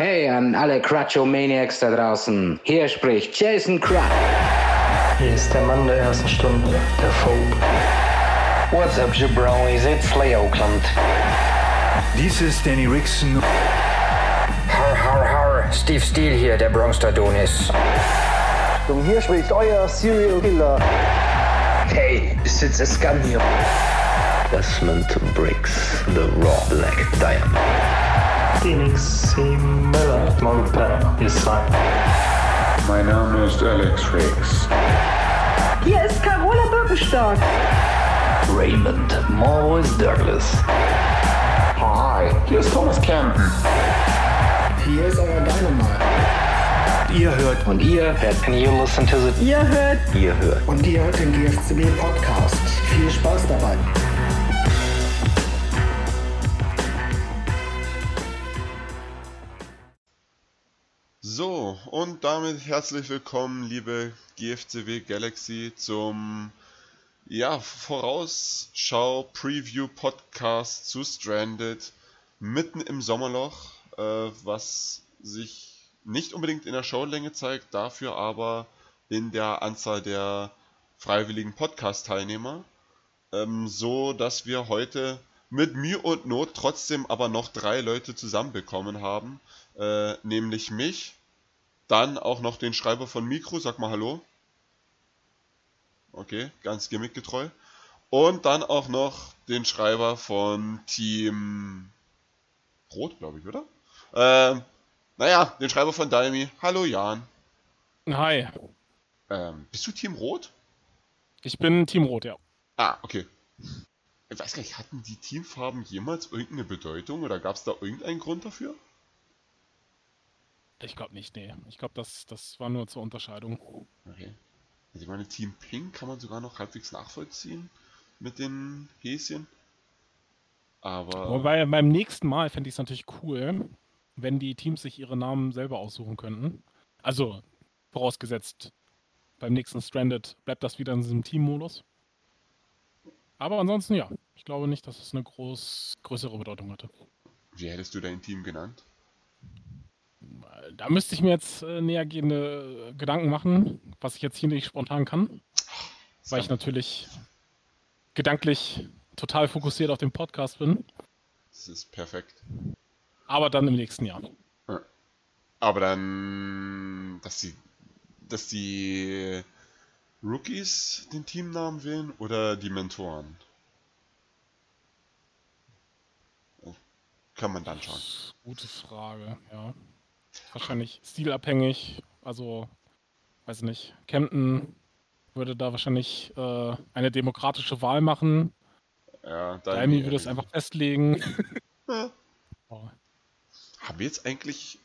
Hey an alle Crutcho-Maniacs da draußen. Hier spricht Jason Crutch. Hier ist der Mann der ersten Stunde, der Phobe. What's up, jabronis? It's Lay Oakland. Dies ist Danny Rickson. Har, har, har. Steve Steele hier, der Bronx-Adonis. Und hier spricht euer Serial Killer. Hey, it's a scam hier. Desmond Briggs, The Raw Black Diamond. Phoenix C. Miller, Monpen, Design. Mein Name ist Alex Riggs. Hier ist Carola Birkenstock. Raymond Morris Douglas. Hi, hier ist Thomas Campen. Hier ist euer Dynamite. Ihr hört und ihr hört and you listen to the Ihr hört Ihr hört und ihr hört den GFCB Podcast. Viel Spaß dabei. So, und damit herzlich willkommen, liebe GFCW Galaxy, zum ja, Vorausschau Preview Podcast zu Stranded mitten im Sommerloch, äh, was sich nicht unbedingt in der Showlänge zeigt, dafür aber in der Anzahl der freiwilligen Podcast-Teilnehmer, ähm, so dass wir heute mit Mühe und Not trotzdem aber noch drei Leute zusammenbekommen haben, äh, nämlich mich, dann auch noch den Schreiber von Mikro, sag mal Hallo. Okay, ganz gimmickgetreu. Und dann auch noch den Schreiber von Team Rot, glaube ich, oder? Ähm, naja, den Schreiber von Dalmi. Hallo Jan. Hi, Ähm, bist du Team Rot? ich bin Team Rot, ja. Ah, okay. Ich weiß gar nicht, hatten die Teamfarben jemals irgendeine Bedeutung oder gab es da irgendeinen Grund dafür? Ich glaube nicht, nee. Ich glaube, das, das war nur zur Unterscheidung. Okay. Also ich meine, Team Pink kann man sogar noch halbwegs nachvollziehen mit den Häschen. Aber. Wobei beim nächsten Mal fände ich es natürlich cool, wenn die Teams sich ihre Namen selber aussuchen könnten. Also, vorausgesetzt, beim nächsten Stranded bleibt das wieder in diesem Teammodus. Aber ansonsten ja. Ich glaube nicht, dass es eine groß, größere Bedeutung hatte. Wie hättest du dein Team genannt? Da müsste ich mir jetzt äh, nähergehende Gedanken machen, was ich jetzt hier nicht spontan kann. Weil ich natürlich gedanklich total fokussiert auf den Podcast bin. Das ist perfekt. Aber dann im nächsten Jahr. Aber dann, dass die, dass die Rookies den Teamnamen wählen oder die Mentoren? Kann man dann schauen. Gute Frage, ja. Wahrscheinlich stilabhängig. Also, weiß nicht. Camden würde da wahrscheinlich äh, eine demokratische Wahl machen. Ja, Daimi würde es einfach festlegen. Ja. Oh. Haben wir jetzt eigentlich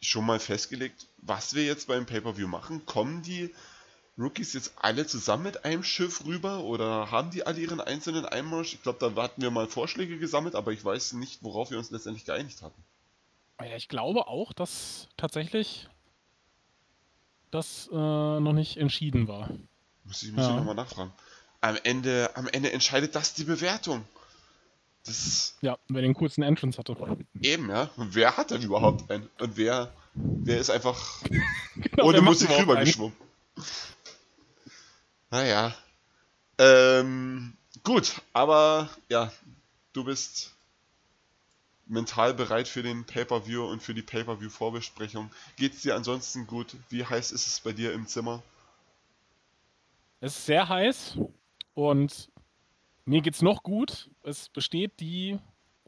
schon mal festgelegt, was wir jetzt beim Pay-Per-View machen? Kommen die Rookies jetzt alle zusammen mit einem Schiff rüber oder haben die alle ihren einzelnen Einmarsch? Ich glaube, da hatten wir mal Vorschläge gesammelt, aber ich weiß nicht, worauf wir uns letztendlich geeinigt hatten. Ja, ich glaube auch, dass tatsächlich das äh, noch nicht entschieden war. Muss ich, muss Ja. ich nochmal nachfragen. Am Ende, am Ende entscheidet das die Bewertung. Das Ja, wer den coolsten Entrance hatte. eben, ja. Wer hat denn überhaupt einen? Und wer, wer ist einfach Genau, ohne Musik rübergeschwommen? Naja. Ähm, gut, aber ja, du bist mental bereit für den Pay-Per-View und für die Pay-Per-View-Vorbesprechung. Geht's dir ansonsten gut? Wie heiß ist es bei dir im Zimmer? Es ist sehr heiß und mir geht's noch gut. Es besteht die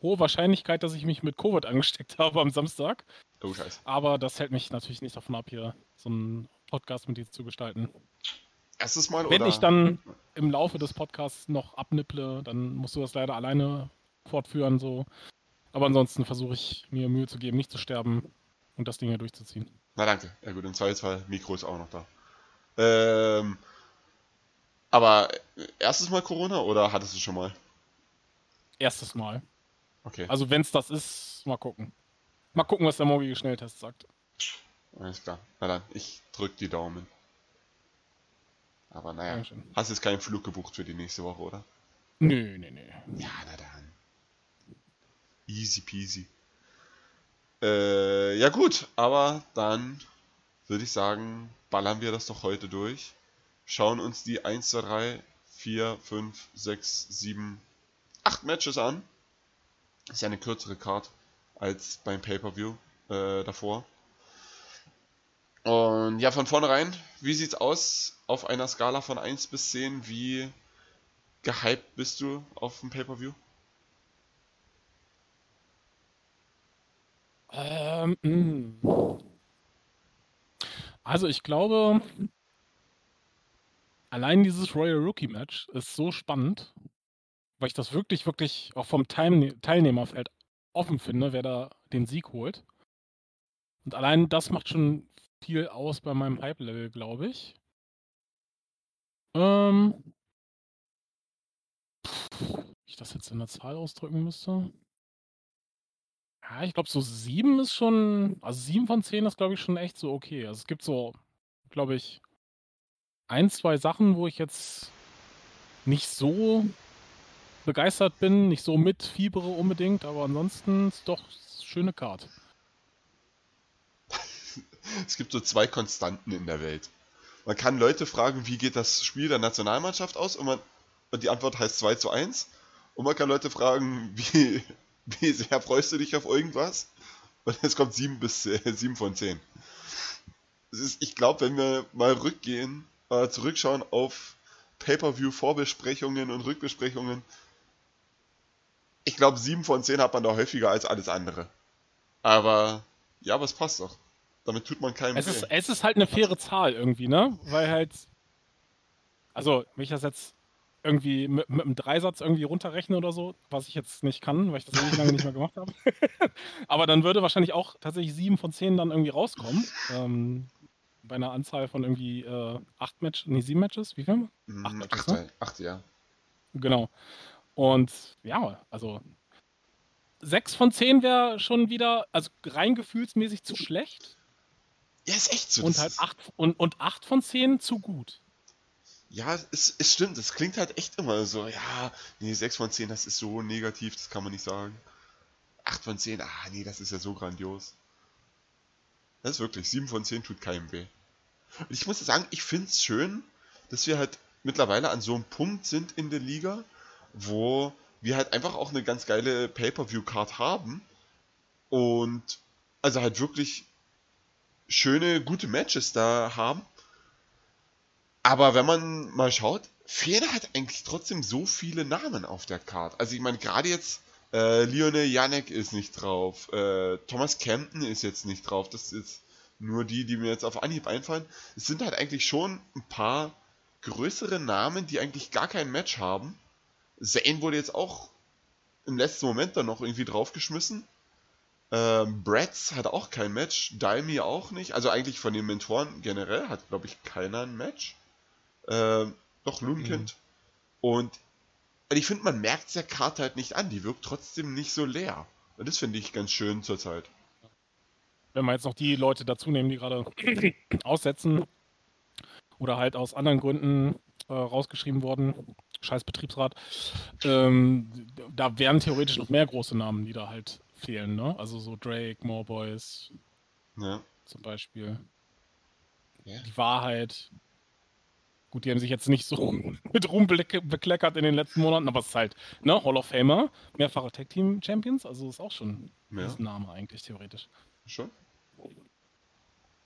hohe Wahrscheinlichkeit, dass ich mich mit Covid angesteckt habe am Samstag. Oh, scheiße. Aber das hält mich natürlich nicht davon ab, hier so einen Podcast mit dir zu gestalten. Erstes Mal Wenn oder? ich dann im Laufe des Podcasts noch abnipple, dann musst du das leider alleine fortführen. So. Aber ansonsten versuche ich mir Mühe zu geben, nicht zu sterben und das Ding hier durchzuziehen. Na danke. Ja gut, im Zweifelsfall Mikro ist auch noch da. Ähm, aber erstes Mal Corona oder hattest du schon mal? Erstes Mal. Okay, Also wenn es das ist, mal gucken. Mal gucken, was der morgige Schnelltest sagt. alles klar. Na dann, ich drück die Daumen. Aber naja, Dankeschön. hast jetzt keinen Flug gebucht für die nächste Woche, oder? Nö, nö, nö. Ja, na dann. Easy peasy. Äh, ja gut, aber dann würde ich sagen, ballern wir das doch heute durch. Schauen uns die 1, 2, 3, 4, 5, 6, 7, 8 Matches an. Ist ja eine kürzere Card als beim Pay-Per-View äh, davor. Und ja, von vornherein, wie sieht's aus auf einer Skala von 1 bis 10? Wie gehypt bist du auf dem Pay-Per-View? Ähm, mh. also ich glaube, allein dieses Royal Rookie Match ist so spannend, weil ich das wirklich, wirklich auch vom Teilne Teilnehmerfeld offen finde, wer da den Sieg holt. Und allein das macht schon viel aus bei meinem Hype-Level, glaube ich. Ähm, ich das jetzt in der Zahl ausdrücken müsste. Ja, ich glaube, so 7 ist schon, also 7 von 10 ist, glaube ich, schon echt so okay. Also es gibt so, glaube ich, ein, zwei Sachen, wo ich jetzt nicht so begeistert bin, nicht so mitfiebere unbedingt, aber ansonsten ist doch schöne Karte. es gibt so zwei Konstanten in der Welt. Man kann Leute fragen, wie geht das Spiel der Nationalmannschaft aus? Und, man, und die Antwort heißt 2 zu 1. Und man kann Leute fragen, wie, wie sehr freust du dich auf irgendwas? Und es kommt 7 bis äh, 7 von 10. Ist, ich glaube, wenn wir mal rückgehen, äh, zurückschauen auf Pay-Per-View-Vorbesprechungen und Rückbesprechungen, ich glaube, 7 von 10 hat man da häufiger als alles andere. Aber ja, aber es passt doch. Damit tut man keinem es ist, es ist halt eine faire Zahl irgendwie, ne? Weil halt. Also, wenn ich das jetzt irgendwie mit, mit einem Dreisatz irgendwie runterrechne oder so, was ich jetzt nicht kann, weil ich das ewig lange nicht mehr gemacht habe. Aber dann würde wahrscheinlich auch tatsächlich 7 von 10 dann irgendwie rauskommen. Ähm, bei einer Anzahl von irgendwie äh, 8 Matches, nee, 7 Matches, wie viel? 8 Matches, acht, ne? 8, ja. Genau. Und ja, also 6 von 10 wäre schon wieder, also rein gefühlsmäßig zu schlecht. Ja, ist echt so. Und halt 8, und, und 8 von 10 zu gut. Ja, es, es stimmt, es klingt halt echt immer so, ja, nee, 6 von 10, das ist so negativ, das kann man nicht sagen. 8 von 10, ah nee, das ist ja so grandios. Das ist wirklich, 7 von 10 tut keinem weh. Und ich muss sagen, ich finde es schön, dass wir halt mittlerweile an so einem Punkt sind in der Liga, wo wir halt einfach auch eine ganz geile Pay-Per-View-Card haben. Und also halt wirklich schöne, gute Matches da haben. Aber wenn man mal schaut, fehlen halt eigentlich trotzdem so viele Namen auf der Card. Also ich meine, gerade jetzt äh, Lionel Janek ist nicht drauf, äh, Thomas Campton ist jetzt nicht drauf. Das ist nur die, die mir jetzt auf Anhieb einfallen. Es sind halt eigentlich schon ein paar größere Namen, die eigentlich gar kein Match haben. Zane wurde jetzt auch im letzten Moment dann noch irgendwie draufgeschmissen. Ähm, Bratz hat auch kein Match, Daimi auch nicht. Also eigentlich von den Mentoren generell hat, glaube ich, keiner ein Match. Ähm, doch, Loonkind. Mhm. Und ich finde, man merkt der Karte halt nicht an. Die wirkt trotzdem nicht so leer. Und das finde ich ganz schön zurzeit. Wenn wir jetzt noch die Leute dazu nehmen, die gerade aussetzen oder halt aus anderen Gründen äh, rausgeschrieben wurden, scheiß Betriebsrat, ähm, da wären theoretisch noch mehr große Namen, die da halt fehlen, ne? Also so Drake, More Boys ja. zum Beispiel. Ja. Die Wahrheit. Gut, die haben sich jetzt nicht so mit Ruhm bekleckert in den letzten Monaten, aber es ist halt, ne, Hall of Famer, mehrfache Tag Team Champions, also ist auch schon ja. ein Name eigentlich theoretisch. Schon.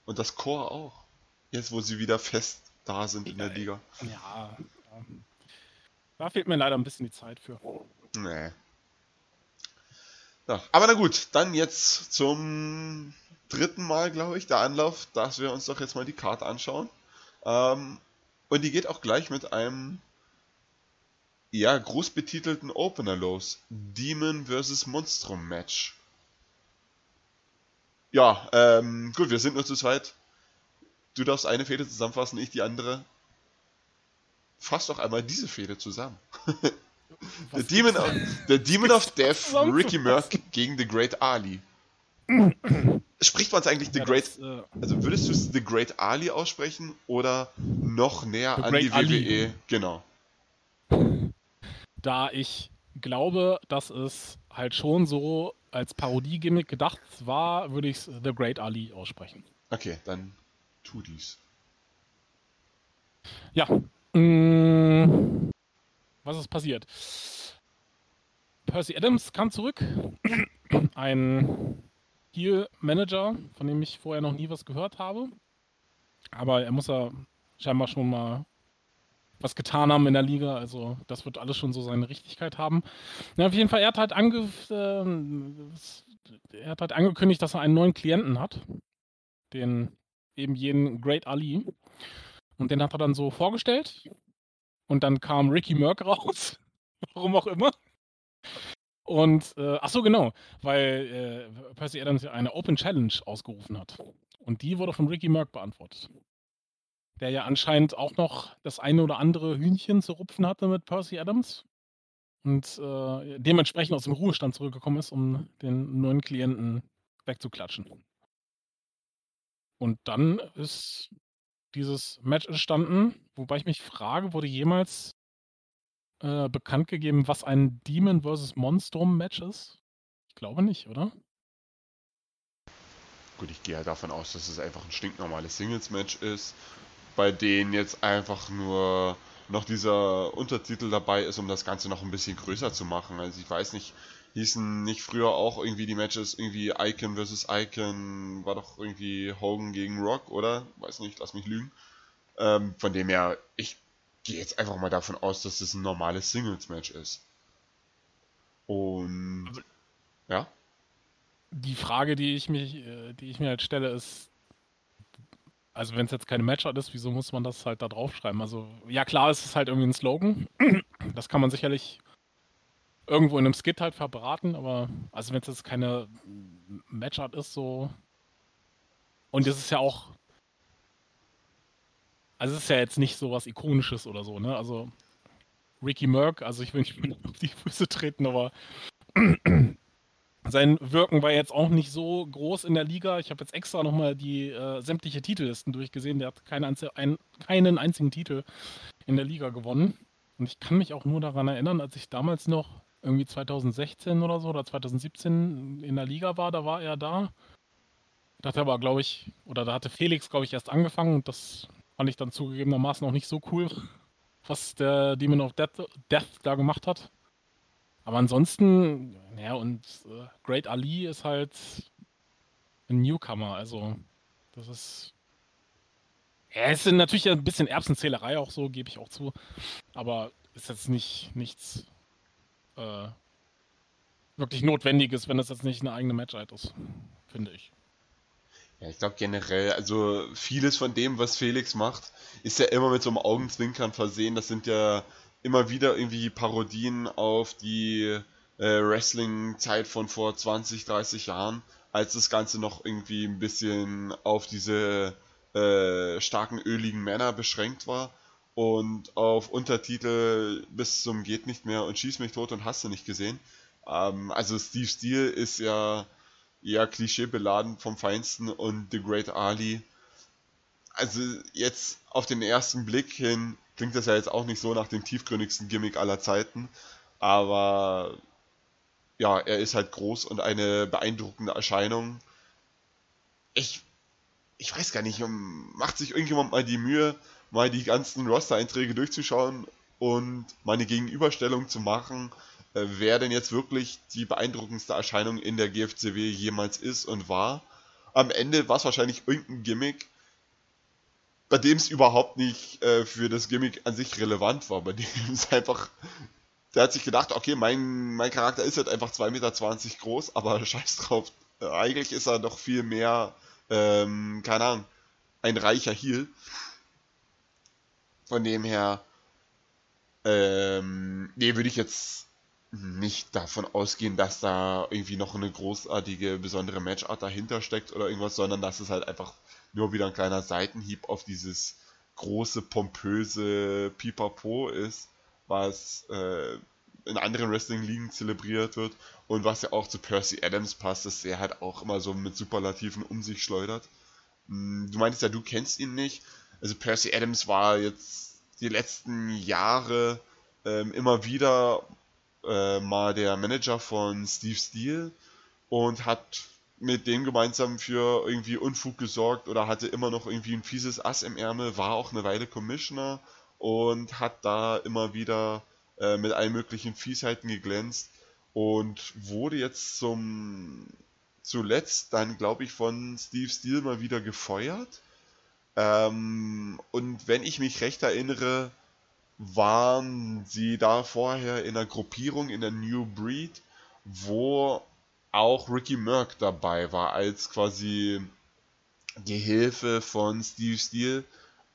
Und das Core auch. Jetzt, wo sie wieder fest da sind in der Liga. Ja, da fehlt mir leider ein bisschen die Zeit für. Nee. Ja, aber na gut, dann jetzt zum dritten Mal, glaube ich, der Anlauf, dass wir uns doch jetzt mal die Karte anschauen. Ähm, und die geht auch gleich mit einem ja, groß betitelten Opener los. Demon vs. Monstrum Match. Ja, ähm, gut, wir sind nur zu zweit. Du darfst eine Fehde zusammenfassen, ich die andere. Fass doch einmal diese Fehde zusammen. der Demon, of, der Demon of Death, Ricky Merck gegen The Great Ali. Spricht man es eigentlich The ja, Great. Das, äh, also würdest du es The Great Ali aussprechen oder noch näher an die WWE? Ali. Genau. Da ich glaube, dass es halt schon so als Parodie-Gimmick gedacht war, würde ich The Great Ali aussprechen. Okay, dann tu dies. Ja. Mh, mm, was ist passiert? Percy Adams kam zurück. Ein Heel-Manager, von dem ich vorher noch nie was gehört habe. Aber er muss ja scheinbar schon mal was getan haben in der Liga. Also das wird alles schon so seine Richtigkeit haben. Ja, auf jeden Fall, er hat halt, äh, er hat halt angekündigt, dass er einen neuen Klienten hat. Den eben jenen Great Ali. Und den hat er dann so vorgestellt. Und dann kam Ricky Merck raus. Warum auch immer. Und, äh, ach so, genau, weil äh, Percy Adams ja eine Open Challenge ausgerufen hat. Und die wurde von Ricky Merck beantwortet der ja anscheinend auch noch das eine oder andere Hühnchen zu rupfen hatte mit Percy Adams und äh, dementsprechend aus dem Ruhestand zurückgekommen ist, um den neuen Klienten wegzuklatschen. Und dann ist dieses Match entstanden, wobei ich mich frage, wurde jemals äh, bekannt gegeben, was ein Demon vs. Monstrum Match ist? Ich glaube nicht, oder? Gut, ich gehe halt davon aus, dass es einfach ein stinknormales Singles-Match ist bei denen jetzt einfach nur noch dieser Untertitel dabei ist, um das Ganze noch ein bisschen größer zu machen. Also ich weiß nicht, hießen nicht früher auch irgendwie die Matches irgendwie Icon vs. Icon, war doch irgendwie Hogan gegen Rock, oder? Weiß nicht, lass mich lügen. Ähm, von dem her, ich gehe jetzt einfach mal davon aus, dass das ein normales Singles-Match ist. Und also, ja. Die Frage, die ich mich, äh, die ich mir halt stelle, ist, also wenn es jetzt keine Matchart ist, wieso muss man das halt da draufschreiben? Also ja klar, es ist halt irgendwie ein Slogan. Das kann man sicherlich irgendwo in einem Skit halt verbraten, aber also wenn es jetzt keine Matchart ist, so und es ist ja auch also es ist ja jetzt nicht so was Ikonisches oder so, ne? Also Ricky Merck, also ich will nicht auf die Füße treten, aber sein Wirken war jetzt auch nicht so groß in der Liga. Ich habe jetzt extra nochmal die äh, sämtliche Titellisten durchgesehen. Der hat keine, ein, keinen einzigen Titel in der Liga gewonnen. Und ich kann mich auch nur daran erinnern, als ich damals noch irgendwie 2016 oder so oder 2017 in der Liga war, da war er da. Da hat er aber, glaube ich, oder da hatte Felix, glaube ich, erst angefangen und das fand ich dann zugegebenermaßen auch nicht so cool, was der Demon of Death, Death da gemacht hat. Aber ansonsten, ja, und äh, Great Ali ist halt ein Newcomer, also das ist. Ja, es ist natürlich ein bisschen Erbsenzählerei auch so, gebe ich auch zu. Aber ist jetzt nicht nichts äh, wirklich Notwendiges, wenn das jetzt nicht eine eigene Matchheit ist, finde ich. Ja, ich glaube generell, also vieles von dem, was Felix macht, ist ja immer mit so einem Augenzwinkern versehen. Das sind ja immer wieder irgendwie Parodien auf die äh, Wrestling-Zeit von vor 20, 30 Jahren, als das Ganze noch irgendwie ein bisschen auf diese äh, starken, öligen Männer beschränkt war und auf Untertitel bis zum geht nicht mehr und schieß mich tot und hast du nicht gesehen. Ähm, also Steve Steele ist ja eher klischeebeladen vom Feinsten und The Great Ali. Also jetzt auf den ersten Blick hin klingt das ja jetzt auch nicht so nach dem tiefgründigsten Gimmick aller Zeiten, aber ja, er ist halt groß und eine beeindruckende Erscheinung. Ich, ich weiß gar nicht, macht sich irgendjemand mal die Mühe, mal die ganzen Roster-Einträge durchzuschauen und mal eine Gegenüberstellung zu machen, wer denn jetzt wirklich die beeindruckendste Erscheinung in der GFCW jemals ist und war. Am Ende war es wahrscheinlich irgendein Gimmick, bei dem es überhaupt nicht äh, für das Gimmick an sich relevant war. Bei dem es einfach. Der hat sich gedacht, okay, mein, mein Charakter ist halt einfach 2,20 Meter groß, aber scheiß drauf. Äh, eigentlich ist er doch viel mehr, ähm, keine Ahnung, ein reicher Heal. Von dem her, ähm, nee, würde ich jetzt nicht davon ausgehen, dass da irgendwie noch eine großartige, besondere Matchart dahinter steckt oder irgendwas, sondern dass es halt einfach nur wieder ein kleiner Seitenhieb auf dieses große, pompöse Pipapo ist, was äh, in anderen Wrestling-Ligen zelebriert wird und was ja auch zu Percy Adams passt, dass er halt auch immer so mit Superlativen um sich schleudert. Hm, du meintest ja, du kennst ihn nicht. Also Percy Adams war jetzt die letzten Jahre ähm, immer wieder äh, mal der Manager von Steve Steele und hat mit dem gemeinsam für irgendwie Unfug gesorgt oder hatte immer noch irgendwie ein fieses Ass im Ärmel, war auch eine Weile Commissioner und hat da immer wieder äh, mit allen möglichen Fiesheiten geglänzt und wurde jetzt zum zuletzt dann, glaube ich, von Steve Steele mal wieder gefeuert. Ähm, und wenn ich mich recht erinnere, waren sie da vorher in einer Gruppierung in der New Breed, wo auch Ricky Merck dabei war als quasi Gehilfe von Steve Steele.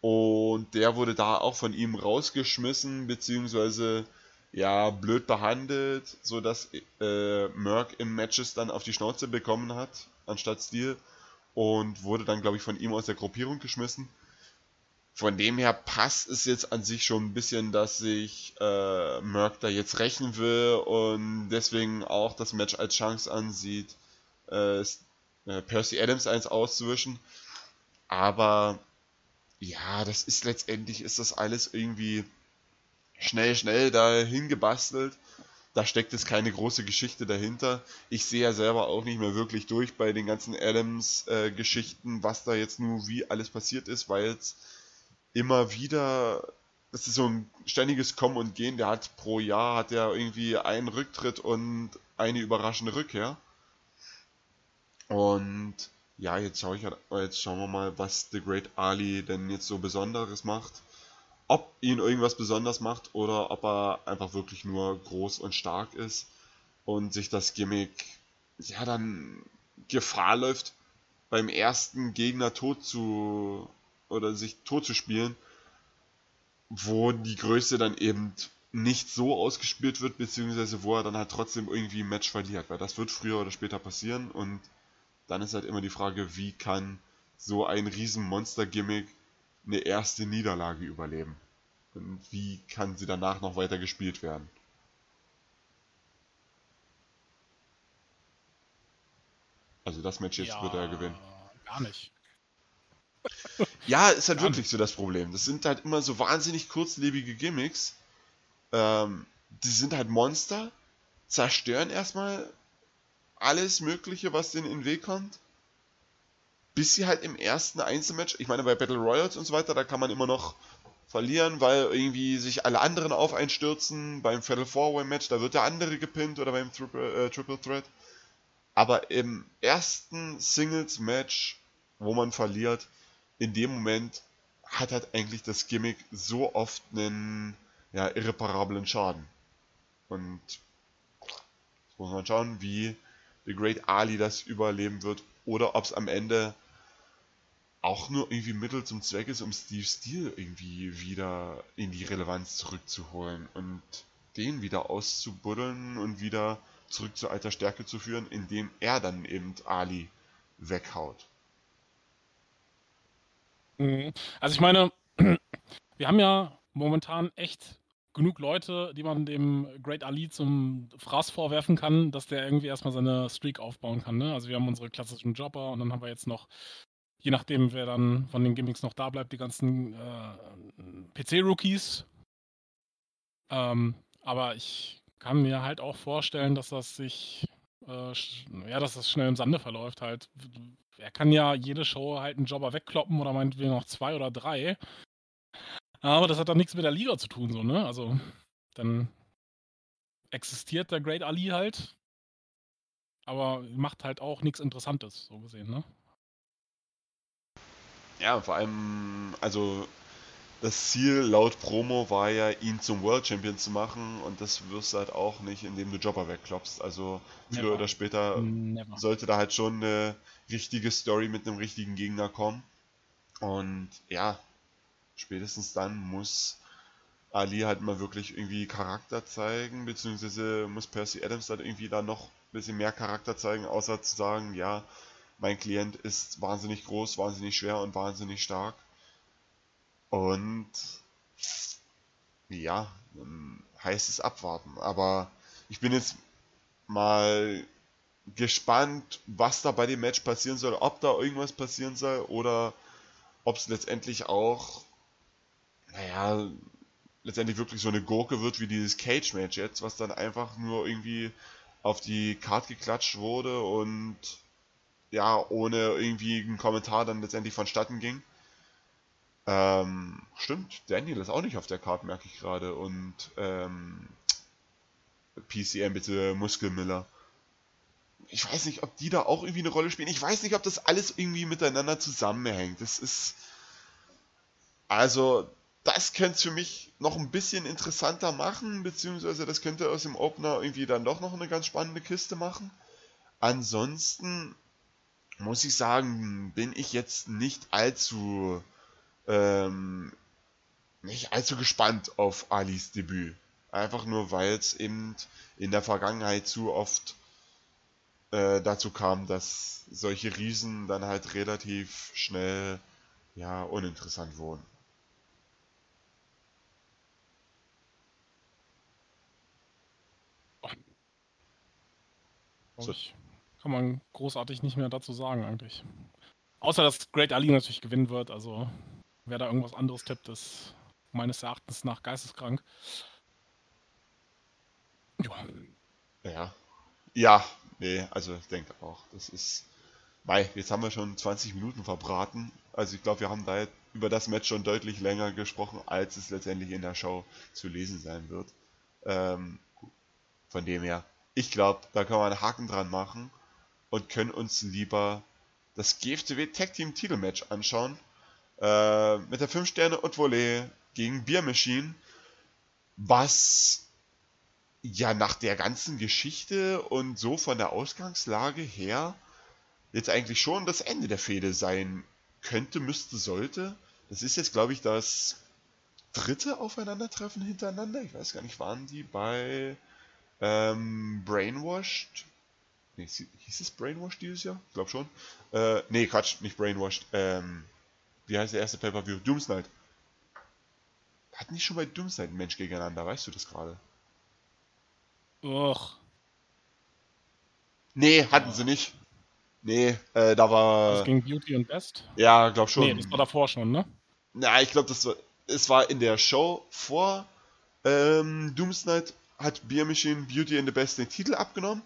Und der wurde da auch von ihm rausgeschmissen beziehungsweise ja blöd behandelt, so dass äh, Merck im Matches dann auf die Schnauze bekommen hat anstatt Steele und wurde dann glaube ich von ihm aus der Gruppierung geschmissen von dem her passt es jetzt an sich schon ein bisschen, dass sich äh, Merck da jetzt rächen will und deswegen auch das Match als Chance ansieht, äh, äh Percy Adams eins auszuwischen. Aber ja, das ist letztendlich ist das alles irgendwie schnell, schnell dahin gebastelt. Da steckt jetzt keine große Geschichte dahinter. Ich sehe ja selber auch nicht mehr wirklich durch bei den ganzen Adams-Geschichten, äh, was da jetzt nur wie alles passiert ist, weil es immer wieder, das ist so ein ständiges Kommen und Gehen. Der hat pro Jahr hat er irgendwie einen Rücktritt und eine überraschende Rückkehr. Und ja, jetzt schaue ich jetzt schauen wir mal, was The Great Ali denn jetzt so Besonderes macht. Ob ihn irgendwas besonders macht oder ob er einfach wirklich nur groß und stark ist und sich das Gimmick ja dann Gefahr läuft, beim ersten Gegner tot zu oder sich tot zu spielen, wo die Größe dann eben nicht so ausgespielt wird, beziehungsweise wo er dann halt trotzdem irgendwie ein Match verliert, weil das wird früher oder später passieren und dann ist halt immer die Frage, wie kann so ein riesen Monster-Gimmick eine erste Niederlage überleben? Und wie kann sie danach noch weiter gespielt werden? Also das Match jetzt ja, wird er gewinnen. Gar nicht. Ja, ist halt wirklich so das Problem. Das sind halt immer so wahnsinnig kurzlebige Gimmicks. Ähm, die sind halt Monster, zerstören erstmal alles Mögliche, was denen in den Weg kommt. Bis sie halt im ersten Einzelmatch, ich meine bei Battle Royals und so weiter, da kann man immer noch verlieren, weil irgendwie sich alle anderen auf einstürzen. Beim Fatal Four Way Match, da wird der andere gepinnt oder beim Triple, äh, Triple Threat. Aber im ersten Singles Match, wo man verliert, in dem Moment hat halt eigentlich das Gimmick so oft einen ja, irreparablen Schaden. Und jetzt muss man schauen, wie The Great Ali das überleben wird oder ob es am Ende auch nur irgendwie Mittel zum Zweck ist, um Steve Steele irgendwie wieder in die Relevanz zurückzuholen und den wieder auszubuddeln und wieder zurück zu alter Stärke zu führen, indem er dann eben Ali weghaut. Mhm. Also ich meine, wir haben ja momentan echt genug Leute, die man dem Great Ali zum Fraß vorwerfen kann, dass der irgendwie erstmal seine Streak aufbauen kann. Ne? Also wir haben unsere klassischen Jobber und dann haben wir jetzt noch, je nachdem, wer dann von den Gimmicks noch da bleibt, die ganzen äh, PC-Rookies. Ähm, aber ich kann mir halt auch vorstellen, dass das sich, äh, ja, dass das schnell im Sande verläuft halt er kann ja jede Show halt einen Jobber wegkloppen oder meinetwegen noch zwei oder drei. Aber das hat dann nichts mit der Liga zu tun, so, ne? Also, dann existiert der Great Ali halt, aber macht halt auch nichts Interessantes, so gesehen, ne? Ja, vor allem, also das Ziel laut Promo war ja, ihn zum World Champion zu machen und das wirst du halt auch nicht, indem du Jobber wegklopfst. Also früher Never. oder später Never. sollte da halt schon eine richtige Story mit einem richtigen Gegner kommen. Und ja, spätestens dann muss Ali halt mal wirklich irgendwie Charakter zeigen, beziehungsweise muss Percy Adams halt irgendwie da noch ein bisschen mehr Charakter zeigen, außer zu sagen, ja, mein Klient ist wahnsinnig groß, wahnsinnig schwer und wahnsinnig stark und ja, heißt es abwarten. Aber ich bin jetzt mal gespannt, was da bei dem Match passieren soll, ob da irgendwas passieren soll oder ob es letztendlich auch, naja, letztendlich wirklich so eine Gurke wird wie dieses Cage-Match jetzt, was dann einfach nur irgendwie auf die Card geklatscht wurde und ja, ohne irgendwie einen Kommentar dann letztendlich vonstatten ging. Ähm, stimmt, Daniel ist auch nicht auf der Card, merke ich gerade. Und ähm, PCM bitte Muskelmiller. Ich weiß nicht, ob die da auch irgendwie eine Rolle spielen. Ich weiß nicht, ob das alles irgendwie miteinander zusammenhängt. Das ist. Also, das könnte es für mich noch ein bisschen interessanter machen, beziehungsweise das könnte aus dem Opener irgendwie dann doch noch eine ganz spannende Kiste machen. Ansonsten muss ich sagen, bin ich jetzt nicht allzu ähm, nicht allzu gespannt auf Alis Debüt. Einfach nur, weil es eben in der Vergangenheit zu oft äh, dazu kam, dass solche Riesen dann halt relativ schnell ja uninteressant wurden. So. Kann man großartig nicht mehr dazu sagen, eigentlich. Außer, dass Great Ali natürlich gewinnen wird. Also, wer da irgendwas anderes tippt, ist meines Erachtens nach geisteskrank. Ja. Ja. Ja, nee, also ich denke auch. Das ist. Mei, jetzt haben wir schon 20 Minuten verbraten. Also ich glaube, wir haben da über das Match schon deutlich länger gesprochen, als es letztendlich in der Show zu lesen sein wird. Ähm, von dem her, ich glaube, da kann man einen Haken dran machen und können uns lieber das GFTW Tag Team Titelmatch anschauen. Äh, mit der 5 Sterne und Volley gegen Beer Machine, was ja nach der ganzen Geschichte und so von der Ausgangslage her jetzt eigentlich schon das Ende der Fehde sein könnte, müsste, sollte. Das ist jetzt, glaube ich, das dritte Aufeinandertreffen hintereinander. Ich weiß gar nicht, waren die bei ähm, Brainwashed? Nee, hieß es Brainwashed dieses Jahr? Ich glaube schon. Äh, nee, Quatsch, nicht Brainwashed. Ähm, wie heißt der erste Pay-Per-View? Doomsnight. Hatten die schon bei Doomsnight ein Mensch gegeneinander? Weißt du das gerade? Och. Nee, hatten sie nicht. Nee, äh, da war. Das ging Beauty und Best? Ja, glaub schon. Nee, das war davor schon, ne? Na, ich glaube, das war. Es war in der Show vor ähm, Doomsnight hat Beer Machine Beauty and the Best den Titel abgenommen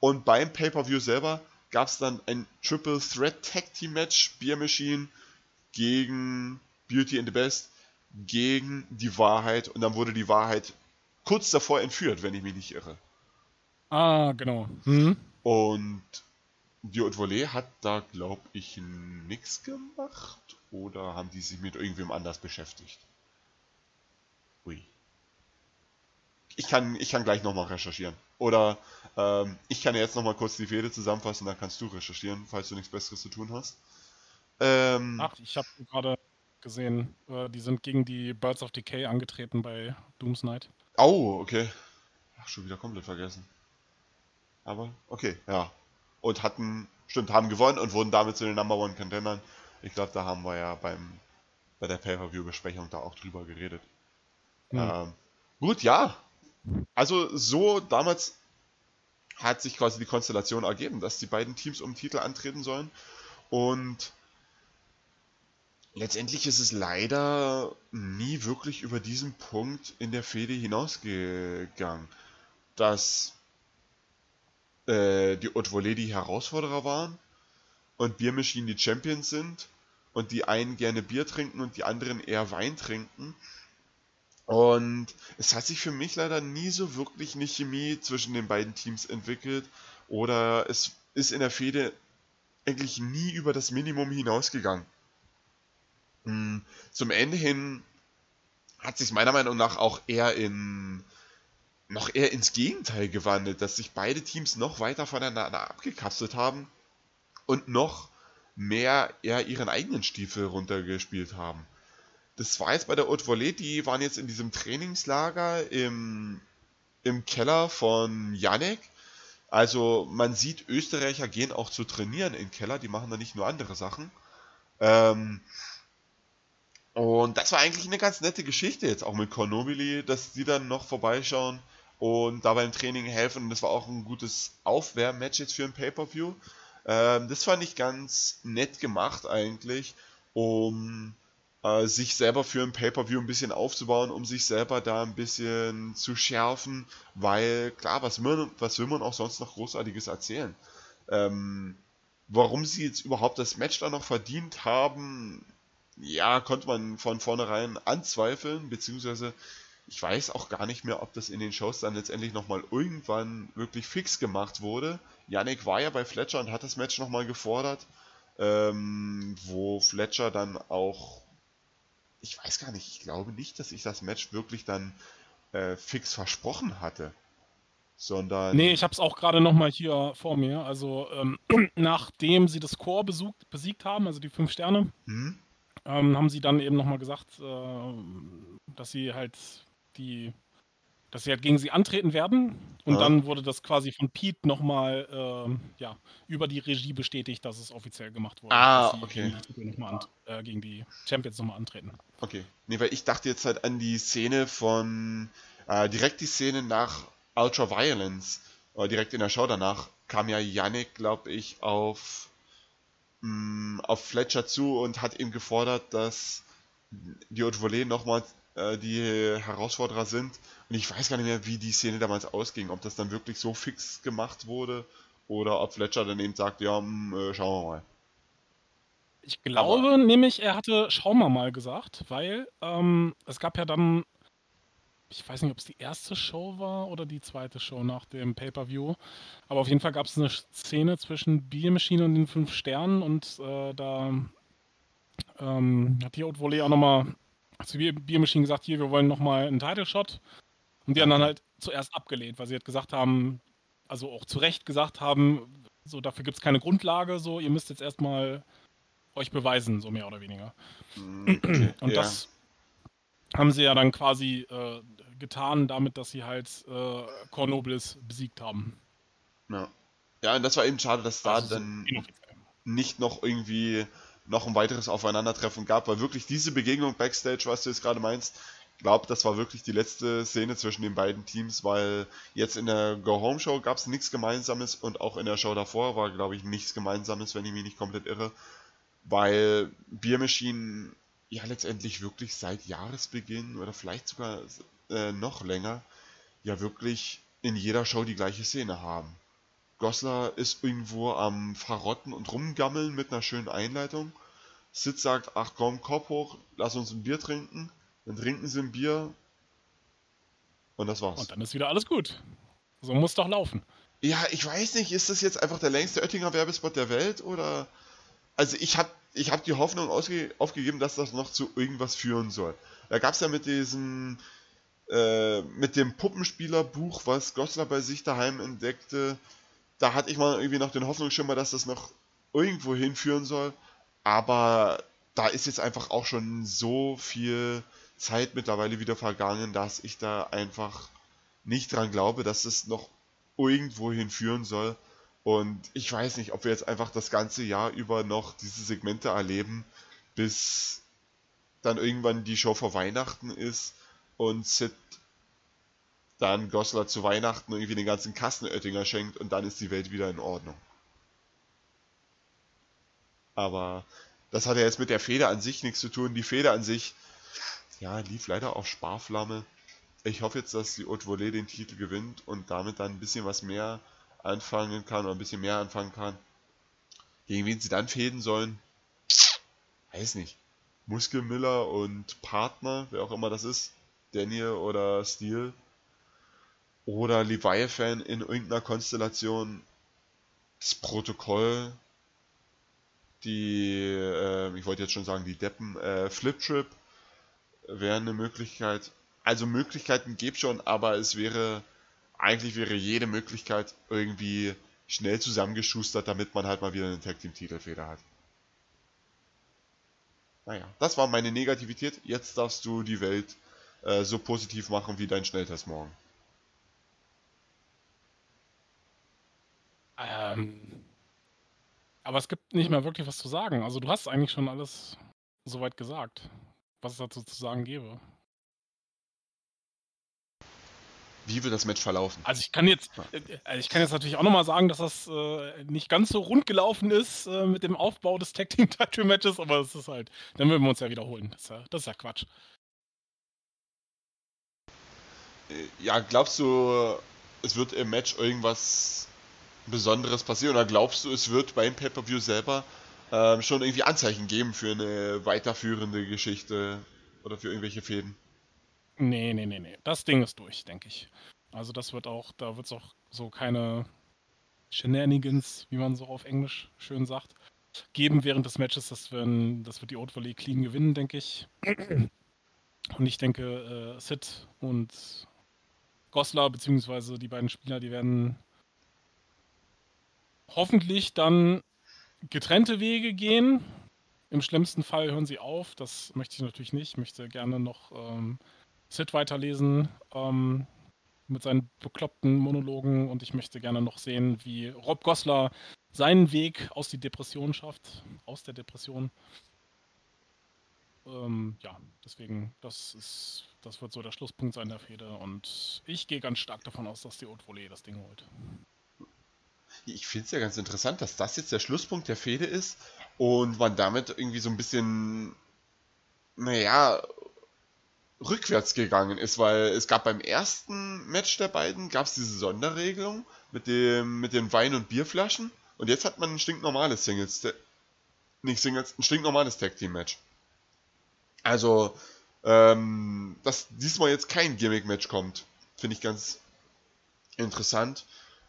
und beim Pay-Per-View selber gab es dann ein Triple Threat Tag Team Match Beer Machine gegen Beauty and the Best gegen die Wahrheit und dann wurde die Wahrheit kurz davor entführt, wenn ich mich nicht irre. Ah, genau. Mhm. Und die Haute Volée hat da, glaube ich, nichts gemacht oder haben die sich mit irgendwem anders beschäftigt? Ui. Ich kann, ich kann gleich nochmal recherchieren. Oder ähm, ich kann ja jetzt nochmal kurz die Fehde zusammenfassen, dann kannst du recherchieren, falls du nichts Besseres zu tun hast. Ähm, Ach, ich habe gerade gesehen, äh, die sind gegen die Birds of Decay angetreten bei Doom's Night. Oh, okay. Ach, schon wieder komplett vergessen. Aber, okay, ja. Und hatten, stimmt, haben gewonnen und wurden damit zu den Number One Contendern. Ich glaube, da haben wir ja beim, bei der Pay-Per-View-Besprechung da auch drüber geredet. Mhm. Ähm, gut, ja. Also, so damals hat sich quasi die Konstellation ergeben, dass die beiden Teams um den Titel antreten sollen. Und letztendlich ist es leider nie wirklich über diesen Punkt in der Fehde hinausgegangen, dass äh, die Haute die Herausforderer waren und Biermaschinen die Champions sind und die einen gerne Bier trinken und die anderen eher Wein trinken. Und es hat sich für mich leider nie so wirklich eine Chemie zwischen den beiden Teams entwickelt oder es ist in der Fehde eigentlich nie über das Minimum hinausgegangen. Hm, zum Ende hin hat sich meiner Meinung nach auch eher in noch eher ins Gegenteil gewandelt, dass sich beide Teams noch weiter voneinander abgekapselt haben und noch mehr eher ihren eigenen Stiefel runtergespielt haben. Das war jetzt bei der Haute Volée, die waren jetzt in diesem Trainingslager im, im Keller von Janek. Also man sieht, Österreicher gehen auch zu trainieren in Keller, die machen da nicht nur andere Sachen. Ähm, und das war eigentlich eine ganz nette Geschichte jetzt auch mit Cornobili, dass die dann noch vorbeischauen und da beim Training helfen. Und das war auch ein gutes Aufwärmmatch jetzt für ein Pay-Per-View. Ähm, das fand ich ganz nett gemacht eigentlich, um äh, sich selber für ein Pay-Per-View ein bisschen aufzubauen, um sich selber da ein bisschen zu schärfen, weil klar, was will, man, was will man auch sonst noch Großartiges erzählen? Ähm, warum sie jetzt überhaupt das Match da noch verdient haben, ja, konnte man von vornherein anzweifeln, beziehungsweise ich weiß auch gar nicht mehr, ob das in den Shows dann letztendlich nochmal irgendwann wirklich fix gemacht wurde. Yannick war ja bei Fletcher und hat das Match nochmal gefordert, ähm, wo Fletcher dann auch, ich weiß gar nicht, ich glaube nicht, dass ich das Match wirklich dann äh, fix versprochen hatte. Sondern. Nee, ich habe es auch gerade nochmal hier vor mir. Also, ähm, nachdem sie das Core besucht, besiegt haben, also die fünf Sterne, hm? Ähm, haben sie dann eben nochmal gesagt, äh, dass sie halt die, dass sie halt gegen sie antreten werden. Und Ja. dann wurde das quasi von Pete nochmal ähm, ja, über die Regie bestätigt, dass es offiziell gemacht wurde. Ah, dass sie okay. Gegen die, Titel noch mal an, äh, gegen die Champions nochmal antreten. Okay. Nee, weil ich dachte jetzt halt an die Szene von, äh, direkt die Szene nach Ultra Violence, oder direkt in der Show danach, kam ja Yannick, glaube ich, auf, mh, auf Fletcher zu und hat ihm gefordert, dass die Haute Volée nochmal äh, die Herausforderer sind. Und ich weiß gar nicht mehr, wie die Szene damals ausging, ob das dann wirklich so fix gemacht wurde oder ob Fletcher dann eben sagt, ja, mh, äh, schauen wir mal. Ich glaube nämlich, er hatte Schauen wir mal gesagt, weil ähm, es gab ja dann, ich weiß nicht, ob es die erste Show war oder die zweite Show nach dem Pay-Per-View, aber auf jeden Fall gab es eine Szene zwischen Beer Machine und den fünf Sternen und äh, da ähm, hat die Haute Volée auch nochmal zu Beer Machine gesagt, hier, wir wollen nochmal einen Title-Shot und die haben dann halt zuerst abgelehnt, weil sie halt gesagt haben, also auch zu Recht gesagt haben, so dafür gibt es keine Grundlage, so ihr müsst jetzt erstmal euch beweisen, so mehr oder weniger. Okay, Und ja. das haben sie ja dann quasi äh, getan, damit, dass sie halt äh, Cornoblis besiegt haben. Ja. Ja, und das war eben schade, dass da Also so dann nicht noch irgendwie noch ein weiteres Aufeinandertreffen gab, weil wirklich diese Begegnung Backstage, was du jetzt gerade meinst, glaube, das war wirklich die letzte Szene zwischen den beiden Teams, weil jetzt in der Go-Home-Show gab es nichts Gemeinsames und auch in der Show davor war, glaube ich, nichts Gemeinsames, wenn ich mich nicht komplett irre, weil Beer Machine ja letztendlich wirklich seit Jahresbeginn oder vielleicht sogar äh, noch länger ja wirklich in jeder Show die gleiche Szene haben. Goslar ist irgendwo am Verrotten und rumgammeln mit einer schönen Einleitung. Sid sagt, ach komm, Kopf hoch, lass uns ein Bier trinken. Dann trinken sie ein Bier. Und das war's. Und dann ist wieder alles gut. So muss doch laufen. Ja, ich weiß nicht, ist das jetzt einfach der längste Oettinger Werbespot der Welt oder. Also ich habe ich hab die Hoffnung aufgegeben, dass das noch zu irgendwas führen soll. Da gab es ja mit diesem, äh, mit dem Puppenspielerbuch, was Goslar bei sich daheim entdeckte, da hatte ich mal irgendwie noch den Hoffnungsschimmer, dass das noch irgendwo hinführen soll. Aber da ist jetzt einfach auch schon so viel Zeit mittlerweile wieder vergangen, dass ich da einfach nicht dran glaube, dass es noch irgendwo hinführen soll. Und ich weiß nicht, ob wir jetzt einfach das ganze Jahr über noch diese Segmente erleben, bis dann irgendwann die Show vor Weihnachten ist und Sid dann Goslar zu Weihnachten irgendwie den ganzen Kasten Oettinger schenkt und dann ist die Welt wieder in Ordnung. Aber das hat ja jetzt mit der Feder an sich nichts zu tun. Die Feder an sich, ja, lief leider auf Sparflamme. Ich hoffe jetzt, dass die Haute Volée den Titel gewinnt und damit dann ein bisschen was mehr anfangen kann oder ein bisschen mehr anfangen kann. Gegen wen sie dann fäden sollen, weiß nicht. Muskelmiller und Partner, wer auch immer das ist, Daniel oder Steel oder Leviathan in irgendeiner Konstellation, das Protokoll, die, äh, ich wollte jetzt schon sagen, die Deppen, äh, Flip Trip wäre eine Möglichkeit. Also Möglichkeiten gibt schon, aber es wäre, eigentlich wäre jede Möglichkeit irgendwie schnell zusammengeschustert, damit man halt mal wieder eine Tag Team Titelfeder hat. Naja, das war meine Negativität. Jetzt darfst du die Welt äh, so positiv machen wie dein Schnelltest morgen. Ähm, aber es gibt nicht mehr wirklich was zu sagen. Also du hast eigentlich schon alles soweit gesagt, was es dazu zu sagen gäbe. Wie wird das Match verlaufen? Also ich kann jetzt, äh, ich kann jetzt natürlich auch nochmal sagen, dass das äh, nicht ganz so rund gelaufen ist äh, mit dem Aufbau des Tag Team Title Matches, aber das ist halt, dann würden wir uns ja wiederholen. Das ist ja, das ist ja Quatsch. Äh, ja, glaubst du, es wird im Match irgendwas Besonderes passieren oder glaubst du, es wird beim Pay-Per-View selber ähm, schon irgendwie Anzeichen geben für eine weiterführende Geschichte oder für irgendwelche Fäden? Nee, nee, nee, nee. Das Ding ist durch, denke ich. Also das wird auch, da wird es auch so keine Shenanigans, wie man so auf Englisch schön sagt, geben während des Matches. Das, werden, das wird die Old Valley clean gewinnen, denke ich. Und ich denke, äh, Sid und Goslar, beziehungsweise die beiden Spieler, die werden hoffentlich dann getrennte Wege gehen. Im schlimmsten Fall hören sie auf. Das möchte ich natürlich nicht. Ich möchte gerne noch ähm, Sid weiterlesen ähm, mit seinen bekloppten Monologen und ich möchte gerne noch sehen, wie Rob Goslar seinen Weg aus die Depression schafft, aus der Depression. Ähm, ja, deswegen, das ist, das wird so der Schlusspunkt sein der Fehde und ich gehe ganz stark davon aus, dass die Haute Volée das Ding holt. Ich finde es ja ganz interessant, dass das jetzt der Schlusspunkt der Fehde ist und man damit irgendwie so ein bisschen, naja, rückwärts gegangen ist, weil es gab beim ersten Match der beiden, gab es diese Sonderregelung mit, dem, mit den Wein- und Bierflaschen und jetzt hat man ein stinknormales Singles, nicht Singles, ein stinknormales Tag-Team-Match. Also, ähm, dass diesmal jetzt kein Gimmick-Match kommt, finde ich ganz interessant.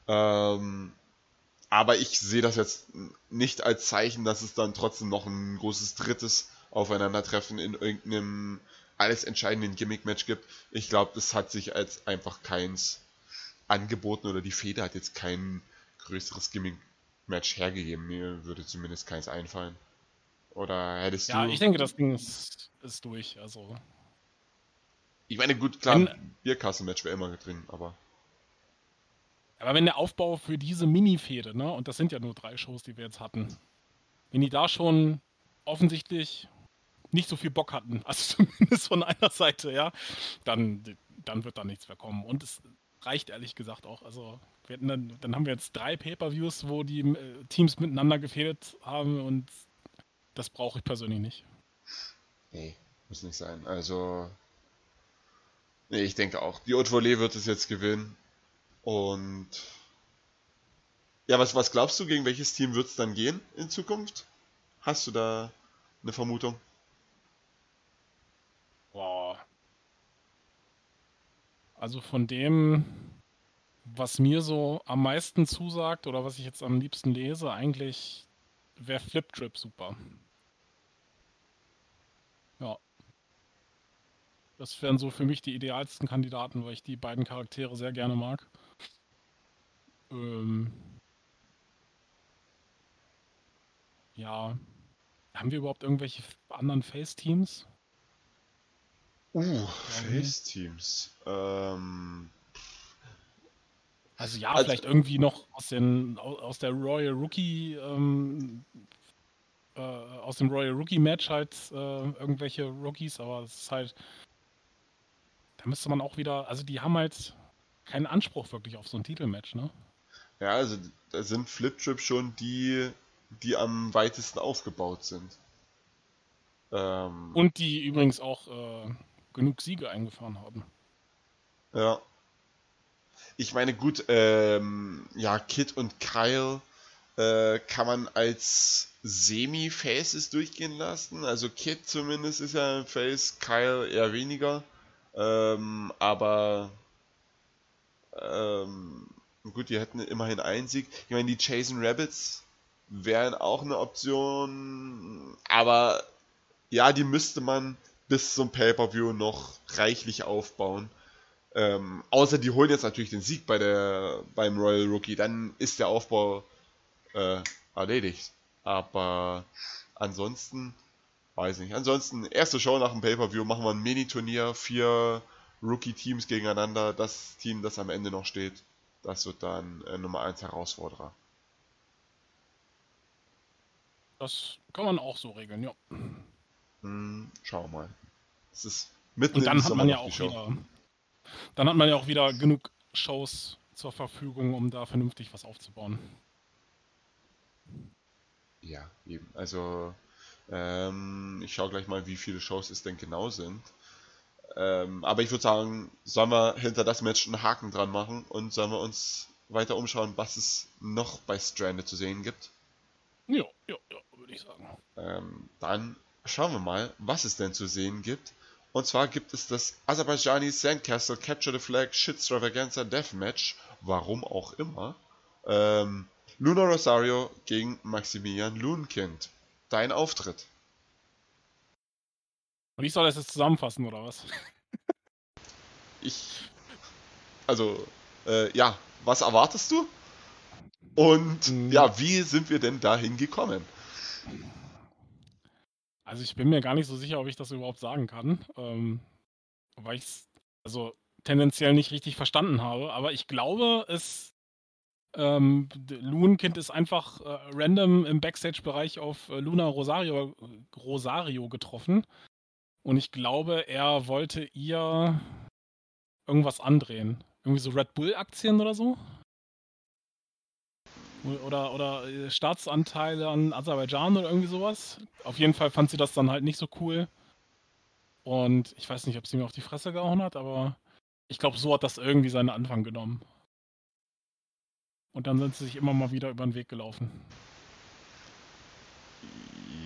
Ähm, aber ich sehe das jetzt nicht als Zeichen, dass es dann trotzdem noch ein großes drittes Aufeinandertreffen in irgendeinem alles entscheidenden Gimmick-Match gibt. Ich glaube, das hat sich als einfach keins angeboten oder die Feder hat jetzt kein größeres Gimmick-Match hergegeben. Mir würde zumindest keins einfallen. Oder hättest ja, du. Ja, ich denke, das Ding ist, ist durch. Also. Ich meine, gut, klar, ein Bierkassen-Match wäre immer drin, aber. Aber wenn der Aufbau für diese Mini-Fehde, ne, und das sind ja nur drei Shows, die wir jetzt hatten, wenn die da schon offensichtlich nicht so viel Bock hatten, also zumindest von einer Seite, ja, dann, dann wird da nichts mehr kommen. Und es reicht ehrlich gesagt auch. Also dann, dann haben wir jetzt drei Pay-Per-Views, wo die äh, Teams miteinander gefädelt haben und das brauche ich persönlich nicht. Nee, muss nicht sein. Also, nee, ich denke auch. Die Haute Volée wird es jetzt gewinnen. Und ja, was, was glaubst du, gegen welches Team wird es dann gehen in Zukunft? Hast du da eine Vermutung? Boah. Also von dem, was mir so am meisten zusagt oder was ich jetzt am liebsten lese, eigentlich wäre Flip Trip super. Ja. Das wären so für mich die idealsten Kandidaten, weil ich die beiden Charaktere sehr gerne mag. Ähm ja. Haben wir überhaupt irgendwelche anderen Face-Teams? Uh, Face-Teams. Ähm. Also ja, also, vielleicht irgendwie noch aus, den, aus der Royal Rookie, ähm, äh, aus dem Royal Rookie Match halt äh, irgendwelche Rookies, aber es ist halt, da müsste man auch wieder, also die haben halt keinen Anspruch wirklich auf so ein Titelmatch, ne? Ja, also da sind Flip Trip schon die, die am weitesten aufgebaut sind. Ähm, Und die übrigens auch äh, genug Siege eingefahren haben. Ja. Ich meine, gut, ähm, ja, Kid und Kyle äh, kann man als Semi-Faces durchgehen lassen. Also Kid zumindest ist ja ein Face, Kyle eher weniger. Ähm, aber ähm, gut, die hätten immerhin einen Sieg. Ich meine, die Jason Rabbits wären auch eine Option, aber ja, die müsste man bis zum Pay-Per-View noch reichlich aufbauen. Ähm, außer die holen jetzt natürlich den Sieg bei der, beim Royal Rookie, dann ist der Aufbau äh, erledigt. Aber ansonsten, weiß nicht. Ansonsten, erste Show nach dem Pay-Per-View machen wir ein Mini-Turnier, vier Rookie-Teams gegeneinander. Das Team, das am Ende noch steht, das wird dann äh, Nummer 1 Herausforderer. Das kann man auch so regeln, ja. Hm, schauen wir mal. Es ist mitten Und dann hat man ja auch wieder. dann hat man ja auch wieder genug Shows zur Verfügung, um da vernünftig was aufzubauen. Ja, eben. Also, ähm, ich schaue gleich mal, wie viele Shows es denn genau sind. Ähm, aber ich würde sagen, sollen wir hinter das Match einen Haken dran machen und sollen wir uns weiter umschauen, was es noch bei Stranded zu sehen gibt? Ja, ja, ja, würde ich sagen. Ähm, dann schauen wir mal, was es denn zu sehen gibt. Und zwar gibt es das Aserbaijani Sandcastle Capture the Flag Shitstravaganza Deathmatch, warum auch immer. Ähm, Luna Rosario gegen Maximilian Loonkind. Dein Auftritt. Und ich soll das jetzt zusammenfassen, oder was? ich. Also, äh, ja, was erwartest du? Und mhm. ja, wie sind wir denn dahin gekommen? Also ich bin mir gar nicht so sicher, ob ich das überhaupt sagen kann, ähm, weil ich es also tendenziell nicht richtig verstanden habe. Aber ich glaube, es ähm, Loonkind ist einfach äh, random im Backstage-Bereich auf äh, Luna Rosario, Rosario getroffen. Und ich glaube, er wollte ihr irgendwas andrehen. Irgendwie so Red Bull-Aktien oder so? Oder, oder äh, Staatsanteile an Aserbaidschan oder irgendwie sowas. Auf jeden Fall fand sie das dann halt nicht so cool. Und ich weiß nicht, ob sie mir auf die Fresse gehauen hat, aber ich glaube, so hat das irgendwie seinen Anfang genommen. Und dann sind sie sich immer mal wieder über den Weg gelaufen.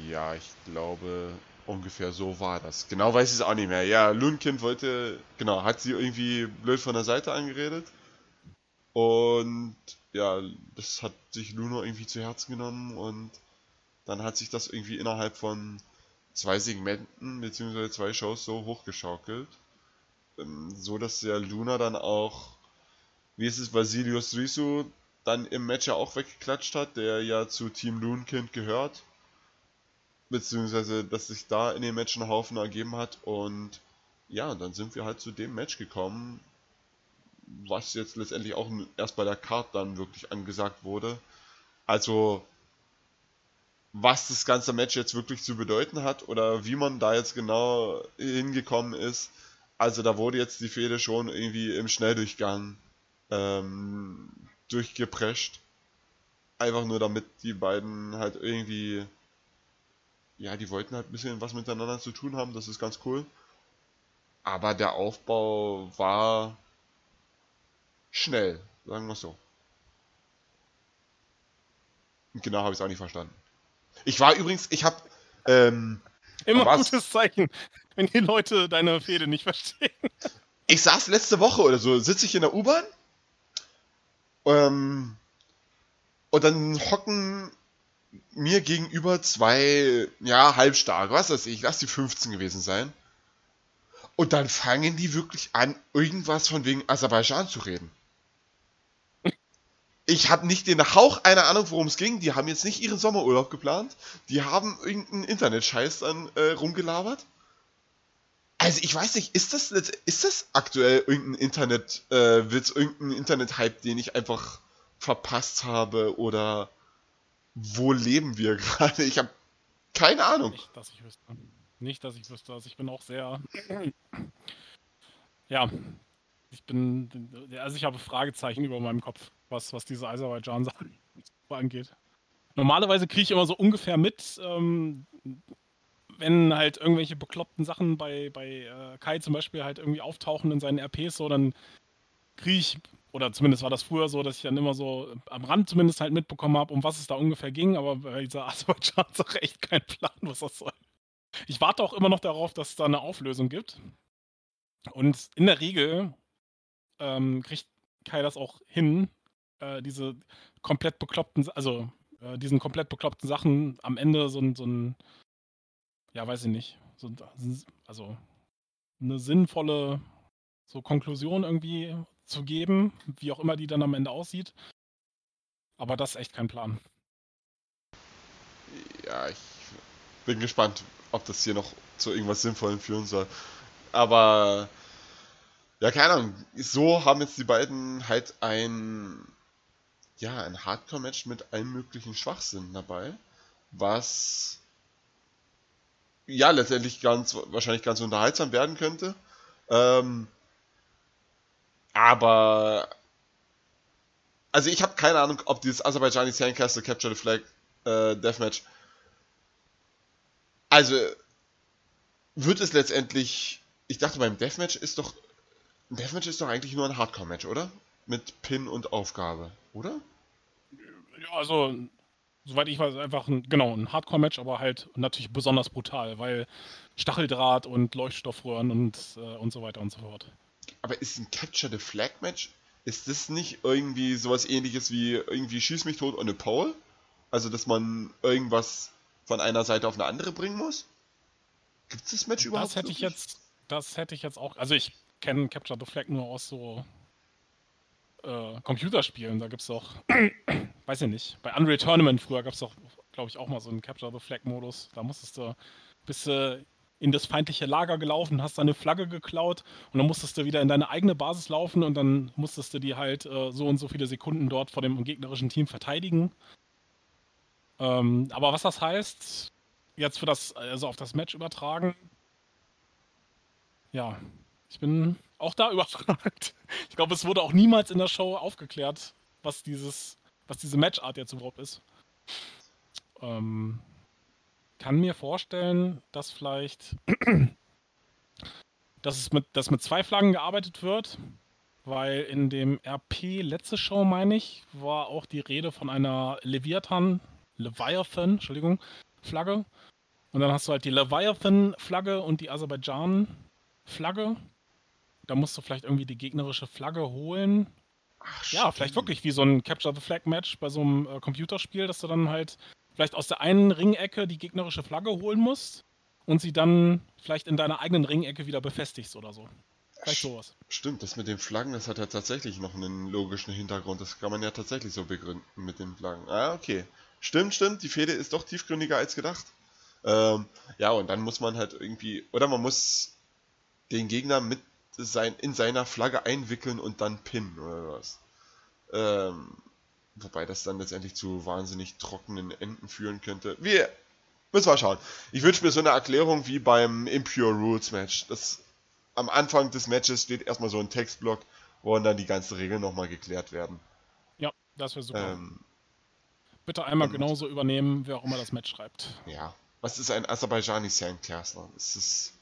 Ja, ich glaube, ungefähr so war das. Genau weiß ich es auch nicht mehr. Ja, Lundkind wollte, genau, hat sie irgendwie blöd von der Seite angeredet. Und ja, das hat sich Luno irgendwie zu Herzen genommen und dann hat sich das irgendwie innerhalb von zwei Segmenten bzw. zwei Shows so hochgeschaukelt, ähm, so dass der Luna dann auch, wie ist es, Vasilius Risu dann im Match ja auch weggeklatscht hat, der ja zu Team Loonkind gehört, beziehungsweise dass sich da in dem Match ein Haufen ergeben hat und ja, dann sind wir halt zu dem Match gekommen, was jetzt letztendlich auch erst bei der Card dann wirklich angesagt wurde. Also, was das ganze Match jetzt wirklich zu bedeuten hat oder wie man da jetzt genau hingekommen ist. Also, da wurde jetzt die Fehde schon irgendwie im Schnelldurchgang ähm, durchgeprescht. Einfach nur damit die beiden halt irgendwie. Ja, die wollten halt ein bisschen was miteinander zu tun haben, das ist ganz cool. Aber der Aufbau war schnell, sagen wir es so. Genau habe ich es auch nicht verstanden. Ich war übrigens, ich habe ähm, immer ein gutes Zeichen, wenn die Leute deine Fehde nicht verstehen. Ich saß letzte Woche oder so, sitze ich in der U-Bahn ähm, und dann hocken mir gegenüber zwei, ja, halbstark, was weiß ich, lass die 15 gewesen sein. Und dann fangen die wirklich an, irgendwas von wegen Aserbaidschan zu reden. Ich habe nicht den Hauch einer Ahnung, worum es ging. Die haben jetzt nicht ihren Sommerurlaub geplant. Die haben irgendeinen Internet-Scheiß dann äh, rumgelabert. Also ich weiß nicht, ist das ist das aktuell irgendein Internet äh, irgendein Internet Hype, den ich einfach verpasst habe oder wo leben wir gerade? Ich habe keine Ahnung. Nicht, dass ich wüsste. Nicht, dass ich wüsste. Also ich bin auch sehr ja, ich bin also ich habe Fragezeichen über meinem Kopf was, was diese Aserbaidschan-Sache angeht. Normalerweise kriege ich immer so ungefähr mit, ähm, wenn halt irgendwelche bekloppten Sachen bei, bei äh, Kai zum Beispiel halt irgendwie auftauchen in seinen RPs, so, dann kriege ich, oder zumindest war das früher so, dass ich dann immer so am Rand zumindest halt mitbekommen habe, um was es da ungefähr ging, aber bei dieser Aserbaidschan-Sache echt kein Plan, was das soll. Ich warte auch immer noch darauf, dass es da eine Auflösung gibt. Und in der Regel ähm, kriegt Kai das auch hin, äh, diese komplett bekloppten, also äh, diesen komplett bekloppten Sachen am Ende so ein, so ein ja, weiß ich nicht, so, also eine sinnvolle so Konklusion irgendwie zu geben, wie auch immer die dann am Ende aussieht. Aber das ist echt kein Plan. Ja, ich bin gespannt, ob das hier noch zu irgendwas Sinnvollem führen soll. Aber ja, keine Ahnung. So haben jetzt die beiden halt ein ja, ein Hardcore-Match mit allem möglichen Schwachsinn dabei, was ja letztendlich ganz wahrscheinlich ganz unterhaltsam werden könnte. Ähm, aber also ich habe keine Ahnung, ob dieses Aserbaijani Sandcastle Capture the Flag äh, Deathmatch also wird es letztendlich ich dachte beim Deathmatch ist doch Deathmatch ist doch eigentlich nur ein Hardcore Match, oder? Mit Pin und Aufgabe, oder? Ja, also soweit ich weiß, einfach ein, genau, ein Hardcore-Match, aber halt natürlich besonders brutal, weil Stacheldraht und Leuchtstoffröhren und, äh, und so weiter und so fort. Aber ist ein Capture the Flag Match, ist das nicht irgendwie sowas ähnliches wie irgendwie Schieß mich tot ohne Paul? Also, dass man irgendwas von einer Seite auf eine andere bringen muss? Gibt es das Match überhaupt? Das hätte ich jetzt, das hätte ich jetzt auch, also ich kenne Capture the Flag nur aus so äh, Computerspielen. Da gibt es auch, weiß ich nicht, bei Unreal Tournament früher gab es doch, glaube ich, auch mal so einen Capture the Flag-Modus. Da musstest du, bist du in das feindliche Lager gelaufen, hast deine Flagge geklaut und dann musstest du wieder in deine eigene Basis laufen und dann musstest du die halt äh, so und so viele Sekunden dort vor dem gegnerischen Team verteidigen. Ähm, aber was das heißt, jetzt für das, also auf das Match übertragen, ja, ich bin auch da überfragt. Ich glaube, es wurde auch niemals in der Show aufgeklärt, was dieses, was diese Matchart jetzt überhaupt ist. Ähm, kann mir vorstellen, dass vielleicht, dass es mit, dass mit zwei Flaggen gearbeitet wird, weil in dem RP letzte Show, meine ich, war auch die Rede von einer Leviathan, Leviathan, Entschuldigung, Flagge. Und dann hast du halt die Leviathan-Flagge und die Aserbaidschan-Flagge da musst du vielleicht irgendwie die gegnerische Flagge holen. Ach, ja, vielleicht wirklich wie so ein Capture the Flag Match bei so einem äh, Computerspiel, dass du dann halt vielleicht aus der einen Ringecke die gegnerische Flagge holen musst und sie dann vielleicht in deiner eigenen Ringecke wieder befestigst oder so. Vielleicht sowas. Stimmt, das mit den Flaggen, das hat ja tatsächlich noch einen logischen Hintergrund. Das kann man ja tatsächlich so begründen mit den Flaggen. Ah, okay. Stimmt, stimmt, die Fehde ist doch tiefgründiger als gedacht. Ähm, ja, und dann muss man halt irgendwie, oder man muss den Gegner mit sein, in seiner Flagge einwickeln und dann pinnen oder was. Ähm, wobei das dann letztendlich zu wahnsinnig trockenen Enden führen könnte. Wir müssen mal schauen. Ich wünsche mir so eine Erklärung wie beim Impure Rules Match. Das am Anfang des Matches steht erstmal so ein Textblock, wo dann die ganzen Regeln nochmal geklärt werden. Ja, das wäre super. Ähm, Bitte einmal genauso übernehmen, wer auch immer das Match schreibt. Ja. Was ist ein Aserbaijani Sandcastler? Es ist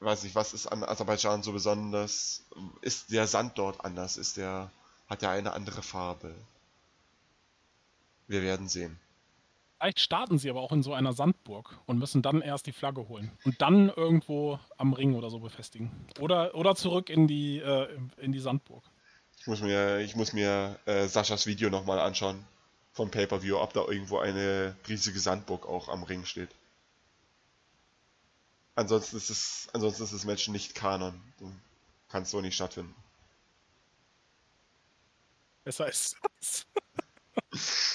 weiß nicht, was ist an Aserbaidschan so besonders? Ist der Sand dort anders? Ist der, hat er eine andere Farbe? Wir werden sehen. Vielleicht starten sie aber auch in so einer Sandburg und müssen dann erst die Flagge holen und dann irgendwo am Ring oder so befestigen. Oder, oder zurück in die, äh, in die Sandburg. Ich muss mir, ich muss mir äh, Saschas Video nochmal anschauen vom Pay-Per-View, ob da irgendwo eine riesige Sandburg auch am Ring steht. Ansonsten ist, es, ansonsten ist das Match nicht Kanon. Kann es so nicht stattfinden. Ist das.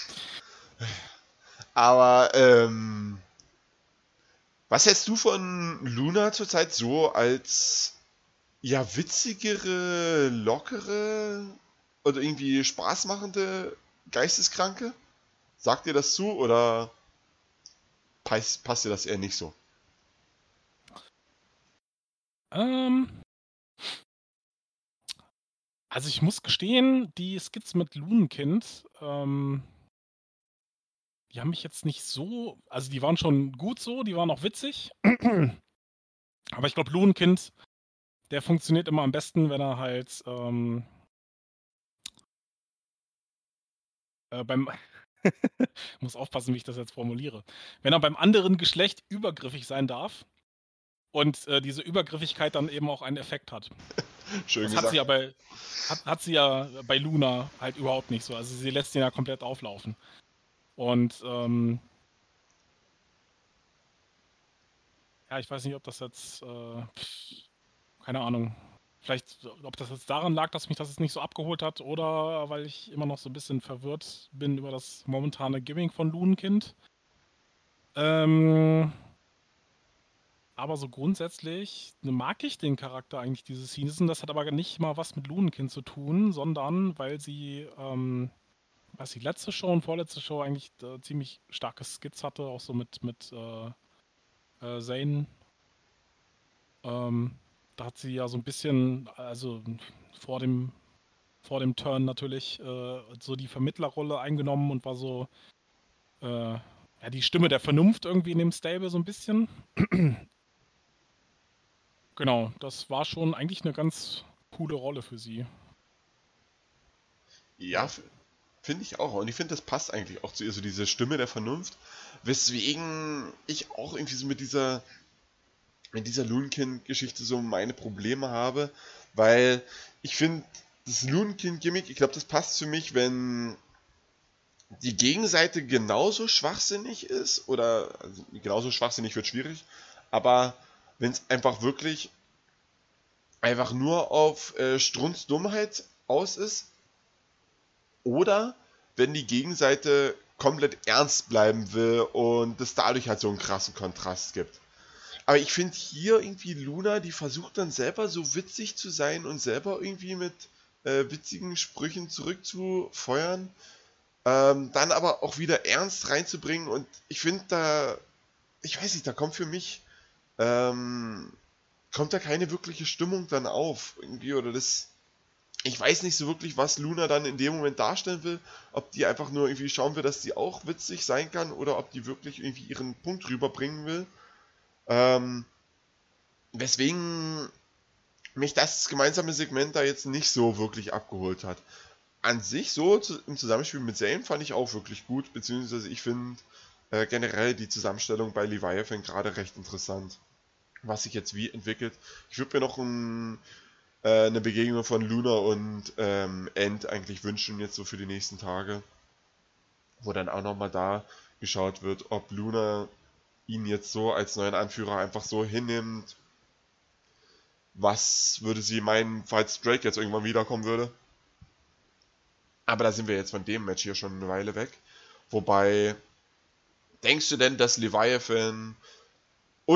Aber, ähm, was hältst du von Luna zurzeit so als ja witzigere, lockere oder irgendwie spaßmachende Geisteskranke? Sagt dir das zu oder passt, passt dir das eher nicht so? Ähm. Also ich muss gestehen, die Skits mit Lunenkind, ähm, die haben mich jetzt nicht so, also die waren schon gut so, die waren auch witzig. Aber ich glaube, Lunenkind, der funktioniert immer am besten, wenn er halt ähm, äh, beim muss aufpassen, wie ich das jetzt formuliere. Wenn er beim anderen Geschlecht übergriffig sein darf, und äh, diese Übergriffigkeit dann eben auch einen Effekt hat. Schön das gesagt. Hat sie, ja bei, hat, hat sie ja bei Luna halt überhaupt nicht so. Also sie lässt ihn ja komplett auflaufen. Und ähm, ja, ich weiß nicht, ob das jetzt, äh, keine Ahnung, vielleicht, ob das jetzt daran lag, dass mich das jetzt nicht so abgeholt hat oder weil ich immer noch so ein bisschen verwirrt bin über das momentane Giving von Lunenkind. Ähm, aber so grundsätzlich mag ich den Charakter eigentlich dieses Season. Das hat aber nicht mal was mit Lunenkind zu tun, sondern weil sie, ähm, was die letzte Show und vorletzte Show eigentlich äh, ziemlich starke Skits hatte, auch so mit, mit äh, äh, Zane. Ähm, da hat sie ja so ein bisschen, also vor dem, vor dem Turn natürlich, äh, so die Vermittlerrolle eingenommen und war so äh, ja, die Stimme der Vernunft irgendwie in dem Stable so ein bisschen. Genau, das war schon eigentlich eine ganz coole Rolle für sie. Ja, finde ich auch. Und ich finde, das passt eigentlich auch zu ihr, so diese Stimme der Vernunft. Weswegen ich auch irgendwie so mit dieser, mit dieser Loonkin-Geschichte so meine Probleme habe. Weil ich finde, das Loonkin-Gimmick, ich glaube, das passt für mich, wenn die Gegenseite genauso schwachsinnig ist. Oder also genauso schwachsinnig wird schwierig. Aber wenn es einfach wirklich einfach nur auf äh, Strunz Dummheit aus ist, oder wenn die Gegenseite komplett ernst bleiben will und es dadurch halt so einen krassen Kontrast gibt. Aber ich finde hier irgendwie Luna, die versucht dann selber so witzig zu sein und selber irgendwie mit äh, witzigen Sprüchen zurückzufeuern, ähm, dann aber auch wieder ernst reinzubringen und ich finde da, ich weiß nicht, da kommt für mich, ähm, kommt da keine wirkliche Stimmung dann auf irgendwie oder das, ich weiß nicht so wirklich, was Luna dann in dem Moment darstellen will. Ob die einfach nur irgendwie schauen will, dass sie auch witzig sein kann oder ob die wirklich irgendwie ihren Punkt rüberbringen will. Ähm, weswegen mich das gemeinsame Segment da jetzt nicht so wirklich abgeholt hat. An sich so zu, im Zusammenspiel mit Zane fand ich auch wirklich gut, beziehungsweise ich finde äh, generell die Zusammenstellung bei Leviathan gerade recht interessant. Was sich jetzt wie entwickelt. Ich würde mir noch ein äh, eine Begegnung von Luna und ähm, End eigentlich wünschen, jetzt so für die nächsten Tage. Wo dann auch nochmal da geschaut wird, ob Luna ihn jetzt so als neuen Anführer einfach so hinnimmt. Was würde sie meinen, falls Drake jetzt irgendwann wiederkommen würde? Aber da sind wir jetzt von dem Match hier schon eine Weile weg. Wobei, denkst du denn, dass Leviathan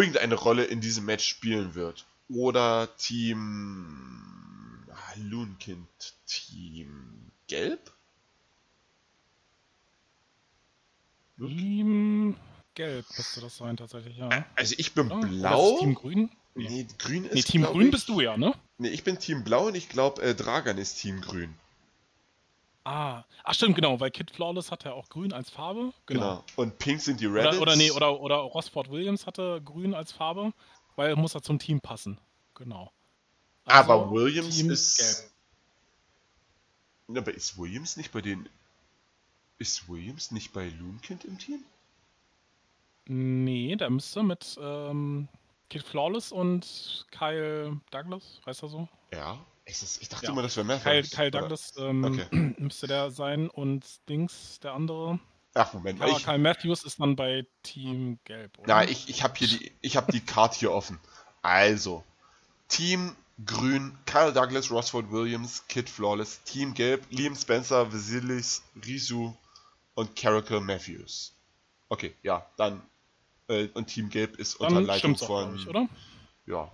irgendeine Rolle in diesem Match spielen wird? Oder Team Halunkind Team Gelb? Team Gelb müsste das sein tatsächlich, ja. Also ich bin Oder? blau. Team Grün? Nee Grün ist. Nee, Team Grün ich, bist du ja, ne? Nee, ich bin Team Blau und ich glaube, äh, Dragan ist Team Grün. Ah, ach stimmt, genau, weil Kid Flawless hat ja auch grün als Farbe. Genau. genau. Und pink sind die Reddits. Oder, oder nee, oder, oder Rosford Williams hatte grün als Farbe weil muss er zum Team passen. Genau. Also, aber Williams Team ist. Gelb. Aber ist Williams nicht bei den. Ist Williams nicht bei Loonkind im Team? Nee, der müsste mit ähm, Kid Flawless und Kyle Douglas, heißt er so? Ja. Ist, ich dachte ja. immer, das wäre mehr. Kyle, Kyle Douglas ähm, okay. müsste der sein und Dings, der andere. Ach, Moment. Aber ich, Kyle Matthews ist dann bei Team Gelb, oder? Ja, ich, ich habe hier die, ich habe die Karte hier offen. Also, Team Grün, Kyle Douglas, Rosford Williams, Kid Flawless, Team Gelb, Liam Spencer, Vasilis, Risu und Caracal Matthews. Okay, ja, dann äh, und Team Gelb ist dann unter Leitung von. Auch, ich, oder? Ja.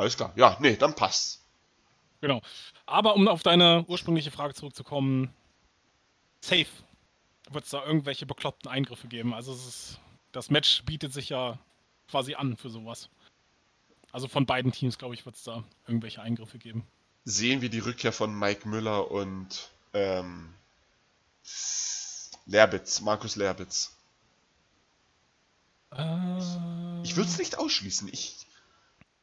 Alles klar. Ja, nee, dann passt. Genau. Aber um auf deine ursprüngliche Frage zurückzukommen, safe wird es da irgendwelche bekloppten Eingriffe geben. Also ist, das Match bietet sich ja quasi an für sowas. Also von beiden Teams, glaube ich, wird es da irgendwelche Eingriffe geben. Sehen wir die Rückkehr von Mike Müller und ähm, Lerbitz, Markus Lerbitz. Äh, ich würde es nicht ausschließen. Ich,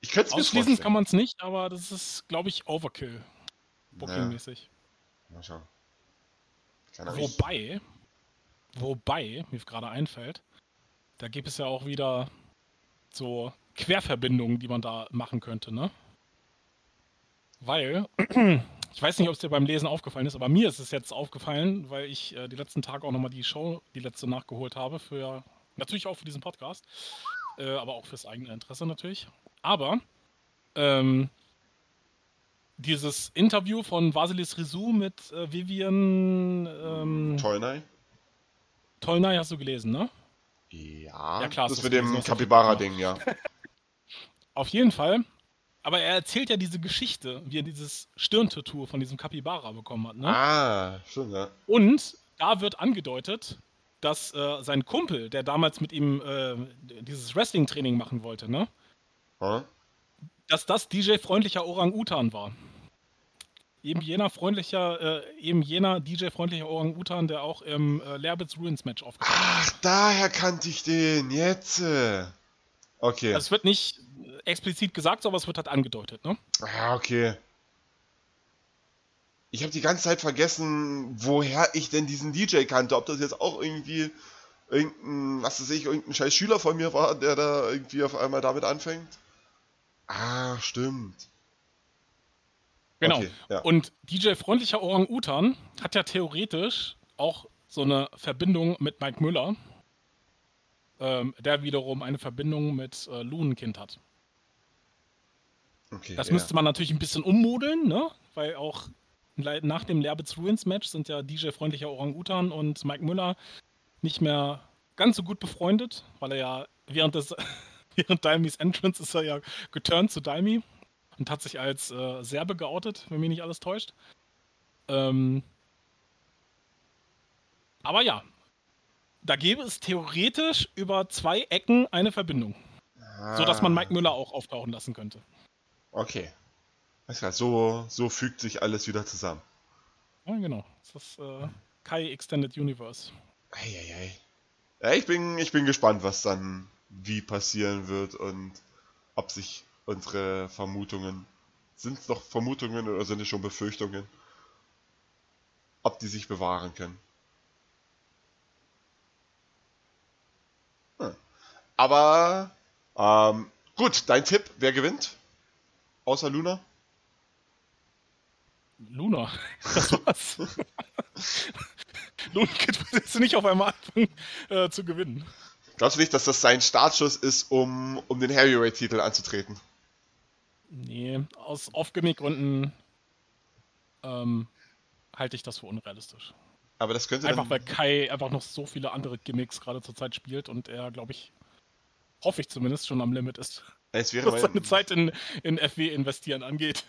ich könnte es mir Ausschließen kann man es nicht, aber das ist, glaube ich, Overkill. Booking-mäßig. Mal schauen. Wobei, wobei, mir gerade einfällt, da gibt es ja auch wieder so Querverbindungen, die man da machen könnte, ne? Weil, ich weiß nicht, ob es dir beim Lesen aufgefallen ist, aber mir ist es jetzt aufgefallen, weil ich äh, die letzten Tage auch nochmal die Show, die letzte nachgeholt habe, für natürlich auch für diesen Podcast, äh, aber auch fürs eigene Interesse natürlich. Aber ähm, dieses Interview von Vasilis Rizou mit äh, Vivian ähm, Tolnay. Tolnay hast du gelesen, ne? Ja, ja klar, das mit dem Capybara-Ding, ja. Auf jeden Fall. Aber er erzählt ja diese Geschichte, wie er dieses Stirntattoo von diesem Capybara bekommen hat, ne? Ah, stimmt, ja. Und da wird angedeutet, dass äh, sein Kumpel, der damals mit ihm äh, dieses Wrestling-Training machen wollte, ne? Huh? Dass das DJ-freundlicher Orang-Utan war. Eben jener freundlicher, äh, eben jener DJ-freundlicher Orang-Utan, der auch im äh, Lerbits Ruins Match aufgetaucht ist. Ach, daher kannte ich den. Jetzt. äh. Okay. Also es wird nicht explizit gesagt, aber es wird halt angedeutet, ne? Ah, okay. Ich habe die ganze Zeit vergessen, woher ich denn diesen DJ kannte. Ob das jetzt auch irgendwie irgendein, was weiß ich, irgendein scheiß Schüler von mir war, der da irgendwie auf einmal damit anfängt. Ah, stimmt. Genau. Okay, ja. Und DJ freundlicher Orang-Utan hat ja theoretisch auch so eine Verbindung mit Mike Müller, ähm, der wiederum eine Verbindung mit äh, Lunenkind hat. Okay, Das ja. müsste man natürlich ein bisschen ummodeln, ne? Weil auch nach dem Lerbits Ruins Match sind ja DJ freundlicher Orang-Utan und Mike Müller nicht mehr ganz so gut befreundet, weil er ja während des während Daimys Entrance ist er ja geturnt zu Daimi und hat sich als äh, Serbe geoutet, wenn mich nicht alles täuscht. Ähm, aber ja, da gäbe es theoretisch über zwei Ecken eine Verbindung, sodass man Ah, Mike Müller auch auftauchen lassen könnte. Okay. Klar, so, so fügt sich alles wieder zusammen. Ja, genau. Das ist äh, Kai Extended Universe. Eieiei. Ja, ich bin, ich bin gespannt, was dann wie passieren wird und ob sich unsere Vermutungen, sind es noch Vermutungen oder sind es schon Befürchtungen, ob die sich bewahren können. Hm. Aber ähm, gut, dein Tipp, wer gewinnt? Außer Luna? Luna. Das war's. Luna wird jetzt nicht auf einmal anfangen äh, zu gewinnen. Glaubst du nicht, dass das sein Startschuss ist, um, um den Heavyweight-Titel anzutreten? Nee, aus Off-Gimmick-Gründen ähm, halte ich das für unrealistisch. Aber das könnte Einfach weil Kai einfach noch so viele andere Gimmicks gerade zur Zeit spielt und er, glaube ich, hoffe ich zumindest, schon am Limit ist, es wäre, was seine Zeit in, in FW investieren angeht.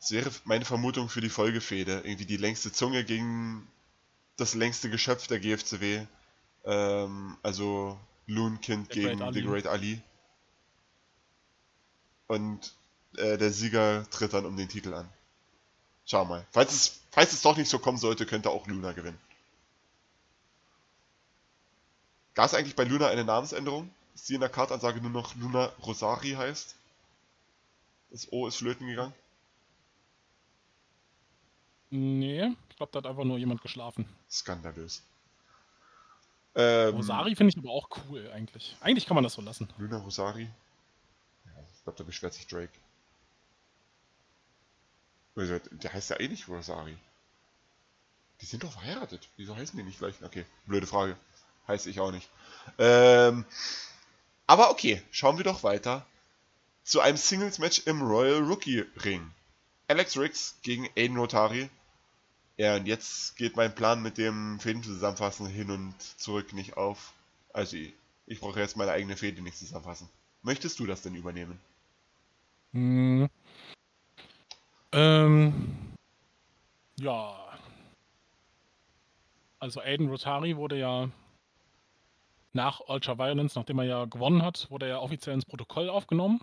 Es wäre meine Vermutung für die Folgefehde. Irgendwie die längste Zunge gegen das längste Geschöpf der GFCW. Ähm, also Loonkind Great gegen Ali. The Great Ali. Und äh, der Sieger tritt dann um den Titel an. Schau mal. Falls es, falls es doch nicht so kommen sollte, könnte auch Luna gewinnen. Gab es eigentlich bei Luna eine Namensänderung? Dass sie in der Kartansage nur noch Luna Rosari heißt? Das O ist flöten gegangen? Nee, ich glaube, da hat einfach nur jemand geschlafen. Skandalös. Ähm, Rosari finde ich aber auch cool eigentlich. Eigentlich kann man das so lassen. Luna Rosari? Ja, ich glaube, da beschwert sich Drake. Also, Der heißt ja eh nicht Rosari. Die sind doch verheiratet. Wieso heißen die nicht gleich? Okay, blöde Frage. Heißt ich auch nicht. Ähm, aber okay, schauen wir doch weiter zu einem Singles-Match im Royal Rookie Ring. Alex Riggs gegen Aiden Rotari. Ja, und jetzt geht mein Plan mit dem Fäden zusammenfassen hin und zurück nicht auf. Also, ich, brauche jetzt meine eigene Fäde nicht zusammenfassen. Möchtest du das denn übernehmen? Hm. Ähm. Ja. Also Aiden Rotari wurde ja nach Ultra Violence, nachdem er ja gewonnen hat, wurde er ja offiziell ins Protokoll aufgenommen.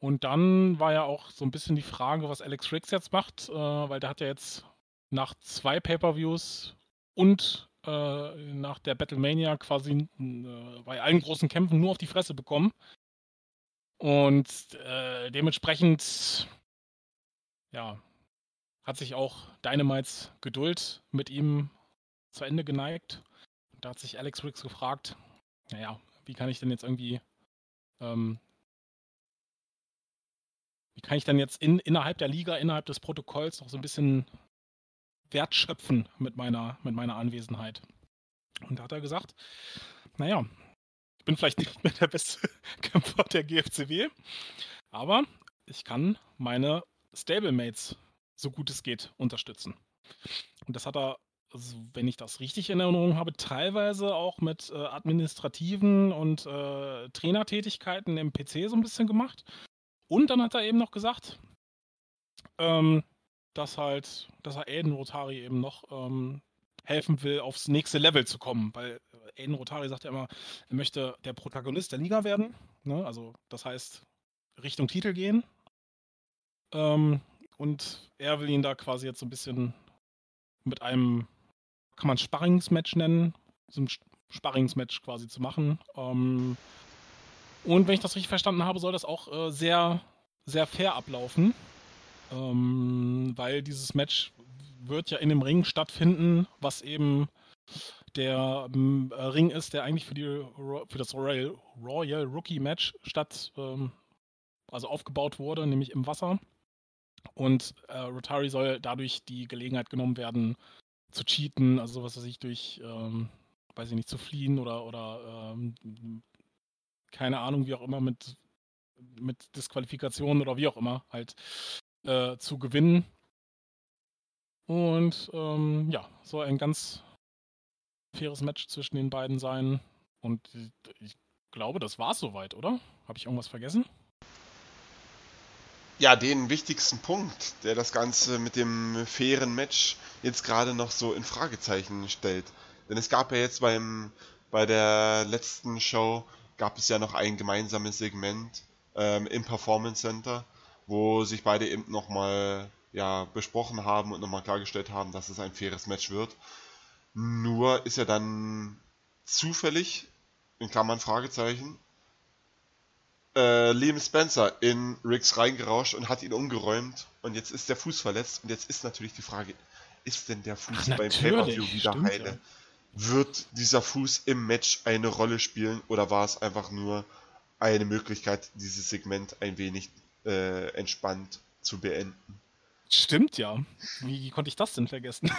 Und dann war ja auch so ein bisschen die Frage, was Alex Riggs jetzt macht, äh, weil der hat ja jetzt nach zwei Pay-Per-Views und äh, nach der Battlemania quasi äh, bei allen großen Kämpfen nur auf die Fresse bekommen. Und äh, dementsprechend, ja, hat sich auch Dynamites Geduld mit ihm zu Ende geneigt. Da hat sich Alex Riggs gefragt, naja, wie kann ich denn jetzt irgendwie, ähm, wie kann ich denn jetzt in, innerhalb der Liga, innerhalb des Protokolls noch so ein bisschen Wert schöpfen mit meiner, mit meiner Anwesenheit? Und da hat er gesagt, naja, ich bin vielleicht nicht mehr der beste Kämpfer der GFCW, aber ich kann meine Stablemates so gut es geht unterstützen. Und das hat er, also wenn ich das richtig in Erinnerung habe, teilweise auch mit äh, administrativen und äh, Trainertätigkeiten im PC so ein bisschen gemacht. Und dann hat er eben noch gesagt, ähm, dass halt, dass er Aiden Rotari eben noch ähm, helfen will, aufs nächste Level zu kommen. Weil Aiden Rotari sagt ja immer, er möchte der Protagonist der Liga werden. Ne? Also das heißt, Richtung Titel gehen. Ähm, und er will ihn da quasi jetzt so ein bisschen mit einem, kann man Sparringsmatch nennen, so ein Sparringsmatch quasi zu machen. Ähm, und wenn ich das richtig verstanden habe, soll das auch äh, sehr, sehr fair ablaufen. Ähm, weil dieses Match wird ja in dem Ring stattfinden, was eben der ähm, Ring ist, der eigentlich für, die, für das Royal, Royal Rookie Match statt, ähm, also aufgebaut wurde, nämlich im Wasser. Und äh, Rotari soll dadurch die Gelegenheit genommen werden, zu cheaten, also was weiß ich, durch, ähm, weiß ich nicht, zu fliehen oder, oder ähm, keine Ahnung, wie auch immer, mit, mit Disqualifikation oder wie auch immer, halt äh, zu gewinnen. Und ähm, ja, soll ein ganz faires Match zwischen den beiden sein. Und ich glaube, das war es soweit, oder? Habe ich irgendwas vergessen? Ja, den wichtigsten Punkt, der das Ganze mit dem fairen Match jetzt gerade noch so in Fragezeichen stellt. Denn es gab ja jetzt beim bei der letzten Show gab es ja noch ein gemeinsames Segment ähm, im Performance Center, wo sich beide eben nochmal ja, besprochen haben und nochmal klargestellt haben, dass es ein faires Match wird. Nur ist er dann zufällig, in Klammern Fragezeichen, äh, Liam Spencer in Riggs reingerauscht und hat ihn umgeräumt und jetzt ist der Fuß verletzt und jetzt ist natürlich die Frage, ist denn der Fuß Ach, beim Pay-Per-View wieder heile? Ja. Wird dieser Fuß im Match eine Rolle spielen oder war es einfach nur eine Möglichkeit, dieses Segment ein wenig äh, entspannt zu beenden? Stimmt ja. Wie, konnte ich das denn vergessen?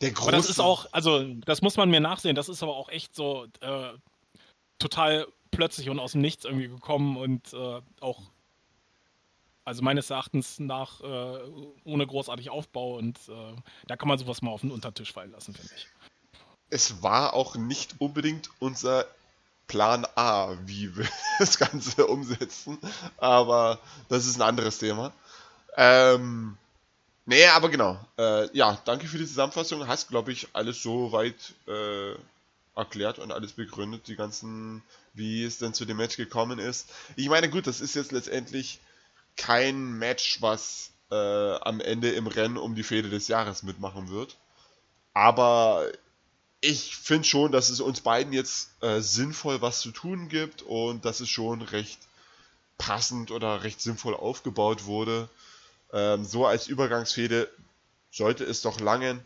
Der große. Aber das ist auch, also das muss man mir nachsehen, das ist aber auch echt so äh, total plötzlich und aus dem Nichts irgendwie gekommen und äh, auch, also meines Erachtens nach, äh, ohne großartig Aufbau und äh, da kann man sowas mal auf den Untertisch fallen lassen, finde ich. Es war auch nicht unbedingt unser Plan A, wie wir das Ganze umsetzen, aber das ist ein anderes Thema. Ähm, nee, aber genau. Äh, ja, danke für die Zusammenfassung. Hast, glaube ich, alles so weit äh, erklärt und alles begründet, die ganzen, wie es denn zu dem Match gekommen ist. Ich meine, gut, das ist jetzt letztendlich kein Match, was äh, am Ende im Rennen um die Fehde des Jahres mitmachen wird. Aber ich finde schon, dass es uns beiden jetzt äh, sinnvoll was zu tun gibt und dass es schon recht passend oder recht sinnvoll aufgebaut wurde. Ähm, so als Übergangsfehde sollte es doch langen.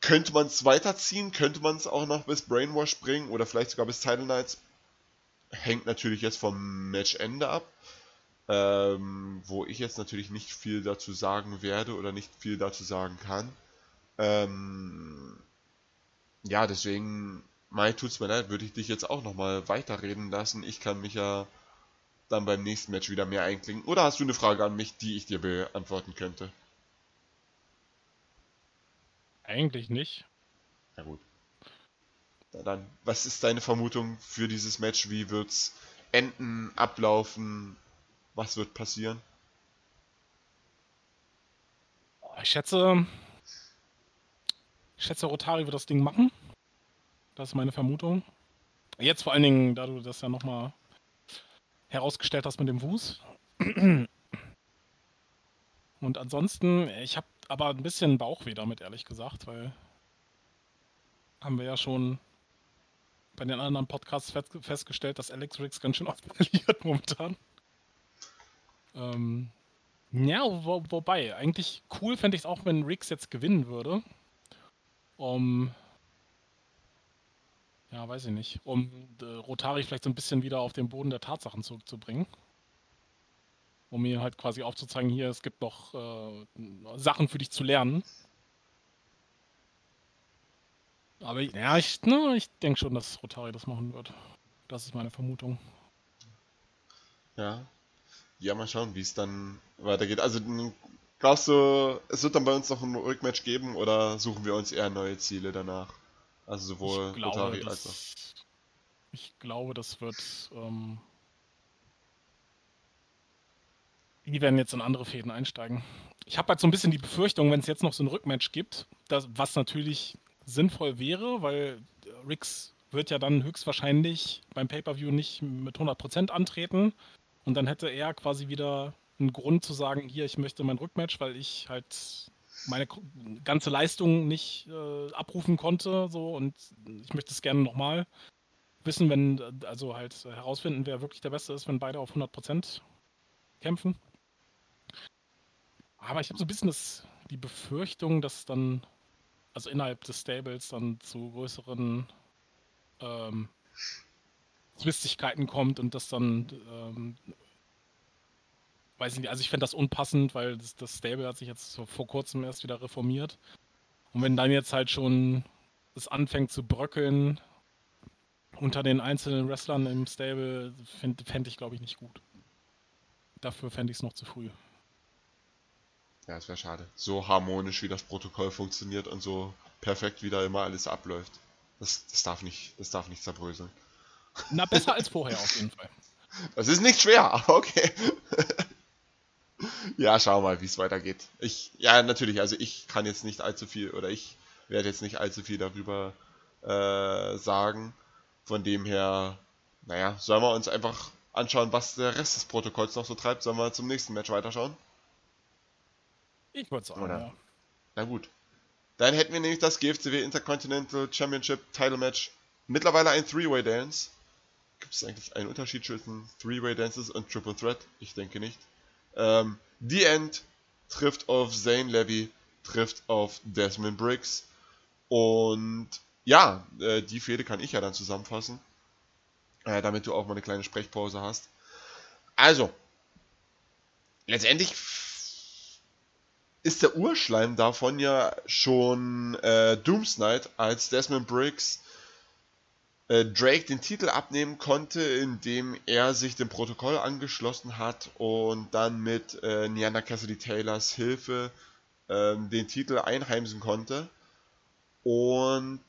Könnte man es weiterziehen? Könnte man es auch noch bis Brainwash bringen oder vielleicht sogar bis Title Nights? Hängt natürlich jetzt vom Matchende ab. Ähm, wo ich jetzt natürlich nicht viel dazu sagen werde oder nicht viel dazu sagen kann. Ähm, ja, deswegen, Mai, tut's mir leid, würde ich dich jetzt auch nochmal weiterreden lassen. Ich kann mich ja dann beim nächsten Match wieder mehr einklinken. Oder hast du eine Frage an mich, die ich dir beantworten könnte? Eigentlich nicht. Na gut. Na dann, was ist deine Vermutung für dieses Match? Wie wird's enden, ablaufen? Was wird passieren? Ich schätze, ich schätze, Rotari wird das Ding machen. Das ist meine Vermutung. Jetzt vor allen Dingen, da du das ja nochmal herausgestellt hast mit dem Fuß. Und ansonsten, ich habe aber ein bisschen Bauchweh damit, ehrlich gesagt, weil haben wir ja schon bei den anderen Podcasts festgestellt, dass Alex Riggs ganz schön oft verliert momentan. Ähm, ja, wo, wobei, eigentlich cool fände ich es auch, wenn Riggs jetzt gewinnen würde. Um, ja, weiß ich nicht, um äh, Rotari vielleicht so ein bisschen wieder auf den Boden der Tatsachen zurückzubringen. Um mir halt quasi aufzuzeigen, hier, es gibt noch äh, Sachen für dich zu lernen. Aber ja, ich, ich denke schon, dass Rotari das machen wird. Das ist meine Vermutung. Ja. Ja, mal schauen, wie es dann weitergeht. Also, glaubst du, es wird dann bei uns noch ein Rückmatch geben oder suchen wir uns eher neue Ziele danach? Also sowohl ich glaube, als auch. Ich glaube, das wird. Ähm, die werden jetzt in andere Fäden einsteigen. Ich habe halt so ein bisschen die Befürchtung, wenn es jetzt noch so ein Rückmatch gibt, dass, was natürlich sinnvoll wäre, weil Rix wird ja dann höchstwahrscheinlich beim Pay-Per-View nicht mit 100% antreten und dann hätte er quasi wieder einen Grund zu sagen, hier, ich möchte mein Rückmatch, weil ich halt meine ganze Leistung nicht äh, abrufen konnte so und ich möchte es gerne nochmal wissen, wenn, also halt herausfinden, wer wirklich der Beste ist, wenn beide auf 100% kämpfen. Aber ich habe so ein bisschen das, die Befürchtung, dass dann, also innerhalb des Stables dann zu größeren ähm, Zwistigkeiten kommt und das dann, ähm, weiß ich nicht, also ich fände das unpassend, weil das, das Stable hat sich jetzt vor kurzem erst wieder reformiert. Und wenn dann jetzt halt schon es anfängt zu bröckeln unter den einzelnen Wrestlern im Stable, fände fänd ich, glaube ich, nicht gut. Dafür fände ich es noch zu früh. Ja, es wäre schade. So harmonisch, wie das Protokoll funktioniert und so perfekt, wie da immer alles abläuft. Das, das, darf, nicht, das darf nicht zerbröseln. Na, besser als vorher auf jeden Fall. Das ist nicht schwer, aber okay. ja, schau mal, wie es weitergeht. Ich, ja, natürlich, also ich kann jetzt nicht allzu viel, oder ich werde jetzt nicht allzu viel darüber äh, sagen. Von dem her, naja, sollen wir uns einfach anschauen, was der Rest des Protokolls noch so treibt. Sollen wir zum nächsten Match weiterschauen? Ich würde sagen, Oder? ja. Na gut. Dann hätten wir nämlich das GFCW Intercontinental Championship Title Match. Mittlerweile ein Three-Way Dance. Gibt es eigentlich einen Unterschied zwischen Three-Way Dances und Triple Threat? Ich denke nicht. Ähm, The End trifft auf Zane Levy, trifft auf Desmond Briggs. Und ja, äh, die Fehde kann ich ja dann zusammenfassen. Äh, damit du auch mal eine kleine Sprechpause hast. Also, letztendlich ist der Urschleim davon ja schon äh, Doomsnight, als Desmond Briggs Drake den Titel abnehmen konnte, indem er sich dem Protokoll angeschlossen hat und dann mit äh, Niana Cassidy Taylors Hilfe ähm, den Titel einheimsen konnte. Und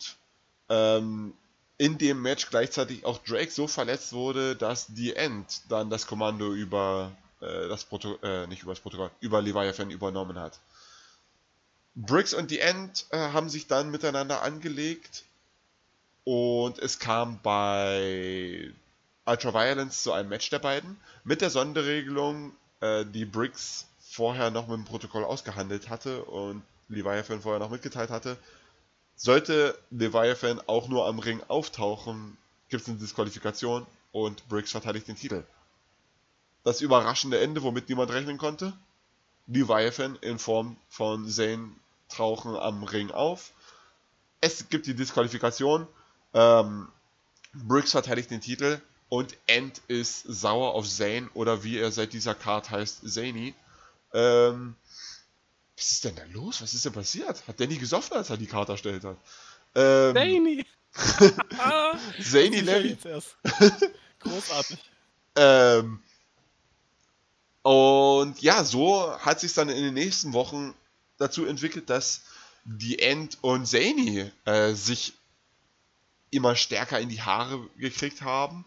ähm, in dem Match gleichzeitig auch Drake so verletzt wurde, dass The End dann das Kommando über äh, das Protokoll, äh, nicht über das Protokoll, über Leviathan übernommen hat. Briggs und The End äh, haben sich dann miteinander angelegt und es kam bei Ultraviolence zu einem Match der beiden mit der Sonderregelung, äh, die Briggs vorher noch mit dem Protokoll ausgehandelt hatte und Leviathan vorher noch mitgeteilt hatte. Sollte Leviathan auch nur am Ring auftauchen, gibt es eine Disqualifikation und Briggs verteidigt den Titel. Das überraschende Ende, womit niemand rechnen konnte. Leviathan in Form von Zane tauchen am Ring auf. Es gibt die Disqualifikation. Ähm, Briggs verteidigt den Titel und End ist sauer auf Zane oder wie er seit dieser Card heißt, Zany. Ähm, was ist denn da los? Was ist denn passiert? Hat Danny gesoffen, als er die Karte erstellt hat? Ähm, Zany! Zany Levy. Großartig. ähm, und ja, so hat sich dann in den nächsten Wochen dazu entwickelt, dass die End und Zany äh, sich immer stärker in die Haare gekriegt haben.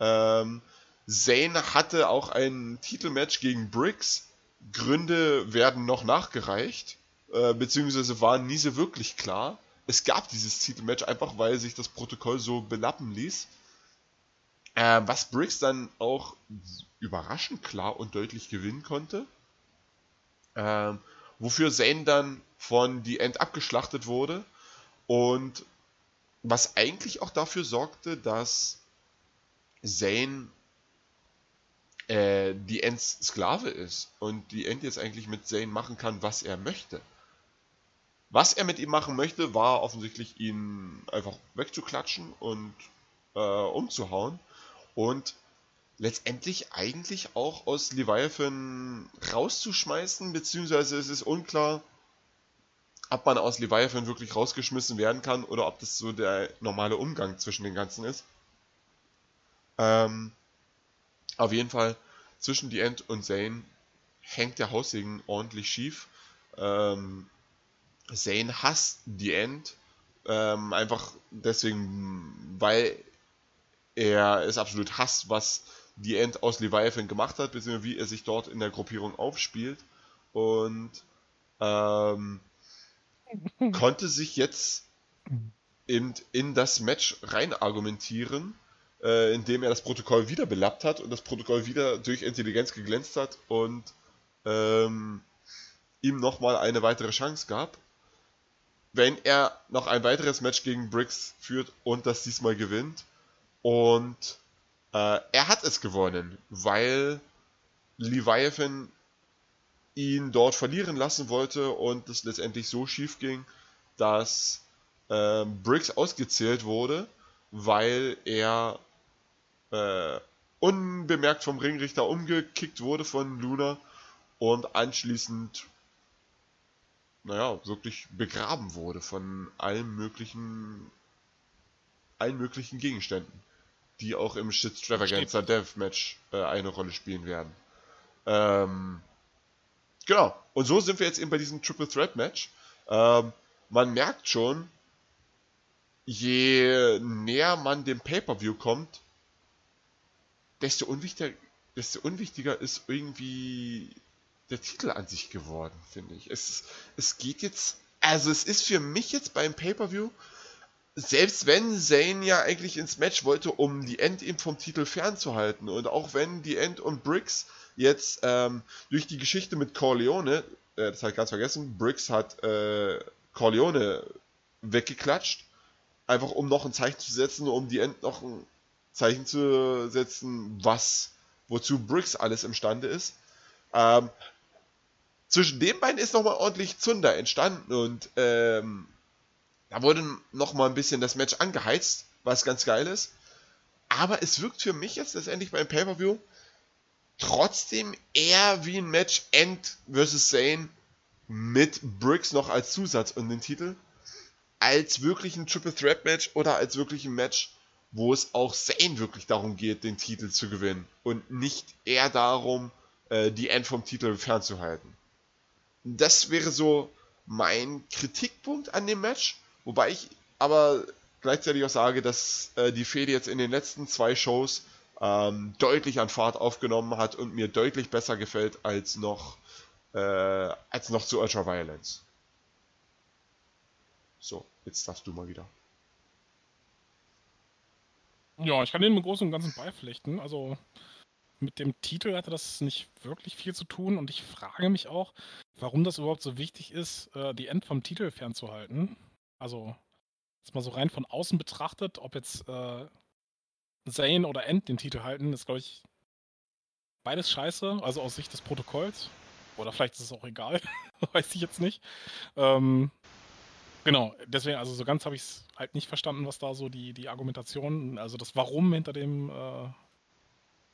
Ähm, Zane hatte auch ein Titelmatch gegen Briggs. Gründe werden noch nachgereicht, äh, beziehungsweise waren nie so wirklich klar. Es gab dieses Titelmatch einfach, weil sich das Protokoll so belappen ließ. Äh, was Briggs dann auch überraschend klar und deutlich gewinnen konnte. Ähm, wofür Zane dann von The End abgeschlachtet wurde und was eigentlich auch dafür sorgte, dass Zane äh, die Ends Sklave ist und die End jetzt eigentlich mit Zane machen kann, was er möchte. Was er mit ihm machen möchte, war offensichtlich ihn einfach wegzuklatschen und äh, umzuhauen und letztendlich eigentlich auch aus Leviathan rauszuschmeißen, beziehungsweise es ist unklar, ob man aus Leviathan wirklich rausgeschmissen werden kann oder ob das so der normale Umgang zwischen den ganzen ist. Ähm, auf jeden Fall zwischen die End und Zane hängt der Haussegen ordentlich schief. Ähm, Zane hasst die End, ähm, einfach deswegen, weil er es absolut hasst, was die End aus Leviathan gemacht hat, beziehungsweise wie er sich dort in der Gruppierung aufspielt. Und ähm, konnte sich jetzt in, in das Match rein argumentieren, äh, indem er das Protokoll wieder belappt hat und das Protokoll wieder durch Intelligenz geglänzt hat und ähm, ihm nochmal eine weitere Chance gab. Wenn er noch ein weiteres Match gegen Briggs führt und das diesmal gewinnt. Und äh, er hat es gewonnen, weil Leviathan ihn dort verlieren lassen wollte und es letztendlich so schief ging, dass äh, Briggs ausgezählt wurde, weil er äh, unbemerkt vom Ringrichter umgekickt wurde von Luna und anschließend naja, wirklich begraben wurde von allen möglichen allen möglichen Gegenständen, die auch im Shit Extravaganza Deathmatch äh, eine Rolle spielen werden. Ähm, genau. Und so sind wir jetzt eben bei diesem Triple Threat Match. Ähm, man merkt schon, je näher man dem Pay-Per-View kommt, desto unwichtiger, desto unwichtiger ist irgendwie der Titel an sich geworden, finde ich. Es, es geht jetzt, also es ist für mich jetzt beim Pay-Per-View, selbst wenn Zane ja eigentlich ins Match wollte, um die End eben vom Titel fernzuhalten und auch wenn die End und Briggs jetzt ähm, durch die Geschichte mit Corleone, äh, das habe ich ganz vergessen, Briggs hat äh, Corleone weggeklatscht, einfach um noch ein Zeichen zu setzen, um die End noch ein Zeichen zu setzen, was, wozu Briggs alles imstande ist. Ähm, zwischen den beiden ist nochmal ordentlich Zunder entstanden und ähm, da wurde nochmal ein bisschen das Match angeheizt, was ganz geil ist. Aber es wirkt für mich jetzt letztendlich beim Pay-Per-View trotzdem eher wie ein Match End vs. Zane mit Briggs noch als Zusatz und den Titel, als wirklich ein Triple Threat Match oder als wirklich ein Match, wo es auch Zane wirklich darum geht, den Titel zu gewinnen und nicht eher darum, äh, die End vom Titel fernzuhalten. Das wäre so mein Kritikpunkt an dem Match, wobei ich aber gleichzeitig auch sage, dass äh, die Fehde jetzt in den letzten zwei Shows ähm, deutlich an Fahrt aufgenommen hat und mir deutlich besser gefällt als noch, äh, als noch zu Ultraviolence. So, jetzt darfst du mal wieder. Ja, ich kann den im Großen und Ganzen beipflichten. Also mit dem Titel hatte das nicht wirklich viel zu tun und ich frage mich auch, warum das überhaupt so wichtig ist, äh, die End vom Titel fernzuhalten. Also, jetzt mal so rein von außen betrachtet, ob jetzt äh, Zane oder End den Titel halten, ist, glaube ich, beides scheiße, also aus Sicht des Protokolls. Oder vielleicht ist es auch egal, weiß ich jetzt nicht. Ähm, genau, deswegen, also so ganz habe ich es halt nicht verstanden, was da so die, die Argumentation, also das Warum hinter dem äh,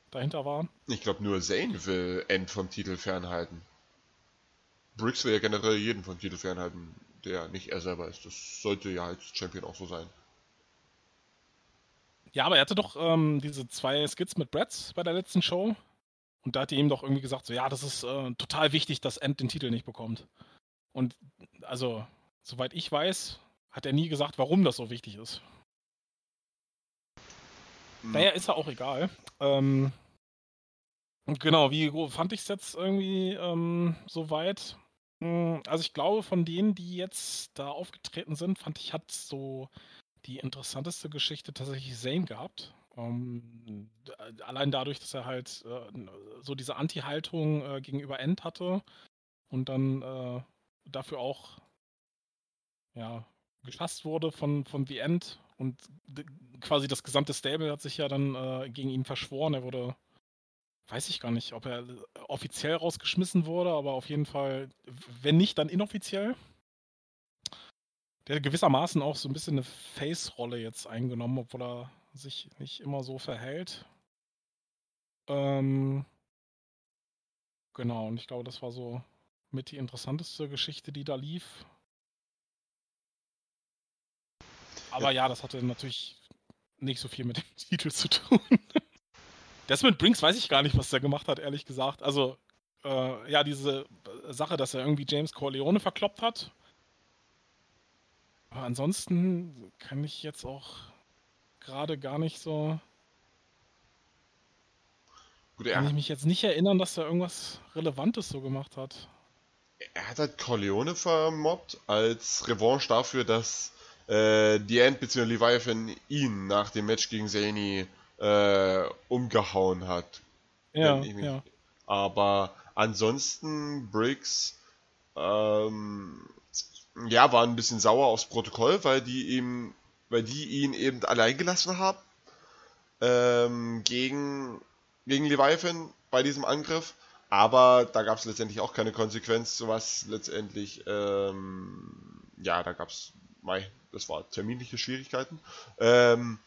dahinter war. Ich glaube, nur Zane will End vom Titel fernhalten. Briggs will ja generell jeden vom Titel fernhalten, der nicht er selber ist. Das sollte ja als Champion auch so sein. Ja, aber er hatte doch ähm, diese zwei Skits mit Bretts bei der letzten Show. Und da hat er ihm doch irgendwie gesagt, so ja, das ist äh, total wichtig, dass End den Titel nicht bekommt. Und also, soweit ich weiß, hat er nie gesagt, warum das so wichtig ist. Hm. Naja, ist ja auch egal. Ähm, genau, wie fand ich es jetzt irgendwie ähm, soweit? Hm, also ich glaube, von denen, die jetzt da aufgetreten sind, fand ich, hat so die interessanteste Geschichte tatsächlich Zane gehabt. Um, ähm, allein dadurch, dass er halt äh, so diese Anti-Haltung äh, gegenüber End hatte und dann äh, dafür auch ja, geschasst wurde von, von The End und quasi das gesamte Stable hat sich ja dann äh, gegen ihn verschworen. Er wurde, weiß ich gar nicht, ob er offiziell rausgeschmissen wurde, aber auf jeden Fall, wenn nicht, dann inoffiziell der hat gewissermaßen auch so ein bisschen eine Face-Rolle jetzt eingenommen, obwohl er sich nicht immer so verhält. Ähm, genau, und ich glaube, das war so mit die interessanteste Geschichte, die da lief. Aber ja, ja das hatte natürlich nicht so viel mit dem Titel zu tun. Das mit Brinks weiß ich gar nicht, was der gemacht hat, ehrlich gesagt. Also, äh, ja, diese Sache, dass er irgendwie James Corleone verkloppt hat, aber ansonsten kann ich jetzt auch gerade gar nicht so. Gut, Kann ich mich jetzt nicht erinnern, dass er irgendwas Relevantes so gemacht hat. er hat halt Corleone vermobbt als Revanche dafür, dass äh, The End bzw. Leviathan ihn nach dem Match gegen Zany äh, umgehauen hat. Ja, ja. Aber ansonsten, Briggs, ähm, ja, waren ein bisschen sauer aufs Protokoll, weil die ihm, weil die ihn eben allein gelassen haben ähm, gegen, gegen Leviathan bei diesem Angriff. Aber da gab es letztendlich auch keine Konsequenz, sowas letztendlich, ähm, ja, da gab es, das war terminliche Schwierigkeiten. Ähm,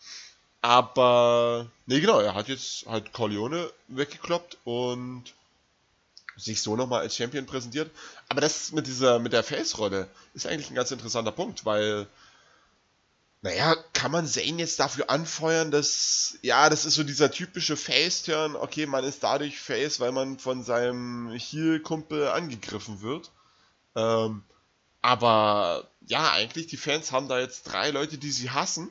aber, nee, genau, er hat jetzt halt Corleone weggekloppt und sich so nochmal als Champion präsentiert. Aber das mit dieser, mit der Face-Rolle ist eigentlich ein ganz interessanter Punkt, weil, naja, kann man Zane jetzt dafür anfeuern, dass, ja, das ist so dieser typische Face-Turn, okay, man ist dadurch Face, weil man von seinem Heel-Kumpel angegriffen wird. Ähm, aber, ja, eigentlich, die Fans haben da jetzt drei Leute, die sie hassen.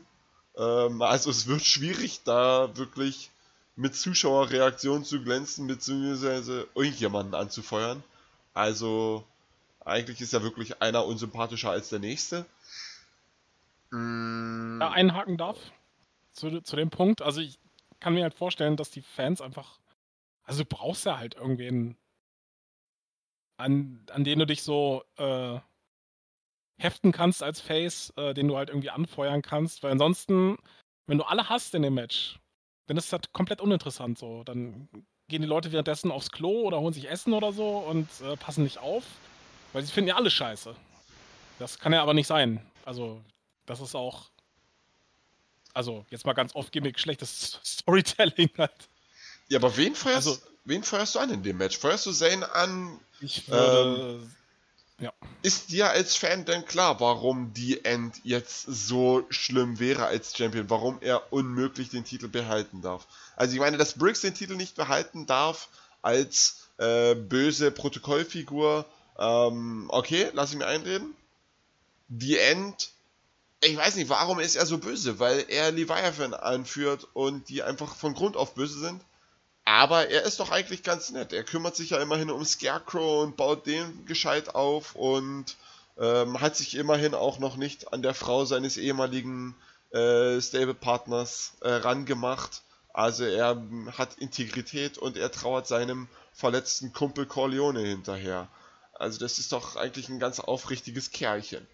Ähm, also es wird schwierig, da wirklich mit Zuschauerreaktionen zu glänzen, beziehungsweise irgendjemanden anzufeuern. Also eigentlich ist ja wirklich einer unsympathischer als der nächste. Mm, da einhaken darf zu, zu dem Punkt. Also ich kann mir halt vorstellen, dass die Fans einfach. Also du brauchst ja halt irgendwen, an, an den du dich so äh, heften kannst als Face, äh, den du halt irgendwie anfeuern kannst. Weil ansonsten, wenn du alle hast in dem Match, dann ist das halt komplett uninteressant so. Dann gehen die Leute währenddessen aufs Klo oder holen sich Essen oder so und äh, passen nicht auf, weil sie finden ja alle scheiße. Das kann ja aber nicht sein. Also, das ist auch. Also, jetzt mal ganz oft gimmick schlechtes Storytelling halt. Ja, aber wen feuerst, Also- wen feuerst du an in dem Match? Feuerst du Zane an? Ich würde. Ja. Ist dir als Fan denn klar, warum die End jetzt so schlimm wäre als Champion? Warum er unmöglich den Titel behalten darf? Also ich meine, dass Briggs den Titel nicht behalten darf als äh, böse Protokollfigur, ähm, okay, lass ich mir einreden. Die End, ich weiß nicht, warum ist er so böse? Weil er Leviathan anführt und die einfach von Grund auf böse sind. Aber er ist doch eigentlich ganz nett. Er kümmert sich ja immerhin um Scarecrow und baut den gescheit auf und ähm, hat sich immerhin auch noch nicht an der Frau seines ehemaligen äh, Stable-Partners äh, rangemacht. Also er ähm, hat Integrität und er trauert seinem verletzten Kumpel Corleone hinterher. Also das ist doch eigentlich ein ganz aufrichtiges Kerlchen.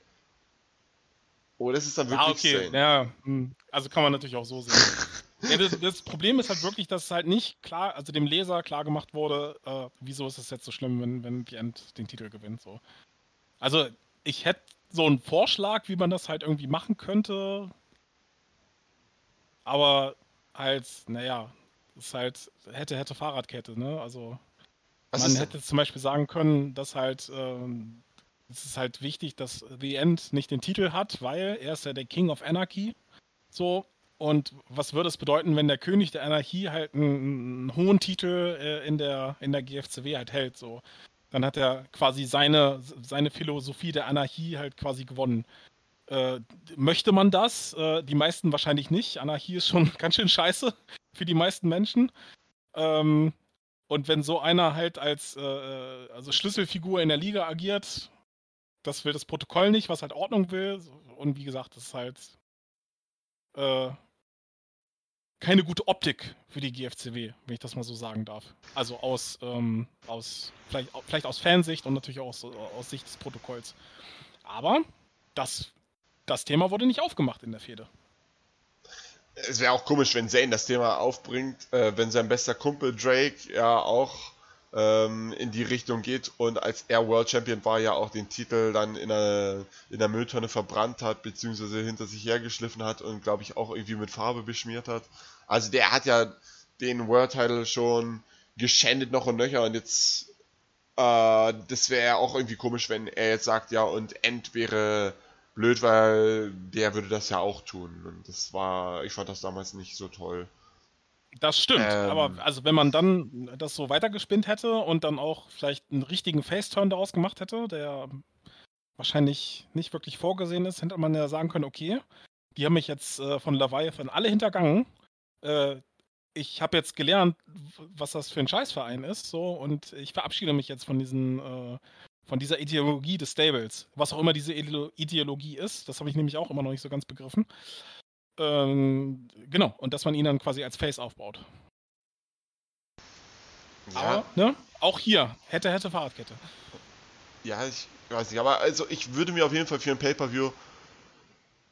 Oder ist es dann wirklich Ah, okay. Zane? Ja, hm. also kann man natürlich auch so sehen. ja, das, das Problem ist halt wirklich, dass halt nicht klar, also dem Leser klar gemacht wurde, äh, wieso ist es jetzt so schlimm, wenn, wenn die End den Titel gewinnt. So. Also ich hätte so einen Vorschlag, wie man das halt irgendwie machen könnte, aber halt, naja, ist halt, hätte, hätte Fahrradkette, ne? Also Was man hätte zum Beispiel sagen können, dass halt ähm, es ist halt wichtig, dass The End nicht den Titel hat, weil er ist ja der King of Anarchy. So, und was würde es bedeuten, wenn der König der Anarchie halt einen, einen hohen Titel äh, in, der, in der GFCW halt hält? So. Dann hat er quasi seine, seine Philosophie der Anarchie halt quasi gewonnen. Äh, möchte man das? Äh, die meisten wahrscheinlich nicht. Anarchie ist schon ganz schön scheiße für die meisten Menschen. Ähm, und wenn so einer halt als äh, also Schlüsselfigur in der Liga agiert, das will das Protokoll nicht, was halt Ordnung will. Und wie gesagt, das ist halt äh, keine gute Optik für die GFCW, wenn ich das mal so sagen darf. Also aus, ähm, aus vielleicht, vielleicht aus Fansicht und natürlich auch aus, aus Sicht des Protokolls. Aber das, das Thema wurde nicht aufgemacht in der Fehde. Es wäre auch komisch, wenn Zane das Thema aufbringt, äh, wenn sein bester Kumpel Drake ja auch ähm, in die Richtung geht und als er World Champion war, ja auch den Titel dann in der, in der Mülltonne verbrannt hat, beziehungsweise hinter sich hergeschliffen hat und glaube ich auch irgendwie mit Farbe beschmiert hat. Also der hat ja den World Title schon geschändet noch und nöcher und jetzt äh, das wäre ja auch irgendwie komisch, wenn er jetzt sagt, ja und End wäre blöd, weil der würde das ja auch tun. Und das war, ich fand das damals nicht so toll. Das stimmt, Ähm. aber also wenn man dann das so weitergespinnt hätte und dann auch vielleicht einen richtigen Face-Turn daraus gemacht hätte, der wahrscheinlich nicht wirklich vorgesehen ist, hätte man ja sagen können, okay, die haben mich jetzt äh, von Leviathan alle hintergangen. Äh, ich habe jetzt gelernt, was das für ein Scheißverein ist, so, und ich verabschiede mich jetzt von diesen, äh, von dieser Ideologie des Stables. Was auch immer diese Ideologie ist, das habe ich nämlich auch immer noch nicht so ganz begriffen. Ähm, genau, und dass man ihn dann quasi als Face aufbaut. Ja. Aber, ne? Auch hier, hätte, hätte Fahrradkette. Ja, ich weiß nicht, aber also ich würde mir auf jeden Fall für ein Pay-Per-View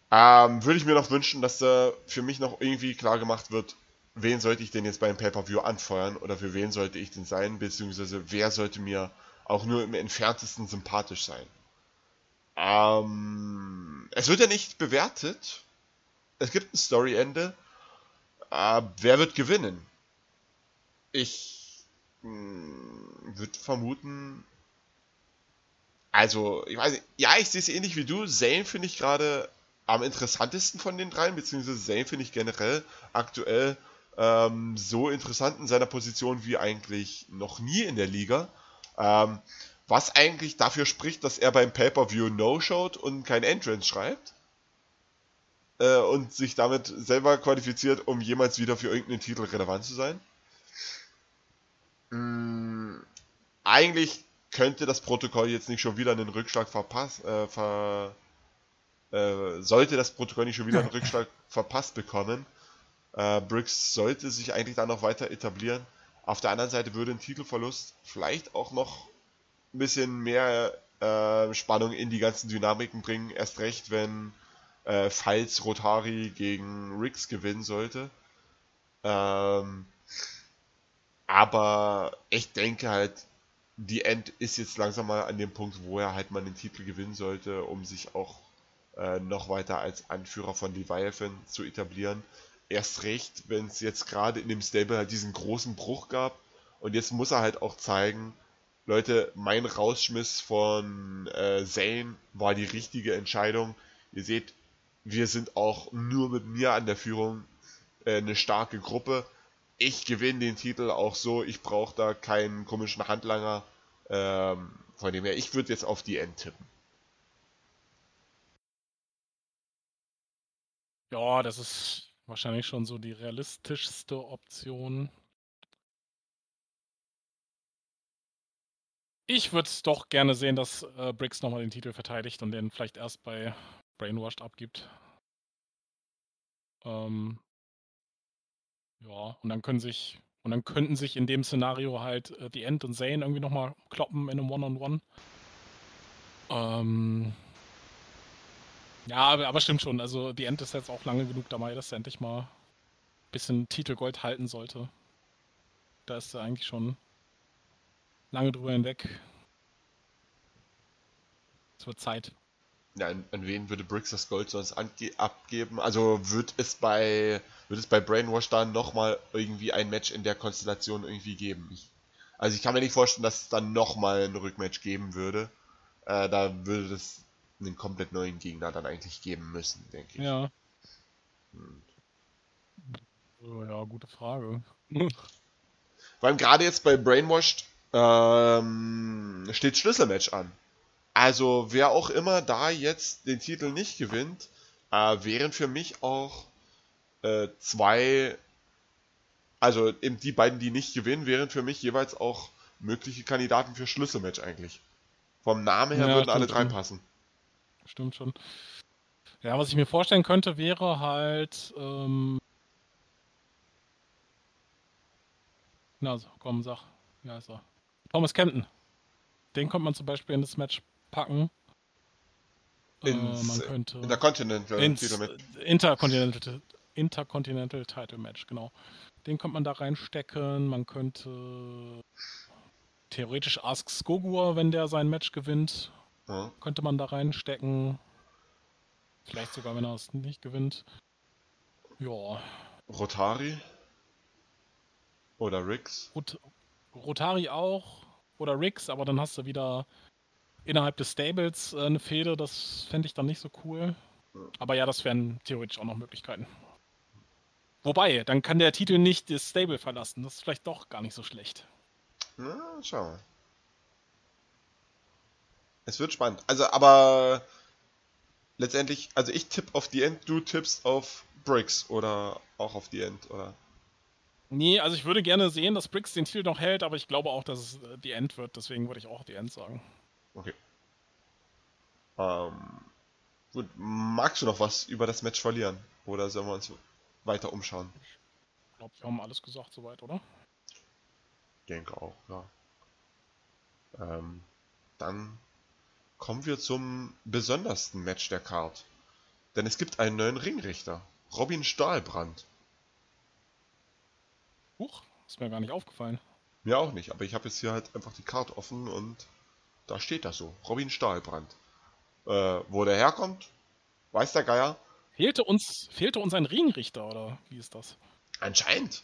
ähm, würde ich mir noch wünschen, dass da für mich noch irgendwie klar gemacht wird, wen sollte ich denn jetzt beim Pay-Per-View anfeuern oder für wen sollte ich denn sein, beziehungsweise wer sollte mir auch nur im entferntesten sympathisch sein. Ähm, es wird ja nicht bewertet. Es gibt ein Story-Ende. Äh, wer wird gewinnen? Ich hm, würde vermuten. Also, ich weiß nicht, ja, ich sehe es ähnlich wie du. Zane finde ich gerade am interessantesten von den dreien, beziehungsweise Zane finde ich generell aktuell ähm, so interessant in seiner Position wie eigentlich noch nie in der Liga. Ähm, was eigentlich dafür spricht, dass er beim Pay-Per-View No-Showt und kein Entrance schreibt. Äh, und sich damit selber qualifiziert, um jemals wieder für irgendeinen Titel relevant zu sein. Mm, eigentlich könnte das Protokoll jetzt nicht schon wieder einen Rückschlag verpassen. Äh, ver äh, sollte das Protokoll nicht schon wieder einen Rückschlag verpasst bekommen. Äh, Briggs sollte sich eigentlich dann noch weiter etablieren. Auf der anderen Seite würde ein Titelverlust vielleicht auch noch ein bisschen mehr äh, Spannung in die ganzen Dynamiken bringen. Erst recht, wenn äh, falls Rotari gegen Riggs gewinnen sollte. Ähm, aber ich denke halt, die End ist jetzt langsam mal an dem Punkt, wo er halt mal den Titel gewinnen sollte, um sich auch äh, noch weiter als Anführer von Leviathan zu etablieren. Erst recht, wenn es jetzt gerade in dem Stable halt diesen großen Bruch gab. Und jetzt muss er halt auch zeigen, Leute, mein Rausschmiss von äh, Zane war die richtige Entscheidung. Ihr seht, wir sind auch nur mit mir an der Führung äh, eine starke Gruppe. Ich gewinne den Titel auch so. Ich brauche da keinen komischen Handlanger. Ähm, von dem her, ich würde jetzt auf die End tippen. Ja, das ist wahrscheinlich schon so die realistischste Option. Ich würde es doch gerne sehen, dass äh, Briggs nochmal den Titel verteidigt und den vielleicht erst bei Brainwashed abgibt. Ähm, ja, und dann können sich, und dann könnten sich in dem Szenario halt äh, die End und Zane irgendwie nochmal kloppen in einem One-on-One. -on -One. Ähm, ja, aber, aber, stimmt schon. Also die End ist jetzt auch lange genug dabei, dass er endlich mal ein bisschen Titelgold halten sollte. Da ist er eigentlich schon lange drüber hinweg. Es wird Zeit. Ja, an, an, wen würde Briggs das Gold sonst abgeben? Also wird es bei wird es bei Brainwash dann nochmal irgendwie ein Match in der Konstellation irgendwie geben? Ich, also ich kann mir nicht vorstellen, dass es dann nochmal ein Rückmatch geben würde. Äh, da würde es einen komplett neuen Gegner dann eigentlich geben müssen, denke ich. Ja. Hm. Ja, gute Frage. Vor allem gerade jetzt bei Brainwashed ähm, steht Schlüsselmatch an. Also wer auch immer da jetzt den Titel nicht gewinnt, äh, wären für mich auch äh, zwei, also eben die beiden, die nicht gewinnen, wären für mich jeweils auch mögliche Kandidaten für Schlüsselmatch eigentlich. Vom Namen her ja, würden alle drei passen stimmt schon. Ja, was ich mir vorstellen könnte, wäre halt. Ähm... Na, so, komm, sag. Heißt er? Thomas Campton. Den könnte man zum Beispiel in das Match packen. Ins, äh, man könnte. Intercontinental ins, Intercontinental, Intercontinental Title Match, genau. Den könnte man da reinstecken. Man könnte theoretisch Ask Skogua, wenn der sein Match gewinnt, ja. Könnte man da reinstecken. Vielleicht sogar, wenn er es nicht gewinnt. Ja. Rotari? Oder Rix? Rot Rotari auch. Oder Rix, aber dann hast du wieder innerhalb des Stables äh, eine Fehde. Das fände ich dann nicht so cool. Aber ja, das wären theoretisch auch noch Möglichkeiten. Wobei, dann kann der Titel nicht das Stable verlassen. Das ist vielleicht doch gar nicht so schlecht. Na, schau mal. Es wird spannend. Also, aber letztendlich, also ich tippe auf die End, du tippst auf Bricks oder auch auf die End, oder? Nee, also ich würde gerne sehen, dass Briggs den Titel noch hält, aber ich glaube auch, dass es äh, die End wird, deswegen würde ich auch die End sagen. Okay. Ähm, gut, magst du noch was über das Match verlieren? Oder sollen wir uns weiter umschauen? Ich glaube, wir haben alles gesagt soweit, oder? denke auch, ja. Ähm, dann kommen wir zum besondersten Match der Card. Denn es gibt einen neuen Ringrichter. Robin Stahlbrand. Huch, ist mir gar nicht aufgefallen. Mir auch nicht, aber ich habe jetzt hier halt einfach die Card offen und da steht das so. Robin Stahlbrand. Äh, wo der herkommt, weiß der Geier. Fehlte uns, fehlte uns ein Ringrichter, oder wie ist das? Anscheinend.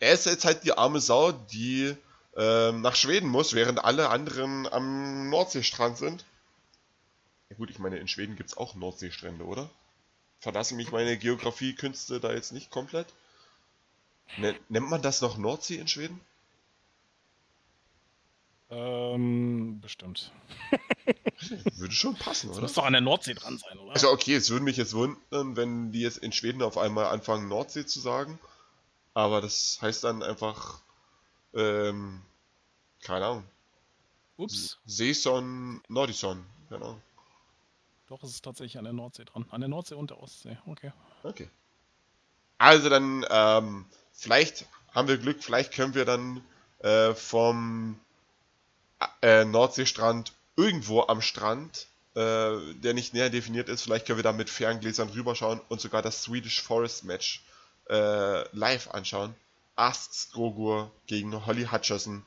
Er ist jetzt halt die arme Sau, die äh, nach Schweden muss, während alle anderen am Nordseestrand sind. Ja gut, ich meine, in Schweden gibt es auch Nordseestrände, oder? Verlassen mich meine Geografiekünste da jetzt nicht komplett? Ne nennt man das noch Nordsee in Schweden? Ähm, bestimmt. würde schon passen, das oder? Muss doch an der Nordsee dran sein, oder? Also okay, es würde mich jetzt wundern, wenn die jetzt in Schweden auf einmal anfangen Nordsee zu sagen. Aber das heißt dann einfach, ähm, keine Ahnung. Ups. Seeson, Nordison, keine Ahnung. Doch, es ist tatsächlich an der Nordsee dran. An der Nordsee und der Ostsee, okay. Okay. Also dann, ähm, vielleicht haben wir Glück, vielleicht können wir dann äh, vom äh, Nordseestrand irgendwo am Strand, äh, der nicht näher definiert ist, vielleicht können wir da mit Ferngläsern rüberschauen und sogar das Swedish Forest Match äh, live anschauen. Asks Grogur gegen Holly Hutcherson,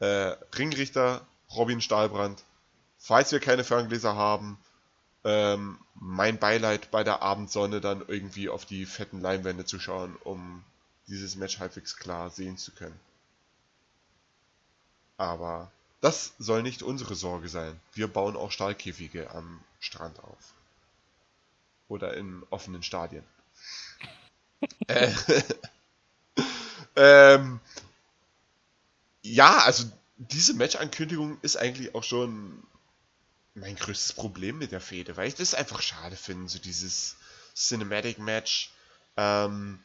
äh, Ringrichter Robin Stahlbrand. Falls wir keine Ferngläser haben, ähm, mein Beileid bei der Abendsonne dann irgendwie auf die fetten Leinwände zu schauen, um dieses Match halbwegs klar sehen zu können. Aber das soll nicht unsere Sorge sein. Wir bauen auch Stahlkäfige am Strand auf. Oder in offenen Stadien. äh, ähm, ja, also diese Match-Ankündigung ist eigentlich auch schon mein größtes Problem mit der Fehde, weil ich das einfach schade finde, so dieses Cinematic-Match. Ähm,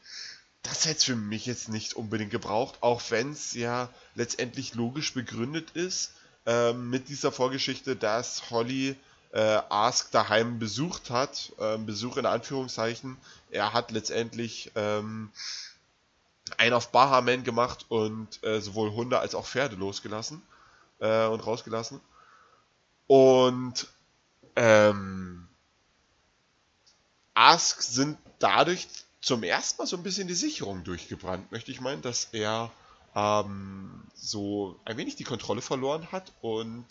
das hätte es für mich jetzt nicht unbedingt gebraucht, auch wenn es ja letztendlich logisch begründet ist ähm, mit dieser Vorgeschichte, dass Holly äh, Ask daheim besucht hat, äh, Besuch in Anführungszeichen. Er hat letztendlich ähm, einen auf Bahaman gemacht und äh, sowohl Hunde als auch Pferde losgelassen äh, und rausgelassen. Und ähm, Ask sind dadurch zum ersten Mal so ein bisschen die Sicherung durchgebrannt, möchte ich meinen, dass er ähm, so ein wenig die Kontrolle verloren hat und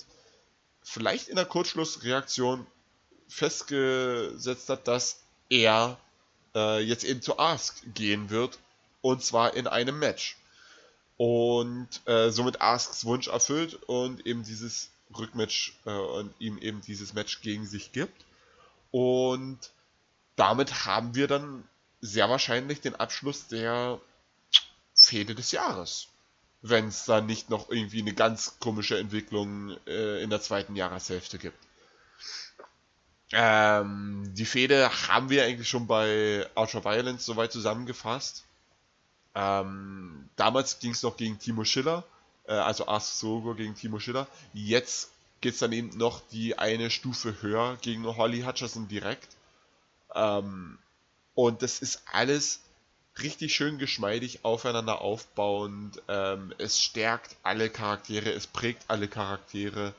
vielleicht in der Kurzschlussreaktion festgesetzt hat, dass er äh, jetzt eben zu Ask gehen wird und zwar in einem Match. Und äh, somit Asks Wunsch erfüllt und eben dieses Rückmatch äh, und ihm eben dieses Match gegen sich gibt. Und damit haben wir dann sehr wahrscheinlich den Abschluss der Fehde des Jahres. Wenn es dann nicht noch irgendwie eine ganz komische Entwicklung äh, in der zweiten Jahreshälfte gibt. Ähm, die Fehde haben wir eigentlich schon bei Ultra Violence soweit zusammengefasst. Ähm, damals ging es noch gegen Timo Schiller, äh, also Ask Sogo gegen Timo Schiller. Jetzt geht es dann eben noch die eine Stufe höher gegen Holly Hutcherson direkt. Ähm, und das ist alles richtig schön geschmeidig aufeinander aufbauend. Ähm, es stärkt alle Charaktere, es prägt alle Charaktere,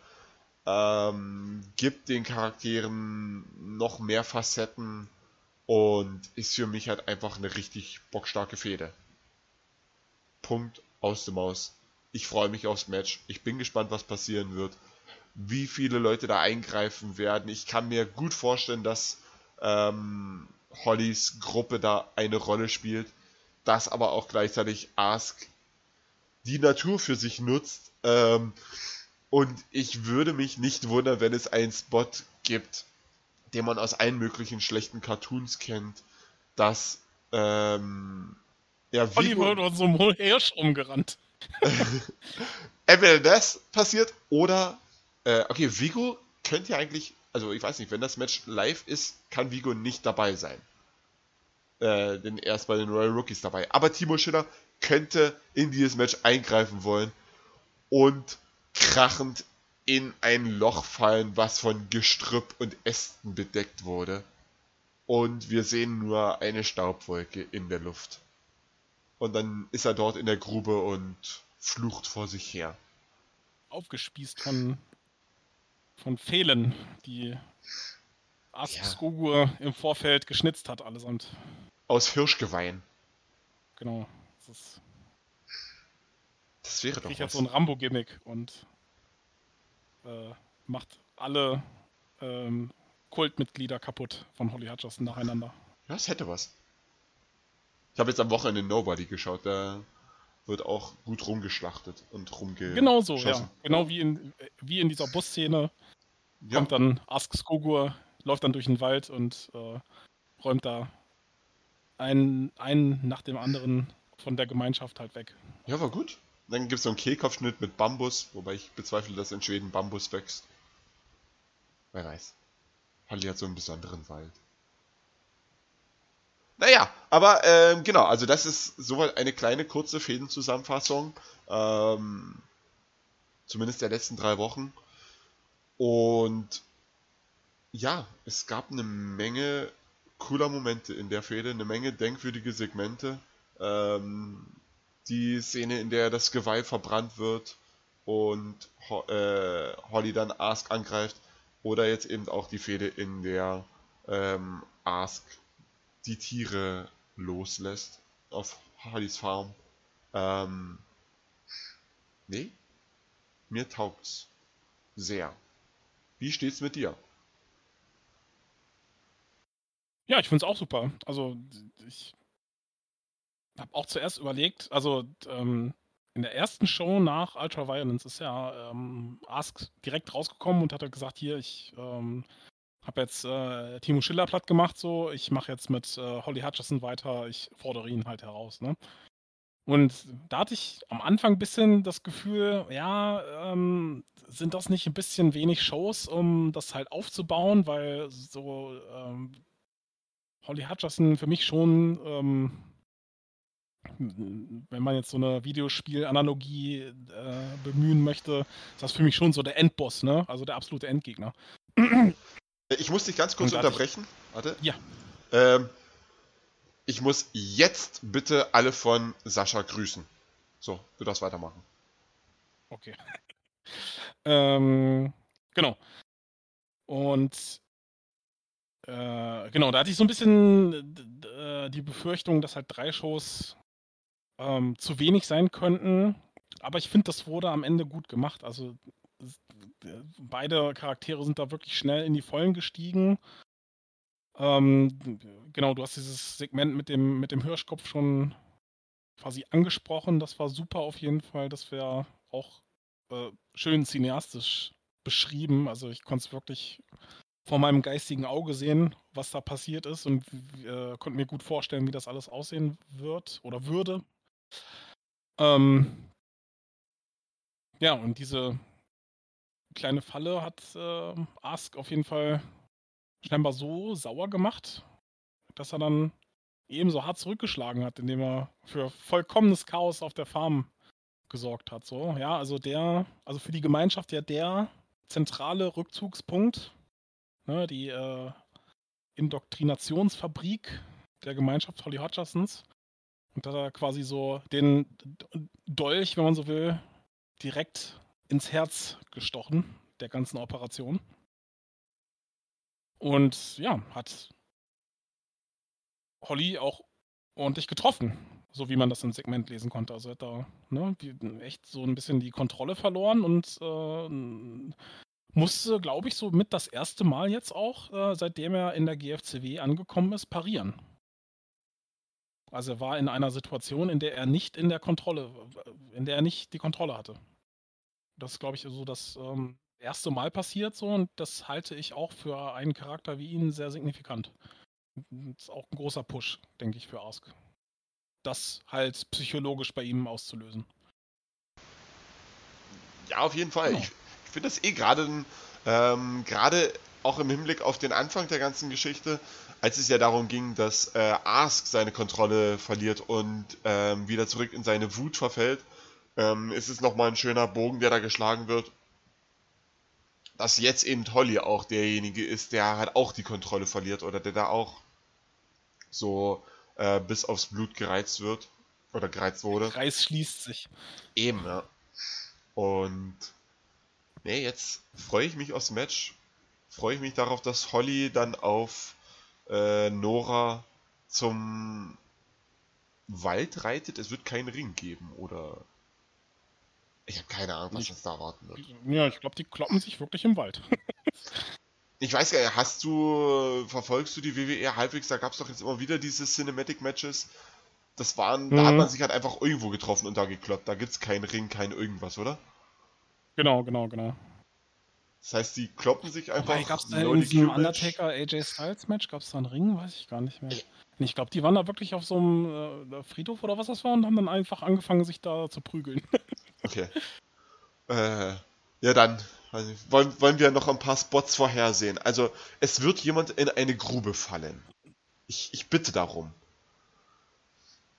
ähm, gibt den Charakteren noch mehr Facetten und ist für mich halt einfach eine richtig bockstarke Fehde. Punkt aus dem Maus. Ich freue mich aufs Match. Ich bin gespannt, was passieren wird. Wie viele Leute da eingreifen werden. Ich kann mir gut vorstellen, dass ähm, Hollys Gruppe da eine Rolle spielt. Dass aber auch gleichzeitig Ask die Natur für sich nutzt. Ähm, und ich würde mich nicht wundern, wenn es einen Spot gibt, den man aus allen möglichen schlechten Cartoons kennt, dass ähm, ja, Olli wird so einem Hirsch umgerannt. Entweder das passiert oder äh, okay, Vigo könnte ja eigentlich, also ich weiß nicht, wenn das Match live ist, kann Vigo nicht dabei sein. äh, denn er ist bei den Royal Rookies dabei. Aber Timo Schiller könnte in dieses Match eingreifen wollen und krachend in ein Loch fallen, was von Gestrüpp und Ästen bedeckt wurde. Und wir sehen nur eine Staubwolke in der Luft. Und dann ist er dort in der Grube und flucht vor sich her. Aufgespießt von, von Fehlen, die Ask ja. Im Vorfeld geschnitzt hat, allesamt. Aus Hirschgeweih. Genau. Das, ist, das wäre doch was. jetzt so ein Rambo-Gimmick und äh, macht alle ähm, Kultmitglieder kaputt von Holly Hutcherson nacheinander. Ja, es hätte was. Ich habe jetzt am Wochenende Nobody geschaut, da wird auch gut rumgeschlachtet und rumge. Genau so, ja. Genau wie in, wie in dieser Busszene ja. kommt dann Ask Skogur, läuft dann durch den Wald und äh, räumt da einen, einen nach dem anderen von der Gemeinschaft halt weg. Ja, war gut. Dann gibt es so einen Kehlkopfschnitt mit Bambus, wobei ich bezweifle, dass in Schweden Bambus wächst. Wer weiß. Halli hat so einen besonderen Wald. Naja, aber ähm, genau, also das ist soweit eine kleine kurze Fädenzusammenfassung. Ähm, zumindest der letzten drei Wochen. Und ja, es gab eine Menge cooler Momente in der Fehde, eine Menge denkwürdige Segmente. Ähm, die Szene, in der das Geweih verbrannt wird und äh, Holly dann Ask angreift. Oder jetzt eben auch die Fehde, in der ähm, Ask die Tiere loslässt auf Hollys Farm. Ähm, nee, mir taugt's sehr. Wie steht's mit dir? Ja, ich finde es auch super. Also ich habe auch zuerst überlegt, also ähm, in der ersten Show nach Ultra Violence ist ja ähm, Ask direkt rausgekommen und hat halt gesagt, hier, ich ähm, habe jetzt äh, Timo Schiller platt gemacht, so, ich mache jetzt mit äh, Holly Hutchison weiter, ich fordere ihn halt heraus, ne? Und da hatte ich am Anfang ein bisschen das Gefühl, ja, ähm, sind das nicht ein bisschen wenig Shows, um das halt aufzubauen, weil so ähm, Holly Hutchison für mich schon, ähm, wenn man jetzt so eine Videospiel-Analogie äh, bemühen möchte, ist das für mich schon so der Endboss, ne? Also der absolute Endgegner. Ich muss dich ganz kurz unterbrechen. Ich... Warte. Ja. Ähm, ich muss jetzt bitte alle von Sascha grüßen. So, du darfst weitermachen. Okay. ähm, genau. Und äh, genau, da hatte ich so ein bisschen äh, die Befürchtung, dass halt drei Shows ähm, zu wenig sein könnten. Aber ich finde, das wurde am Ende gut gemacht. Also beide Charaktere sind da wirklich schnell in die Vollen gestiegen. Ähm, genau, du hast dieses Segment mit dem, mit dem Hirschkopf schon quasi angesprochen. Das war super auf jeden Fall. Das wäre auch äh, schön cineastisch beschrieben. Also ich konnte es wirklich vor meinem geistigen Auge sehen, was da passiert ist und äh, konnte mir gut vorstellen, wie das alles aussehen wird oder würde. Ähm, ja, und diese kleine Falle hat äh, Ask auf jeden Fall scheinbar so sauer gemacht, dass er dann ebenso hart zurückgeschlagen hat, indem er für vollkommenes Chaos auf der Farm gesorgt hat. So, ja, also der, also für die Gemeinschaft ja der zentrale Rückzugspunkt ne, die äh, Indoktrinationsfabrik der Gemeinschaft Holly Hutchersons. Und da er quasi so den Dolch, wenn man so will, direkt ins Herz gestochen, der ganzen Operation. Und ja, hat Holly auch ordentlich getroffen, so wie man das im Segment lesen konnte. Also hat er ne, echt so ein bisschen die Kontrolle verloren und äh, musste, glaube ich, so mit das erste Mal jetzt auch, äh, seitdem er in der GFCW angekommen ist, parieren. Also er war in einer Situation, in der er nicht in der Kontrolle, in der er nicht die Kontrolle hatte. Das ist, glaube ich, so das ähm, erste Mal passiert so und das halte ich auch für einen Charakter wie ihn sehr signifikant. Das ist auch ein großer Push, denke ich, für Ask. Das halt psychologisch bei ihm auszulösen. Ja, auf jeden Fall. Genau. Ich, finde das eh gerade ähm, gerade auch im Hinblick auf den Anfang der ganzen Geschichte, als es ja darum ging, dass äh, Ask seine Kontrolle verliert und ähm, wieder zurück in seine Wut verfällt, ähm, ist es nochmal ein schöner Bogen, der da geschlagen wird. Dass jetzt eben Holly auch derjenige ist, der halt auch die Kontrolle verliert oder der da auch so äh, bis aufs Blut gereizt wird. Oder gereizt wurde. Der Kreis schließt sich. Eben, ja. Und nee, jetzt freue ich mich aufs Match. Freue ich mich darauf, dass Holly dann auf äh, Nora zum Wald reitet. Es wird keinen Ring geben, oder? Ich habe keine Ahnung, was ich, uns da erwarten wird. Ja, ich glaube, die kloppen sich wirklich im Wald. ich weiß ja, hast du, verfolgst du die WWE halbwegs? Da gab es doch jetzt immer wieder diese Cinematic Matches. Das waren, mhm. da hat mhm. man sich halt einfach irgendwo getroffen und da gekloppt. Da gibt es keinen Ring, kein irgendwas, oder? Genau, genau, genau. Das heißt, die kloppen sich einfach. Gab es da in diesem Undertaker AJ Styles Match, gab es da einen Ring? Weiß ich gar nicht mehr. Ich glaube, die waren da wirklich auf so einem äh, Friedhof oder was das war und haben dann einfach angefangen, sich da zu prügeln. okay. Äh, ja, dann also, wollen, wollen wir noch ein paar Spots vorhersehen. Also, es wird jemand in eine Grube fallen. Ich, ich bitte darum.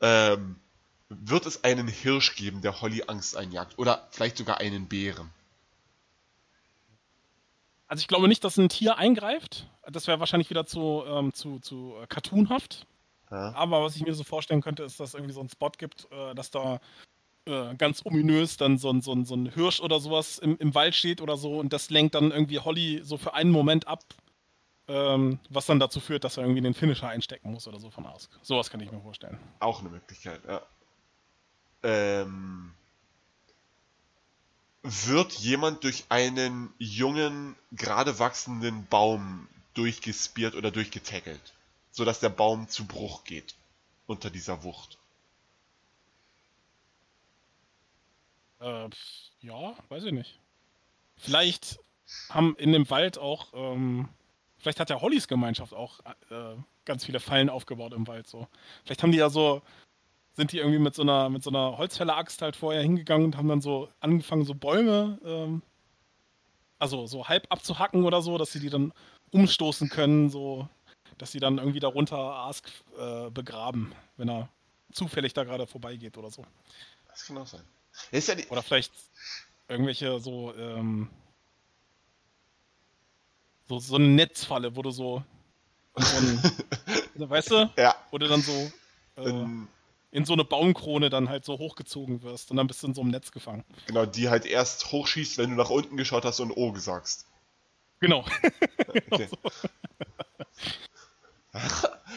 Ähm, wird es einen Hirsch geben, der Holly Angst einjagt? Oder vielleicht sogar einen Bären? Also ich glaube nicht, dass ein Tier eingreift. Das wäre wahrscheinlich wieder zu, ähm, zu, zu äh, cartoonhaft. Ja. Aber was ich mir so vorstellen könnte, ist, dass es irgendwie so einen Spot gibt, äh, dass da äh, ganz ominös dann so ein, so, ein, so ein Hirsch oder sowas im, im Wald steht oder so und das lenkt dann irgendwie Holly so für einen Moment ab, ähm, was dann dazu führt, dass er irgendwie den Finisher einstecken muss oder so von Ask. Sowas kann ich mir vorstellen. Auch eine Möglichkeit, ja. Ähm, wird jemand durch einen jungen, gerade wachsenden Baum durchgespiert oder durchgetackelt, sodass der Baum zu Bruch geht unter dieser Wucht. Äh, ja, weiß ich nicht. Vielleicht haben in dem Wald auch, ähm, vielleicht hat der Hollys Gemeinschaft auch äh, ganz viele Fallen aufgebaut im Wald so. Vielleicht haben die ja so sind die irgendwie mit so einer, mit so einer Holzfäller-Axt halt vorher hingegangen und haben dann so angefangen, so Bäume, ähm, also so halb abzuhacken oder so, dass sie die dann umstoßen können, so, dass sie dann irgendwie darunter Ask äh, begraben, wenn er zufällig da gerade vorbeigeht oder so. Das kann auch sein. Ja oder vielleicht irgendwelche so, ähm, so, so eine Netzfalle, wo du so, so ein, weißt du? Ja. Wo du dann so, äh, in so eine Baumkrone dann halt so hochgezogen wirst und dann bist du in so einem Netz gefangen. Genau, die halt erst hochschießt, wenn du nach unten geschaut hast und O sagst. Genau. okay. ja,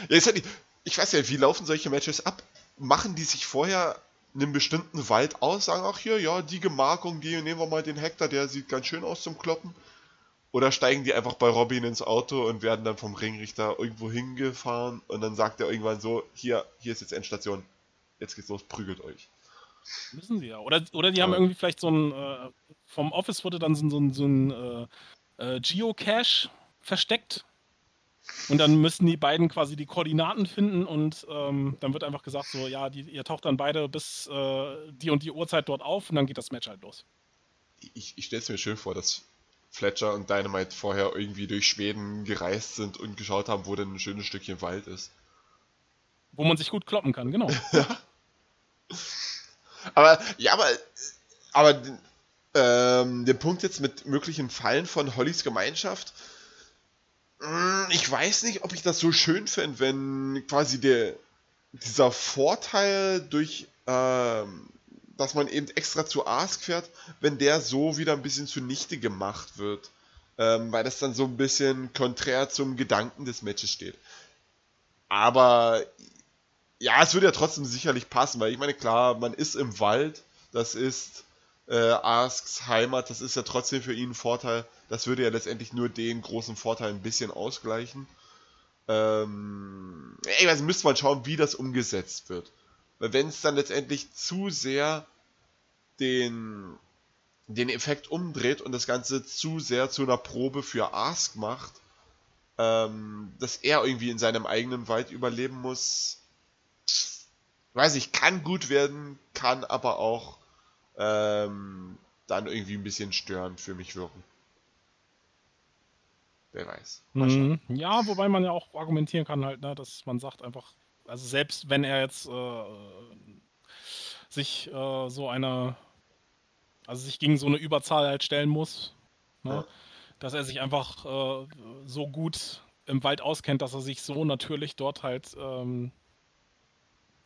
halt die, ich weiß ja, wie laufen solche Matches ab? Machen die sich vorher einen bestimmten Wald aus, sagen, ach hier, ja, die Gemarkung, die nehmen wir mal den Hektar, der sieht ganz schön aus zum Kloppen. Oder steigen die einfach bei Robin ins Auto und werden dann vom Ringrichter irgendwo hingefahren und dann sagt er irgendwann so, hier, hier ist jetzt Endstation, jetzt geht's los, prügelt euch. Müssen sie ja. Oder, oder die ja. haben irgendwie vielleicht so ein, äh, vom Office wurde dann so, so, so ein äh, äh, Geocache versteckt. Und dann müssen die beiden quasi die Koordinaten finden und ähm, dann wird einfach gesagt, so, ja, die, ihr taucht dann beide bis äh, die und die Uhrzeit dort auf und dann geht das Match halt los. Ich, ich stelle es mir schön vor, dass Fletcher und Dynamite vorher irgendwie durch Schweden gereist sind und geschaut haben, wo denn ein schönes Stückchen Wald ist. Wo man sich gut kloppen kann, genau. aber, ja, aber, aber ähm, der Punkt jetzt mit möglichen Fallen von Hollys Gemeinschaft, ich weiß nicht, ob ich das so schön finde, wenn quasi der, dieser Vorteil durch, ähm, dass man eben extra zu Ask fährt, wenn der so wieder ein bisschen zunichte gemacht wird. Ähm, weil das dann so ein bisschen konträr zum Gedanken des Matches steht. Aber ja, es würde ja trotzdem sicherlich passen, weil ich meine, klar, man ist im Wald, das ist äh, Asks Heimat, das ist ja trotzdem für ihn ein Vorteil. Das würde ja letztendlich nur den großen Vorteil ein bisschen ausgleichen. Ähm, ich weiß, müsste man schauen, wie das umgesetzt wird. Weil wenn es dann letztendlich zu sehr den, den Effekt umdreht und das Ganze zu sehr zu einer Probe für Ask macht, ähm, dass er irgendwie in seinem eigenen Wald überleben muss, weiß ich, kann gut werden, kann aber auch ähm, dann irgendwie ein bisschen störend für mich wirken. Wer weiß. Mhm. Ja, wobei man ja auch argumentieren kann, halt, ne, dass man sagt einfach, also selbst wenn er jetzt äh, sich äh, so eine, also sich gegen so eine Überzahl halt stellen muss, ne, ja. dass er sich einfach äh, so gut im Wald auskennt, dass er sich so natürlich dort halt, ähm,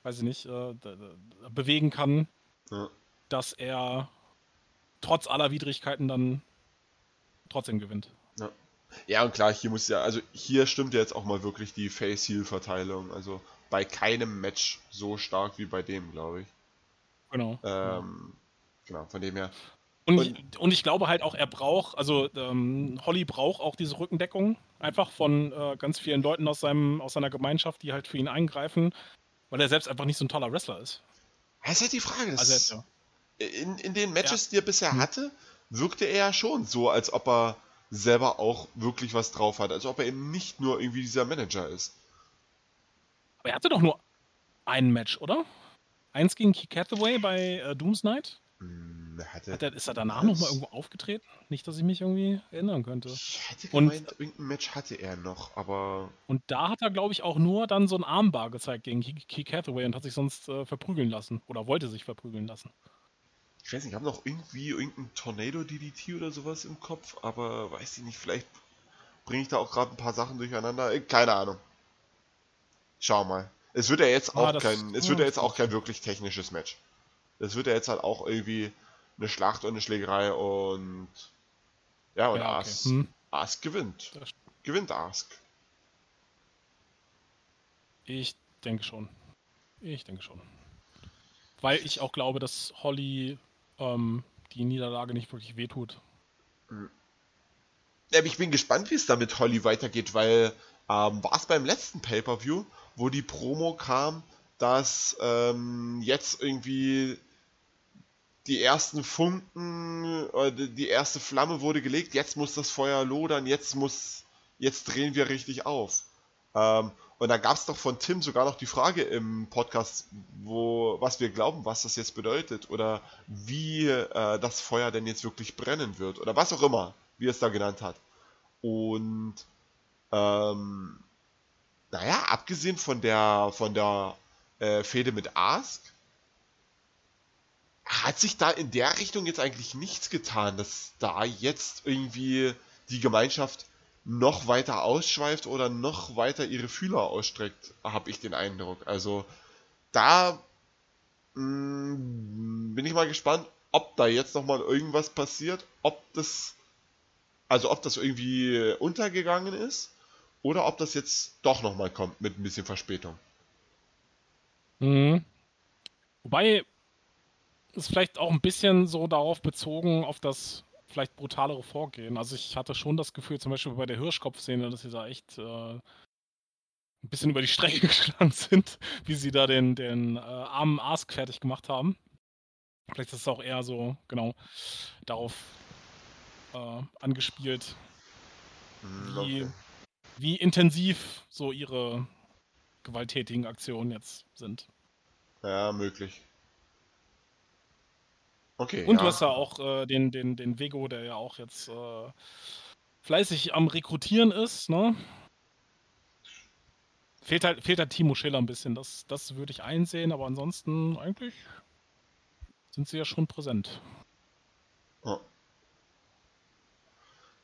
weiß ich nicht, äh, bewegen kann, ja. Dass er trotz aller Widrigkeiten dann trotzdem gewinnt. Ja. Ja, und klar, hier muss ja, also hier stimmt ja jetzt auch mal wirklich die Face-Heal-Verteilung. Also bei keinem Match so stark wie bei dem, glaube ich. Genau. Ähm, genau, von dem her. Und, und, ich, und ich glaube halt auch, er braucht, also ähm, Holly braucht auch diese Rückendeckung einfach von äh, ganz vielen Leuten aus, seinem, aus seiner Gemeinschaft, die halt für ihn eingreifen, weil er selbst einfach nicht so ein toller Wrestler ist. Das ist halt die Frage. Also in, in den Matches, ja. die er bisher hm. hatte, wirkte er ja schon so, als ob er selber auch wirklich was drauf hat. Als ob er eben nicht nur irgendwie dieser Manager ist. Aber er hatte doch nur ein Match, oder? Eins gegen Keith Hathaway bei äh, Dooms Night? Hm, hatte hat er, ist er danach nochmal irgendwo aufgetreten? Nicht, dass ich mich irgendwie erinnern könnte. Ich hätte gemeint, und, irgendein Match hatte er noch, aber. Und da hat er, glaube ich, auch nur dann so ein Armbar gezeigt gegen Keith Hathaway und hat sich sonst äh, verprügeln lassen. Oder wollte sich verprügeln lassen ich weiß nicht, ich habe noch irgendwie irgendein Tornado DDT oder sowas im Kopf, aber weiß ich nicht, vielleicht bringe ich da auch gerade ein paar Sachen durcheinander. Äh, keine Ahnung. Schau mal. Es wird ja jetzt ah, auch kein, es wird ja jetzt auch kein wirklich technisches Match. Es wird ja jetzt halt auch irgendwie eine Schlacht und eine Schlägerei und ja, und ja, okay. Ask, hm. Ask gewinnt. Gewinnt Ask. Ich denke schon. Ich denke schon. Weil ich auch glaube, dass Holly ähm, die Niederlage nicht wirklich wehtut. Ich bin gespannt, wie es da mit Holly weitergeht, weil ähm, war es beim letzten Pay-Per-View, wo die Promo kam, dass ähm, jetzt irgendwie die ersten Funken, äh, die erste Flamme wurde gelegt, jetzt muss das Feuer lodern, jetzt muss, jetzt drehen wir richtig auf. Ähm, und da gab es doch von Tim sogar noch die Frage im Podcast, wo, was wir glauben, was das jetzt bedeutet oder wie äh, das Feuer denn jetzt wirklich brennen wird oder was auch immer, wie er es da genannt hat. Und ähm, naja, abgesehen von der von der äh, Fehde mit Ask, hat sich da in der Richtung jetzt eigentlich nichts getan, dass da jetzt irgendwie die Gemeinschaft noch weiter ausschweift oder noch weiter ihre Fühler ausstreckt, habe ich den Eindruck. Also da mh, mm, bin ich mal gespannt, ob da jetzt nochmal irgendwas passiert, ob das, also ob das irgendwie untergegangen ist oder ob das jetzt doch nochmal kommt mit ein bisschen Verspätung. Mhm. Wobei es vielleicht auch ein bisschen so darauf bezogen, auf das vielleicht brutalere Vorgehen. Also ich hatte schon das Gefühl, zum Beispiel bei der Hirschkopf-Szene, dass sie da echt äh, ein bisschen über die Strecke geschlagen sind, wie sie da den, den äh, armen Ask fertig gemacht haben. Vielleicht ist es auch eher so, genau, darauf äh, angespielt, hm, wie, wie intensiv so ihre gewalttätigen Aktionen jetzt sind. Ja, möglich. Okay. Und ja. du hast ja auch äh, den, den, den Vego, der ja auch jetzt äh, fleißig am Rekrutieren ist, ne? Fehlt halt, fehlt halt Timo Schiller ein bisschen. Das, das würde ich einsehen, aber ansonsten eigentlich sind sie ja schon präsent. Oh.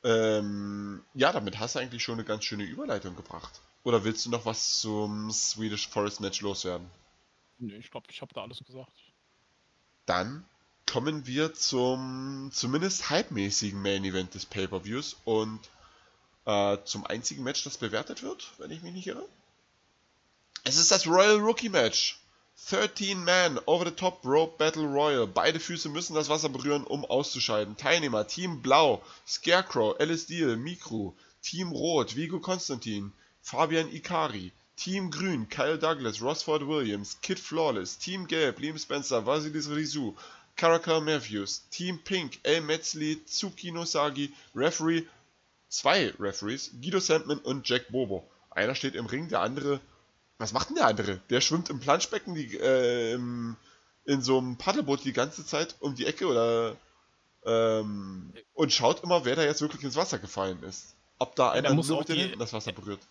Ähm, ja, damit hast du eigentlich schon eine ganz schöne Überleitung gebracht. Oder willst du noch was zum Swedish Forest Match loswerden? Nee, ich glaube, ich habe da alles gesagt. Dann kommen wir zum zumindest halbmäßigen Main Event des Pay-Per-Views und äh, zum einzigen Match, das bewertet wird, wenn ich mich nicht irre. Es ist das Royal Rookie Match. 13 Man over the top rope Battle Royal. Beide Füße müssen das Wasser berühren, um auszuscheiden. Teilnehmer Team Blau, Scarecrow, Alice Deal, Mikro, Team Rot, Vigo Konstantin, Fabian Ikari, Team Grün, Kyle Douglas, Rossford Williams, Kid Flawless, Team Gelb, Liam Spencer, Vasilis Rizou, Caracal Matthews, Team Pink, El Metzli, Tsukino Sagi, Referee, zwei Referees, Guido Sandman und Jack Bobo. Einer steht im Ring, der andere. Was macht denn der andere? Der schwimmt im Planschbecken die, äh, im, in so einem Paddelboot die ganze Zeit um die Ecke oder ähm, und schaut immer, wer da jetzt wirklich ins Wasser gefallen ist. ob da einer muss nur mit den das Wasser berührt.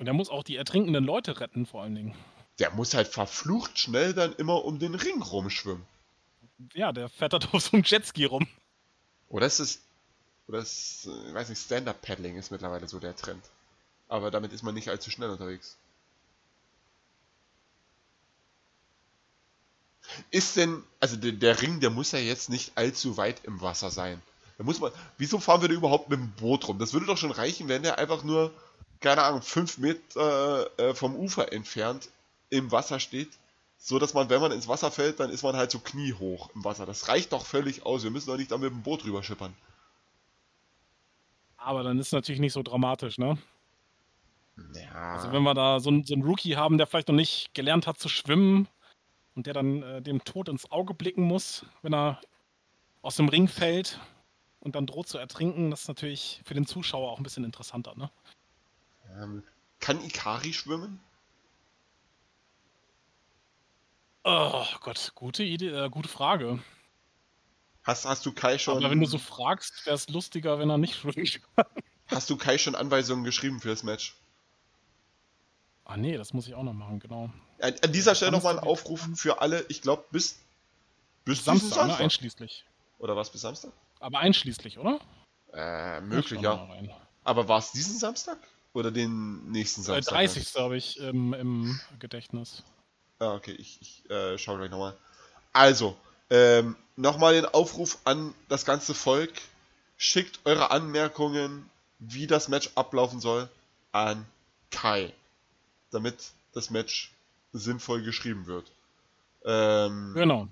Und er muss auch die ertrinkenden Leute retten, vor allen Dingen. Der muss halt verflucht schnell dann immer um den Ring rumschwimmen. Ja, der fährt da auf so einem Jetski rum. Oder ist es. Oder ist, ich weiß nicht, Stand-Up-Paddling ist mittlerweile so der Trend. Aber damit ist man nicht allzu schnell unterwegs. Ist denn, also der, der Ring, der muss ja jetzt nicht allzu weit im Wasser sein. Da muss man, wieso fahren wir da überhaupt mit dem Boot rum? Das würde doch schon reichen, wenn der einfach nur, keine Ahnung, 5 Meter äh, vom Ufer entfernt im Wasser steht. So dass man, wenn man ins Wasser fällt, dann ist man halt so kniehoch im Wasser. Das reicht doch völlig aus. Wir müssen doch nicht da mit dem Boot rüber schippern. Aber dann ist es natürlich nicht so dramatisch, ne? Ja. Also wenn wir da so einen, so einen Rookie haben, der vielleicht noch nicht gelernt hat zu schwimmen und der dann äh, dem Tod ins Auge blicken muss, wenn er aus dem Ring fällt und dann droht zu ertrinken, das ist natürlich für den Zuschauer auch ein bisschen interessanter, ne? Ähm, kann Ikari schwimmen? Oh Gott, gute Idee, äh, gute Frage. Hast, hast du Kai schon. Aber wenn du so fragst, wäre es lustiger, wenn er nicht schwimmt. Hast du Kai schon Anweisungen geschrieben für das Match? ah nee, das muss ich auch noch machen, genau. An, an dieser Stelle nochmal ein Samstag- Aufruf für alle, ich glaube bis. Bis diesen Samstag, ne? Samstag. Einschließlich. Oder was bis Samstag? Aber einschließlich, oder? Äh, möglich, ja. Aber war es diesen Samstag? Oder den nächsten Äh, Samstag? 30. habe ich im, im Gedächtnis. Ah, okay, ich, ich äh, schaue gleich nochmal. Also, ähm, nochmal den Aufruf an das ganze Volk. Schickt eure Anmerkungen, wie das Match ablaufen soll, an Kai. Damit das Match sinnvoll geschrieben wird. Ähm, Genau,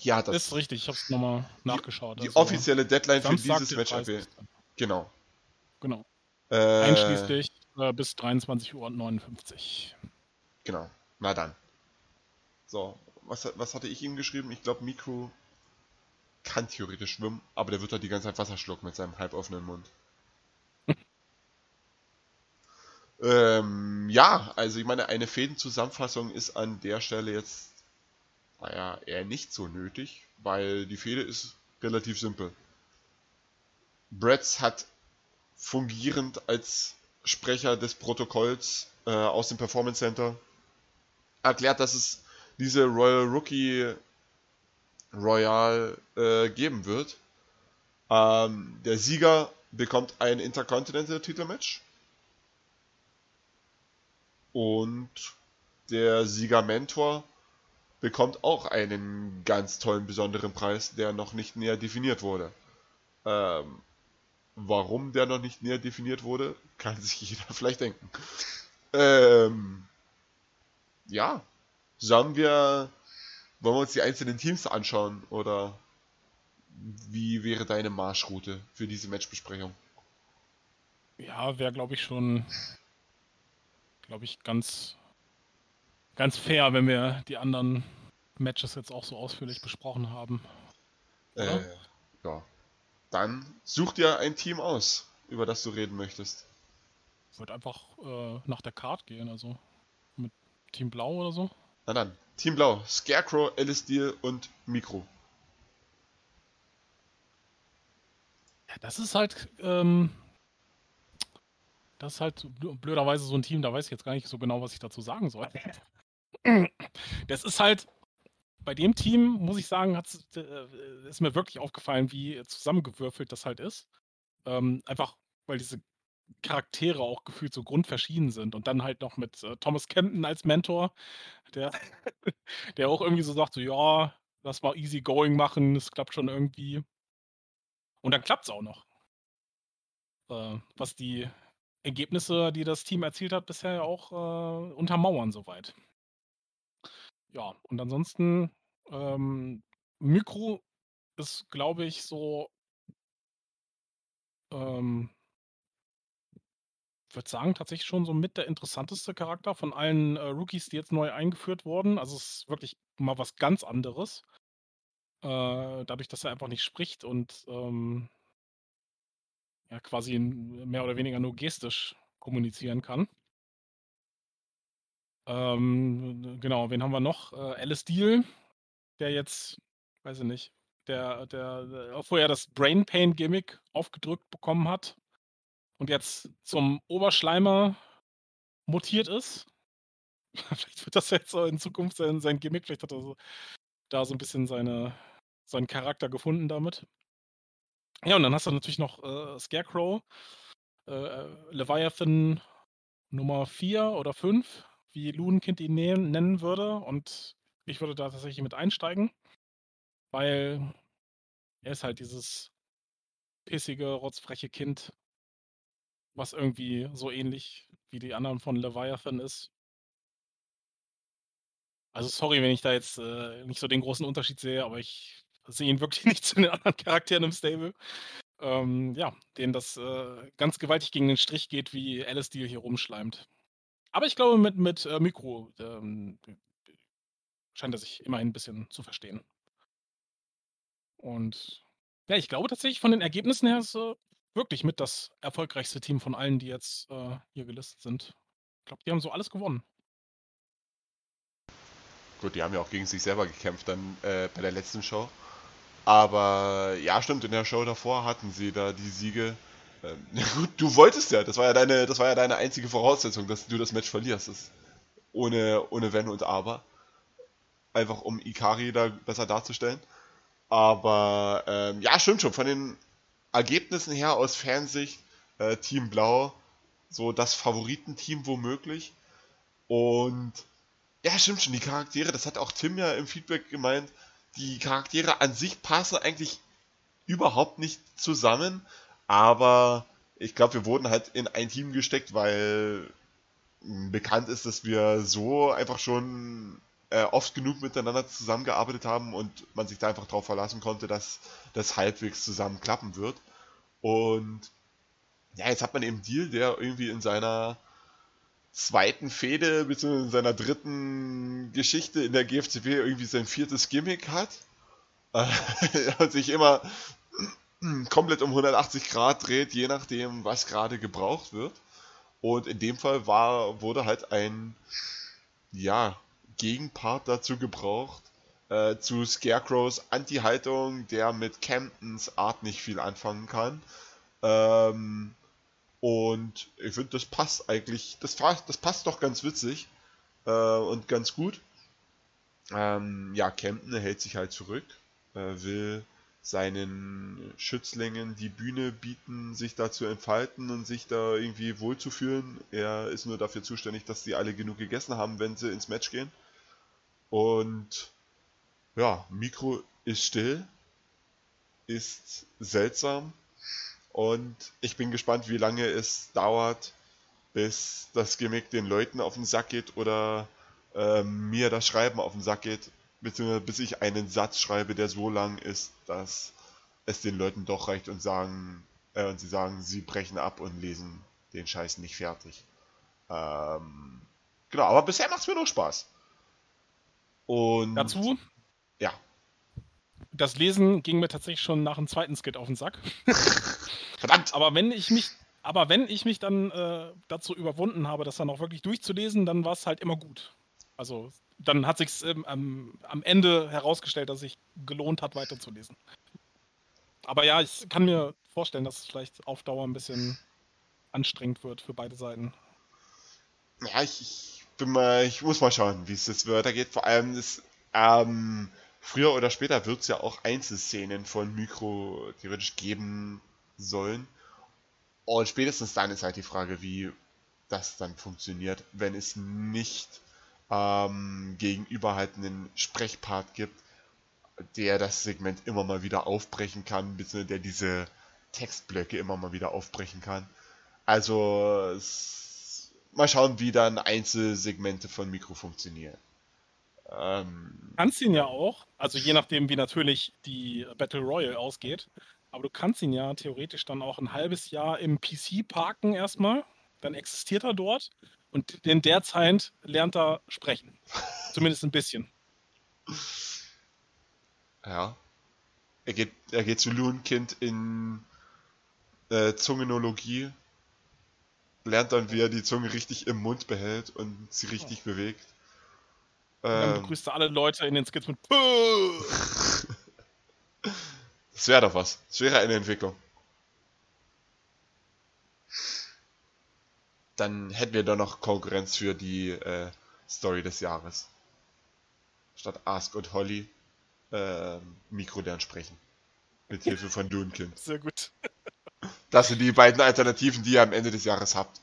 ja, das ist richtig. Ich habe es nochmal nachgeschaut. die also offizielle Deadline für dieses Match. 30. erwähnt. Genau. Genau. Äh, Einschließlich äh, bis 23 Uhr und 59. Genau. Na dann. So, was, was hatte ich ihm geschrieben? Ich glaube, Mikro kann theoretisch schwimmen, aber der wird halt die ganze Zeit Wasser schlucken mit seinem halboffenen Mund. ähm, ja, also ich meine, eine Fädenzusammenfassung ist an der Stelle jetzt, naja, eher nicht so nötig, weil die Fehde ist relativ simpel. Bretz hat fungierend als Sprecher des Protokolls äh, aus dem Performance Center erklärt, dass es diese Royal Rookie Royal äh, geben wird. Ähm, der Sieger bekommt ein Intercontinental Titelmatch. Und der Sieger Mentor bekommt auch einen ganz tollen, besonderen Preis, der noch nicht näher definiert wurde. Ähm, warum der noch nicht näher definiert wurde, kann sich jeder vielleicht denken. Ähm, ja, sollen wir, wollen wir uns die einzelnen Teams anschauen oder wie wäre deine Marschroute für diese Matchbesprechung? Ja, wäre, glaube ich, schon, glaube ich, ganz, ganz fair, wenn wir die anderen Matches jetzt auch so ausführlich besprochen haben. Äh, ja. Dann such dir ein Team aus, über das du reden möchtest. Ich würde einfach äh, nach der Card gehen, also mit Team Blau oder so. Na dann, Team Blau, Scarecrow, Alice Deal und Mikro. Ja, das ist halt, ähm, das ist halt blöderweise so ein Team, da weiß ich jetzt gar nicht so genau, was ich dazu sagen soll. Das ist halt, bei dem Team, muss ich sagen, hat's, äh, ist mir wirklich aufgefallen, wie zusammengewürfelt das halt ist. Ähm, einfach, weil diese Charaktere auch gefühlt so grundverschieden sind. Und dann halt noch mit äh, Thomas Kempton als Mentor, der, der auch irgendwie so sagt, so ja, lass mal easy going machen, das klappt schon irgendwie. Und dann klappt es auch noch. Äh, was die Ergebnisse, die das Team erzielt hat, bisher ja auch äh, untermauern soweit. Ja, und ansonsten, ähm, Mikro ist, glaube ich, so, ähm, würde sagen, tatsächlich schon so mit der interessanteste Charakter von allen äh, Rookies, die jetzt neu eingeführt wurden. Also es ist wirklich mal was ganz anderes. Äh, dadurch, dass er einfach nicht spricht und ähm, ja quasi mehr oder weniger nur gestisch kommunizieren kann. Ähm, genau, wen haben wir noch? Äh, Alice Deal, der jetzt, weiß ich nicht, der, der, der vorher das Brain Pain Gimmick aufgedrückt bekommen hat und jetzt zum Oberschleimer mutiert ist. vielleicht wird das jetzt in Zukunft sein, sein Gimmick, vielleicht hat er so, da so ein bisschen seine, seinen Charakter gefunden damit. Ja, und dann hast du natürlich noch äh, Scarecrow, äh, Leviathan Nummer 4 oder 5, wie Lunenkind ihn nennen würde. Und ich würde da tatsächlich mit einsteigen, weil er ist halt dieses pissige, rotzfreche Kind, was irgendwie so ähnlich wie die anderen von Leviathan ist. Also sorry, wenn ich da jetzt äh, nicht so den großen Unterschied sehe, aber ich sehe ihn wirklich nicht zu den anderen Charakteren im Stable. Ähm, ja, denen das äh, ganz gewaltig gegen den Strich geht, wie Alice Deal hier rumschleimt. Aber ich glaube, mit, mit äh, Mikro ähm, scheint er sich immerhin ein bisschen zu verstehen. Und ja, ich glaube tatsächlich von den Ergebnissen her ist äh, wirklich mit das erfolgreichste Team von allen, die jetzt äh, hier gelistet sind. Ich glaube, die haben so alles gewonnen. Gut, die haben ja auch gegen sich selber gekämpft dann äh, bei der letzten Show. Aber ja, stimmt, in der Show davor hatten sie da die Siege. Ähm, gut, du wolltest ja, das war ja deine, das war ja deine einzige Voraussetzung, dass du das Match verlierst. Das ohne, ohne Wenn und Aber. Einfach um Ikari da besser darzustellen. Aber ähm, ja, stimmt schon. Von den Ergebnissen her aus Fansicht äh, Team Blau so das Favoritenteam womöglich. Und ja, stimmt schon, die Charaktere, das hat auch Tim ja im Feedback gemeint, die Charaktere an sich passen eigentlich überhaupt nicht zusammen, aber ich glaube, wir wurden halt in ein Team gesteckt, weil bekannt ist, dass wir so einfach schon äh, oft genug miteinander zusammengearbeitet haben und man sich da einfach darauf verlassen konnte, dass das halbwegs zusammen klappen wird. Und ja, jetzt hat man eben Deal, der irgendwie in seiner zweiten Fehde, beziehungsweise in seiner dritten Geschichte in der GFCW irgendwie sein viertes Gimmick hat. Äh, und sich immer komplett um 180 Grad dreht, je nachdem, was gerade gebraucht wird. Und in dem Fall war, wurde halt ein, ja, Gegenpart dazu gebraucht, äh, zu Scarecrows Anti-Haltung, der mit Camptons Art nicht viel anfangen kann. Ähm, und ich finde, das passt eigentlich, das, das passt doch ganz witzig äh, und ganz gut. Ähm, ja, Kempten hält sich halt zurück, äh, will seinen Schützlingen die Bühne bieten, sich da zu entfalten und sich da irgendwie wohlzufühlen. Er ist nur dafür zuständig, dass die alle genug gegessen haben, wenn sie ins Match gehen. Und ja, Mikro ist still, ist seltsam, und ich bin gespannt, wie lange es dauert, bis das Gimmick den Leuten auf den Sack geht oder äh, mir das Schreiben auf den Sack geht, beziehungsweise bis ich einen Satz schreibe, der so lang ist, dass es den Leuten doch reicht und sagen, äh, und sie sagen, sie brechen ab und lesen den Scheiß nicht fertig. Ähm, genau, aber bisher macht es mir noch Spaß. Und dazu? Ja. Das Lesen ging mir tatsächlich schon nach dem zweiten Skit auf den Sack. Verdammt! Aber wenn ich mich, aber wenn ich mich dann äh, dazu überwunden habe, das dann auch wirklich durchzulesen, dann war es halt immer gut. Also dann hat sich ähm, am, am Ende herausgestellt, dass sich gelohnt hat, weiterzulesen. Aber ja, ich kann mir vorstellen, dass es vielleicht auf Dauer ein bisschen anstrengend wird für beide Seiten. Ja, ich, ich bin mal, ich muss mal schauen, wie es jetzt weitergeht. Vor allem ist, ähm, früher oder später wird es ja auch Einzelszenen von Mikro theoretisch geben, sollen. Und spätestens dann ist halt die Frage, wie das dann funktioniert, wenn es nicht ähm, gegenüber halt einen Sprechpart gibt, der das Segment immer mal wieder aufbrechen kann, beziehungsweise der diese Textblöcke immer mal wieder aufbrechen kann. Also es, mal schauen, wie dann Einzelsegmente von Mikro funktionieren. Ähm, kannst ihn ja auch, also je nachdem, wie natürlich die Battle Royale ausgeht, aber du kannst ihn ja theoretisch dann auch ein halbes Jahr im PC parken erstmal. Dann existiert er dort und in der Zeit lernt er sprechen. Zumindest ein bisschen. Ja. Er geht, er geht zu Loonkind in äh, Zungenologie, lernt dann, wie er die Zunge richtig im Mund behält und sie richtig oh. bewegt. Und dann ähm, begrüßt er alle Leute in den Skits mit Das wäre doch was. Das wäre eine Entwicklung. dann hätten wir da noch Konkurrenz für die äh, Story des Jahres. Statt Ask und Holly äh, Mikrodern sprechen. Mit Hilfe von Duncan. Sehr gut. Das sind die beiden Alternativen, die ihr am Ende des Jahres habt.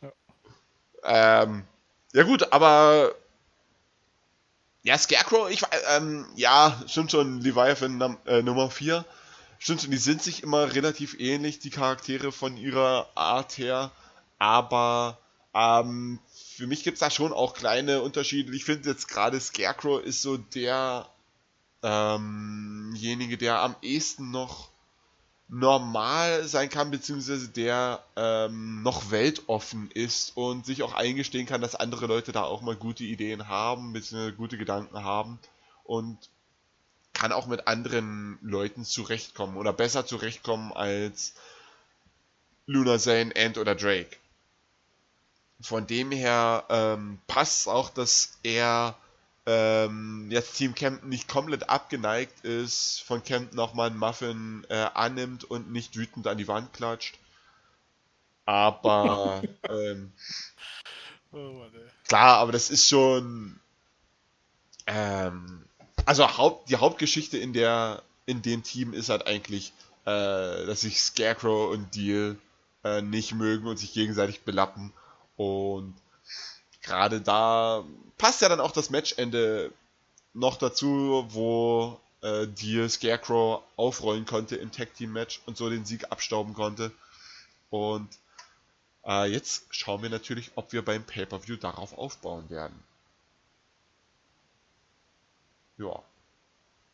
Ja, ähm, ja gut, aber ja, Scarecrow, ich ähm, ja, stimmt schon, Leviathan äh, Nummer 4. Stimmt schon, die sind sich immer relativ ähnlich, die Charaktere von ihrer Art her. Aber ähm, für mich gibt es da schon auch kleine Unterschiede. Ich finde jetzt gerade Scarecrow ist so der ähm, derjenige, der am ehesten noch normal sein kann, beziehungsweise der ähm, noch weltoffen ist und sich auch eingestehen kann, dass andere Leute da auch mal gute Ideen haben, beziehungsweise gute Gedanken haben und kann auch mit anderen Leuten zurechtkommen oder besser zurechtkommen als Luna Zane, Ant oder Drake. Von dem her ähm, passt auch, dass er ähm, jetzt Team Camden nicht komplett abgeneigt ist, von Camden auch mal einen Muffin äh, annimmt und nicht wütend an die Wand klatscht. Aber ähm, oh, klar, aber das ist schon ähm, also Haupt, die Hauptgeschichte in der in dem Team ist halt eigentlich, äh, dass sich Scarecrow und Deal äh, nicht mögen und sich gegenseitig belappen und gerade da passt ja dann auch das Matchende noch dazu, wo äh, Deal Scarecrow aufrollen konnte im Tag Team Match und so den Sieg abstauben konnte. Und äh, jetzt schauen wir natürlich, ob wir beim Pay-Per-View darauf aufbauen werden. Ja.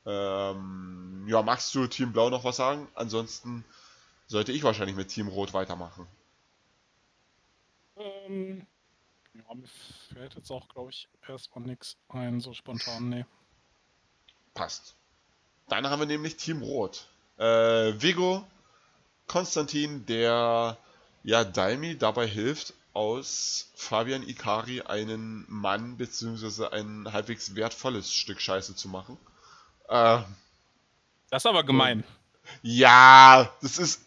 Ähm, ja, magst du Team Blau noch was sagen? Ansonsten sollte ich wahrscheinlich mit Team Rot weitermachen. Ähm, ja, mir fällt jetzt auch, glaube ich, erstmal nichts ein, so spontan, nee. Passt. Dann haben wir nämlich Team Rot. Äh, Vigo, Konstantin, der ja Daimi dabei hilft, aus Fabian Ikari einen Mann bzw. ein halbwegs wertvolles Stück Scheiße zu machen. Äh, das ist aber gemein. Ja, das ist.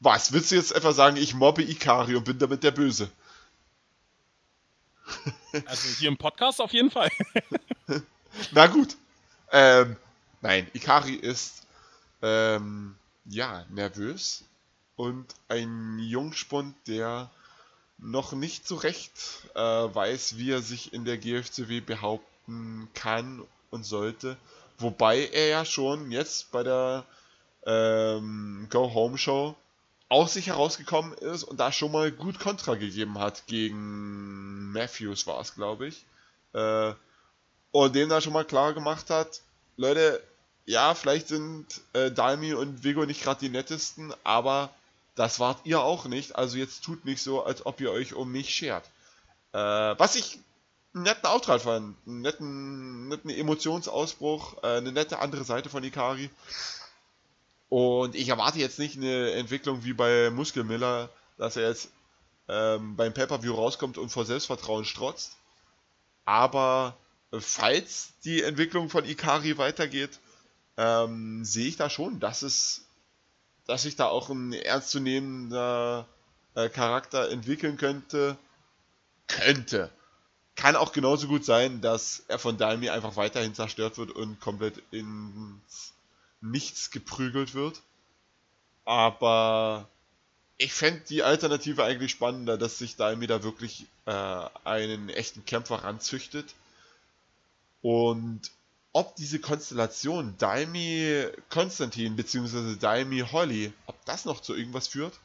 Was, willst du jetzt etwa sagen, ich mobbe Ikari und bin damit der Böse? Also hier im Podcast auf jeden Fall. Na gut. Ähm, nein, Ikari ist ähm, ja nervös und ein Jungspund, der noch nicht so recht äh, weiß, wie er sich in der GFCW behaupten kann und sollte. Wobei er ja schon jetzt bei der ähm, Go Home Show aus sich herausgekommen ist und da schon mal gut Kontra gegeben hat gegen Matthews war es, glaube ich. Äh, und dem da schon mal klar gemacht hat, Leute, ja, vielleicht sind äh, Dalmi und Vigo nicht gerade die nettesten, aber das wart ihr auch nicht, also jetzt tut nicht so, als ob ihr euch um mich schert. Äh, was ich einen netten Auftrag fand, einen netten, netten Emotionsausbruch, äh, eine nette andere Seite von Ikari. Und ich erwarte jetzt nicht eine Entwicklung wie bei Muskelmiller, dass er jetzt ähm, beim Pay-Per-View rauskommt und vor Selbstvertrauen strotzt. Aber falls die Entwicklung von Ikari weitergeht, ähm, sehe ich da schon, dass es, dass sich da auch ein ernstzunehmender äh, Charakter entwickeln könnte. Könnte. Kann auch genauso gut sein, dass er von Daimi einfach weiterhin zerstört wird und komplett ins nichts geprügelt wird. Aber ich fände die Alternative eigentlich spannender, dass sich Daimi da wirklich äh, einen echten Kämpfer ranzüchtet. Und ob diese Konstellation Daimi Konstantin bzw. Daimi Holly, ob das noch zu irgendwas führt,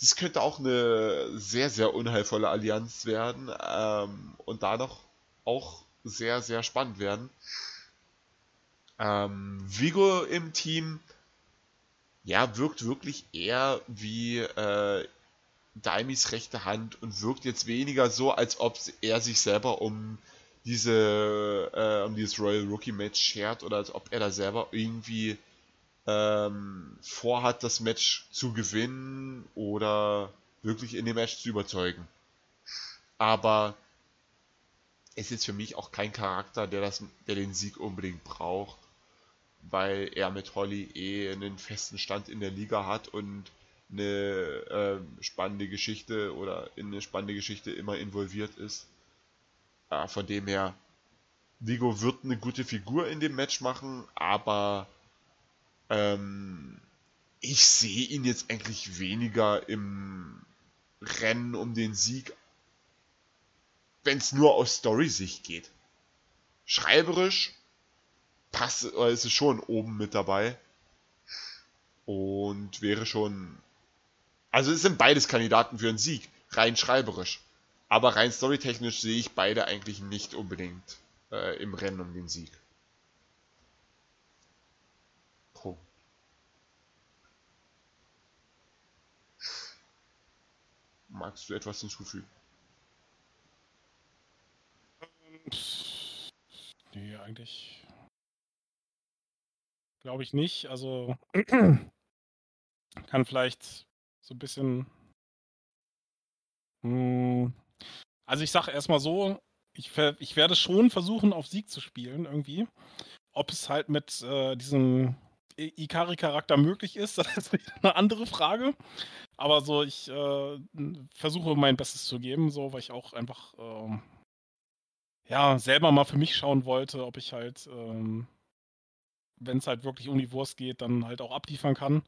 das könnte auch eine sehr, sehr unheilvolle Allianz werden ähm, und da noch auch sehr, sehr spannend werden. Ähm, Vigo im Team, ja, wirkt wirklich eher wie äh, Daimis rechte Hand und wirkt jetzt weniger so, als ob er sich selber um diese äh, um dieses Royal Rookie Match schert oder als ob er da selber irgendwie ähm, vorhat, das Match zu gewinnen oder wirklich in dem Match zu überzeugen. Aber es ist für mich auch kein Charakter, der, das, der den Sieg unbedingt braucht weil er mit Holly eh einen festen Stand in der Liga hat und eine äh, spannende Geschichte oder in eine spannende Geschichte immer involviert ist. Äh, von dem her, Vigo wird eine gute Figur in dem Match machen, aber ähm, ich sehe ihn jetzt eigentlich weniger im Rennen um den Sieg, wenn es nur aus Story-Sicht geht. Schreiberisch passt, ist es schon oben mit dabei. Und wäre schon. Also es sind beides Kandidaten für einen Sieg, rein schreiberisch. Aber rein storytechnisch sehe ich beide eigentlich nicht unbedingt äh, im Rennen um den Sieg. Magst du etwas hinzufügen? Nee, eigentlich glaube ich nicht. Also kann vielleicht so ein bisschen. Hm, also ich sage erstmal so, ich, ich, werde schon versuchen, auf Sieg zu spielen irgendwie. Ob es halt mit äh, diesem Ikari-Charakter möglich ist, das ist eine andere Frage. Aber so, ich äh, versuche mein Bestes zu geben, so, weil ich auch einfach äh, ja selber mal für mich schauen wollte, ob ich halt, ähm, wenn es halt wirklich um die Wurst geht, dann halt auch abliefern kann.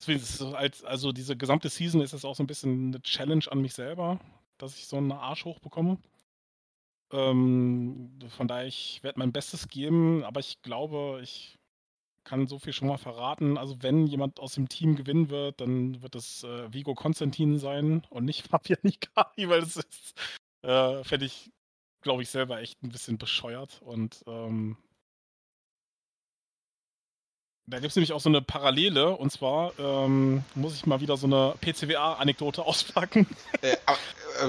Deswegen ist es halt, also diese gesamte Season ist es auch so ein bisschen eine Challenge an mich selber, dass ich so einen Arsch hochbekomme. Ähm, von daher, ich werde mein Bestes geben, aber ich glaube, ich kann so viel schon mal verraten. Also wenn jemand aus dem Team gewinnen wird, dann wird es äh, Vigo Konstantin sein und nicht Fabian Nikari, weil das ist, äh, fände ich, glaube ich, selber echt ein bisschen bescheuert. Und ähm, da gibt es nämlich auch so eine Parallele, und zwar ähm, muss ich mal wieder so eine PCWA-Anekdote auspacken. Äh, äh,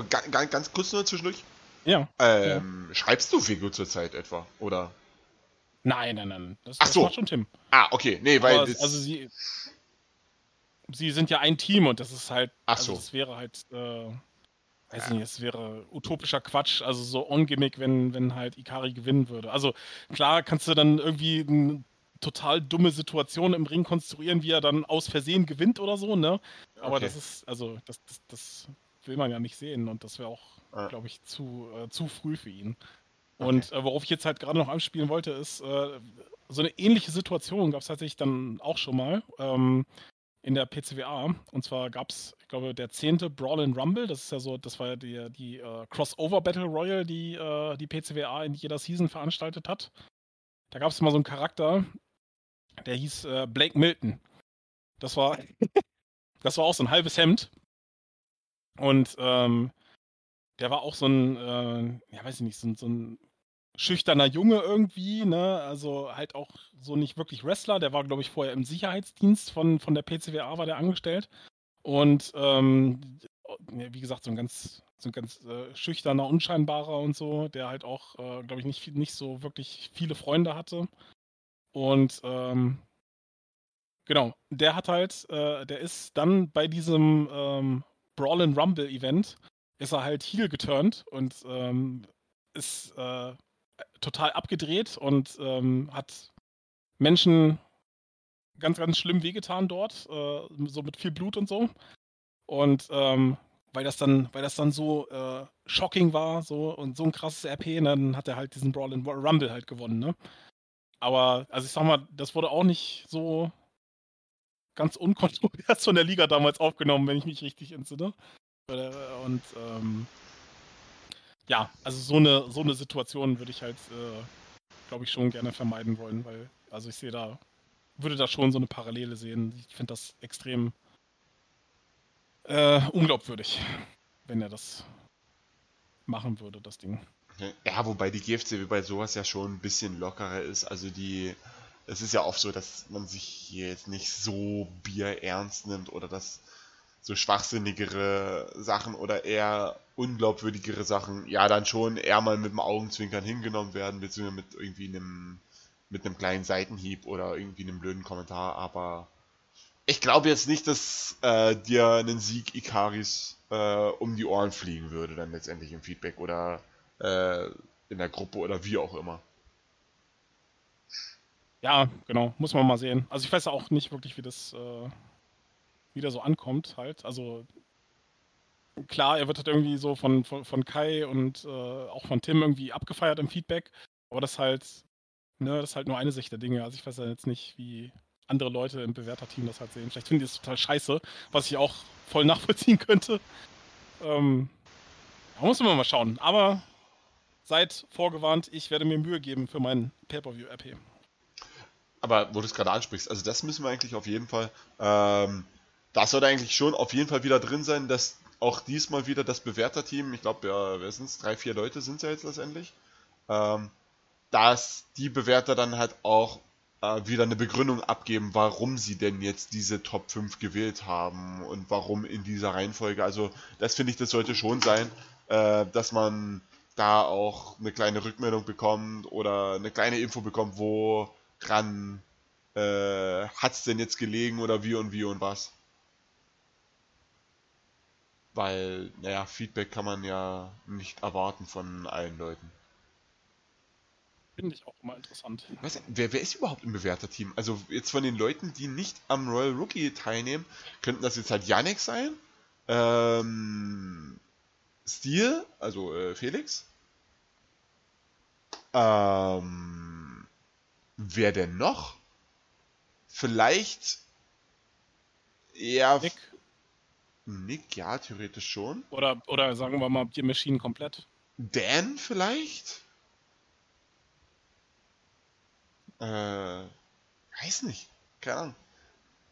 ganz, ganz kurz nur zwischendurch. Ja. Ähm, ja. Schreibst du Vigo zurzeit etwa? Oder? Nein, nein, nein. Das, Ach das so. macht schon Tim. Ah, okay. Nee, weil. Aber, also sie. Sie sind ja ein Team und das ist halt. Ach also so. Das wäre halt. Äh, weiß ja. nicht, es wäre utopischer Quatsch, also so on-gimmick, wenn, wenn halt Ikari gewinnen würde. Also klar kannst du dann irgendwie eine total dumme Situation im Ring konstruieren, wie er dann aus Versehen gewinnt oder so, ne? Aber Okay. das ist, also das, das, das will man ja nicht sehen und das wäre auch, Ah. glaube ich, zu, äh, zu früh für ihn. Und äh, worauf ich jetzt halt gerade noch anspielen wollte, ist, äh, so eine ähnliche Situation gab es tatsächlich dann auch schon mal ähm, in der PCWA. Und zwar gab es, ich glaube, der zehnte Brawl in Rumble. Das ist ja so, das war ja die, die äh, Crossover Battle Royale, die äh, die PCWA in jeder Season veranstaltet hat. Da gab es mal so einen Charakter, der hieß äh, Blake Milton. Das war, das war auch so ein halbes Hemd. Und ähm, der war auch so ein, äh, ja weiß ich nicht, so, ein- so ein schüchterner Junge irgendwie, ne? Also halt auch so nicht wirklich Wrestler. Der war, glaube ich, vorher im Sicherheitsdienst von, von der PCWA war der angestellt. Und ähm, wie gesagt, so ein ganz, so ein ganz äh, schüchterner, unscheinbarer und so, der halt auch, äh, glaube ich, nicht, nicht so wirklich viele Freunde hatte. Und ähm, genau, der hat halt, äh, der ist dann bei diesem ähm, Brawl and Rumble Event, ist er halt heel geturnt und ähm, ist äh, total abgedreht und ähm, hat Menschen ganz, ganz schlimm wehgetan dort, äh, so mit viel Blut und so. Und ähm, weil das dann, weil das dann so äh, shocking war, so und so ein krasses RP, dann hat er halt diesen Brawl and Rumble halt gewonnen, ne? Aber, also ich sag mal, das wurde auch nicht so ganz unkontrollert von der Liga damals aufgenommen, wenn ich mich richtig entsinne. Und ähm, ja, also so eine, so eine Situation würde ich halt, äh, glaube ich, schon gerne vermeiden wollen, weil, also ich sehe da, würde da schon so eine Parallele sehen. Ich finde das extrem äh, unglaubwürdig, wenn er das machen würde, das Ding. Ja, wobei die GFCW bei sowas ja schon ein bisschen lockerer ist. Also die, es ist ja oft so, dass man sich hier jetzt nicht so bierernst nimmt oder dass so schwachsinnigere Sachen oder eher unglaubwürdigere Sachen ja dann schon eher mal mit dem Augenzwinkern hingenommen werden, beziehungsweise mit irgendwie einem mit einem kleinen Seitenhieb oder irgendwie einem blöden Kommentar, aber ich glaube jetzt nicht, dass äh, dir einen Sieg Ikaris äh, um die Ohren fliegen würde, dann letztendlich im Feedback oder äh, in der Gruppe oder wie auch immer. Ja, genau, muss man mal sehen. Also ich weiß auch nicht wirklich, wie das, äh, wie der so ankommt halt. Also klar, er wird halt irgendwie so von, von, von Kai und äh, auch von Tim irgendwie abgefeiert im Feedback, aber das halt, ne, das ist halt nur eine Sicht der Dinge. Also ich weiß ja jetzt nicht, wie andere Leute im Bewerterteam das halt sehen. Vielleicht finden die es total scheiße, was ich auch voll nachvollziehen könnte. Ähm, da muss man mal schauen. Aber seid vorgewarnt, ich werde mir Mühe geben für meinen Pay-Per-View-RP. Aber wo du es gerade ansprichst, also das müssen wir eigentlich auf jeden Fall, ähm, das sollte eigentlich schon auf jeden Fall wieder drin sein, dass auch diesmal wieder das Bewerterteam, ich glaube, ja, wer sind es? Drei, vier Leute sind es ja jetzt letztendlich, ähm, dass die Bewerter dann halt auch äh, wieder eine Begründung abgeben, warum sie denn jetzt diese Top 5 gewählt haben und warum in dieser Reihenfolge. Also das finde ich, das sollte schon sein, äh, dass man da auch eine kleine Rückmeldung bekommt oder eine kleine Info bekommt, wo dran äh, hat es denn jetzt gelegen oder wie und wie und was. Weil, naja, Feedback kann man ja nicht erwarten von allen Leuten. Finde ich auch immer interessant. Weißt wer, wer ist überhaupt im Bewerterteam? Also jetzt von den Leuten, die nicht am Royal Rookie teilnehmen, könnten das jetzt halt Yannick sein, ähm, Steel, also äh, Felix, ähm, wer denn noch? Vielleicht ja. Nick. Nick, ja, theoretisch schon. Oder, oder sagen wir mal die Maschinen komplett. Dan vielleicht? Äh, weiß nicht. Keine Ahnung.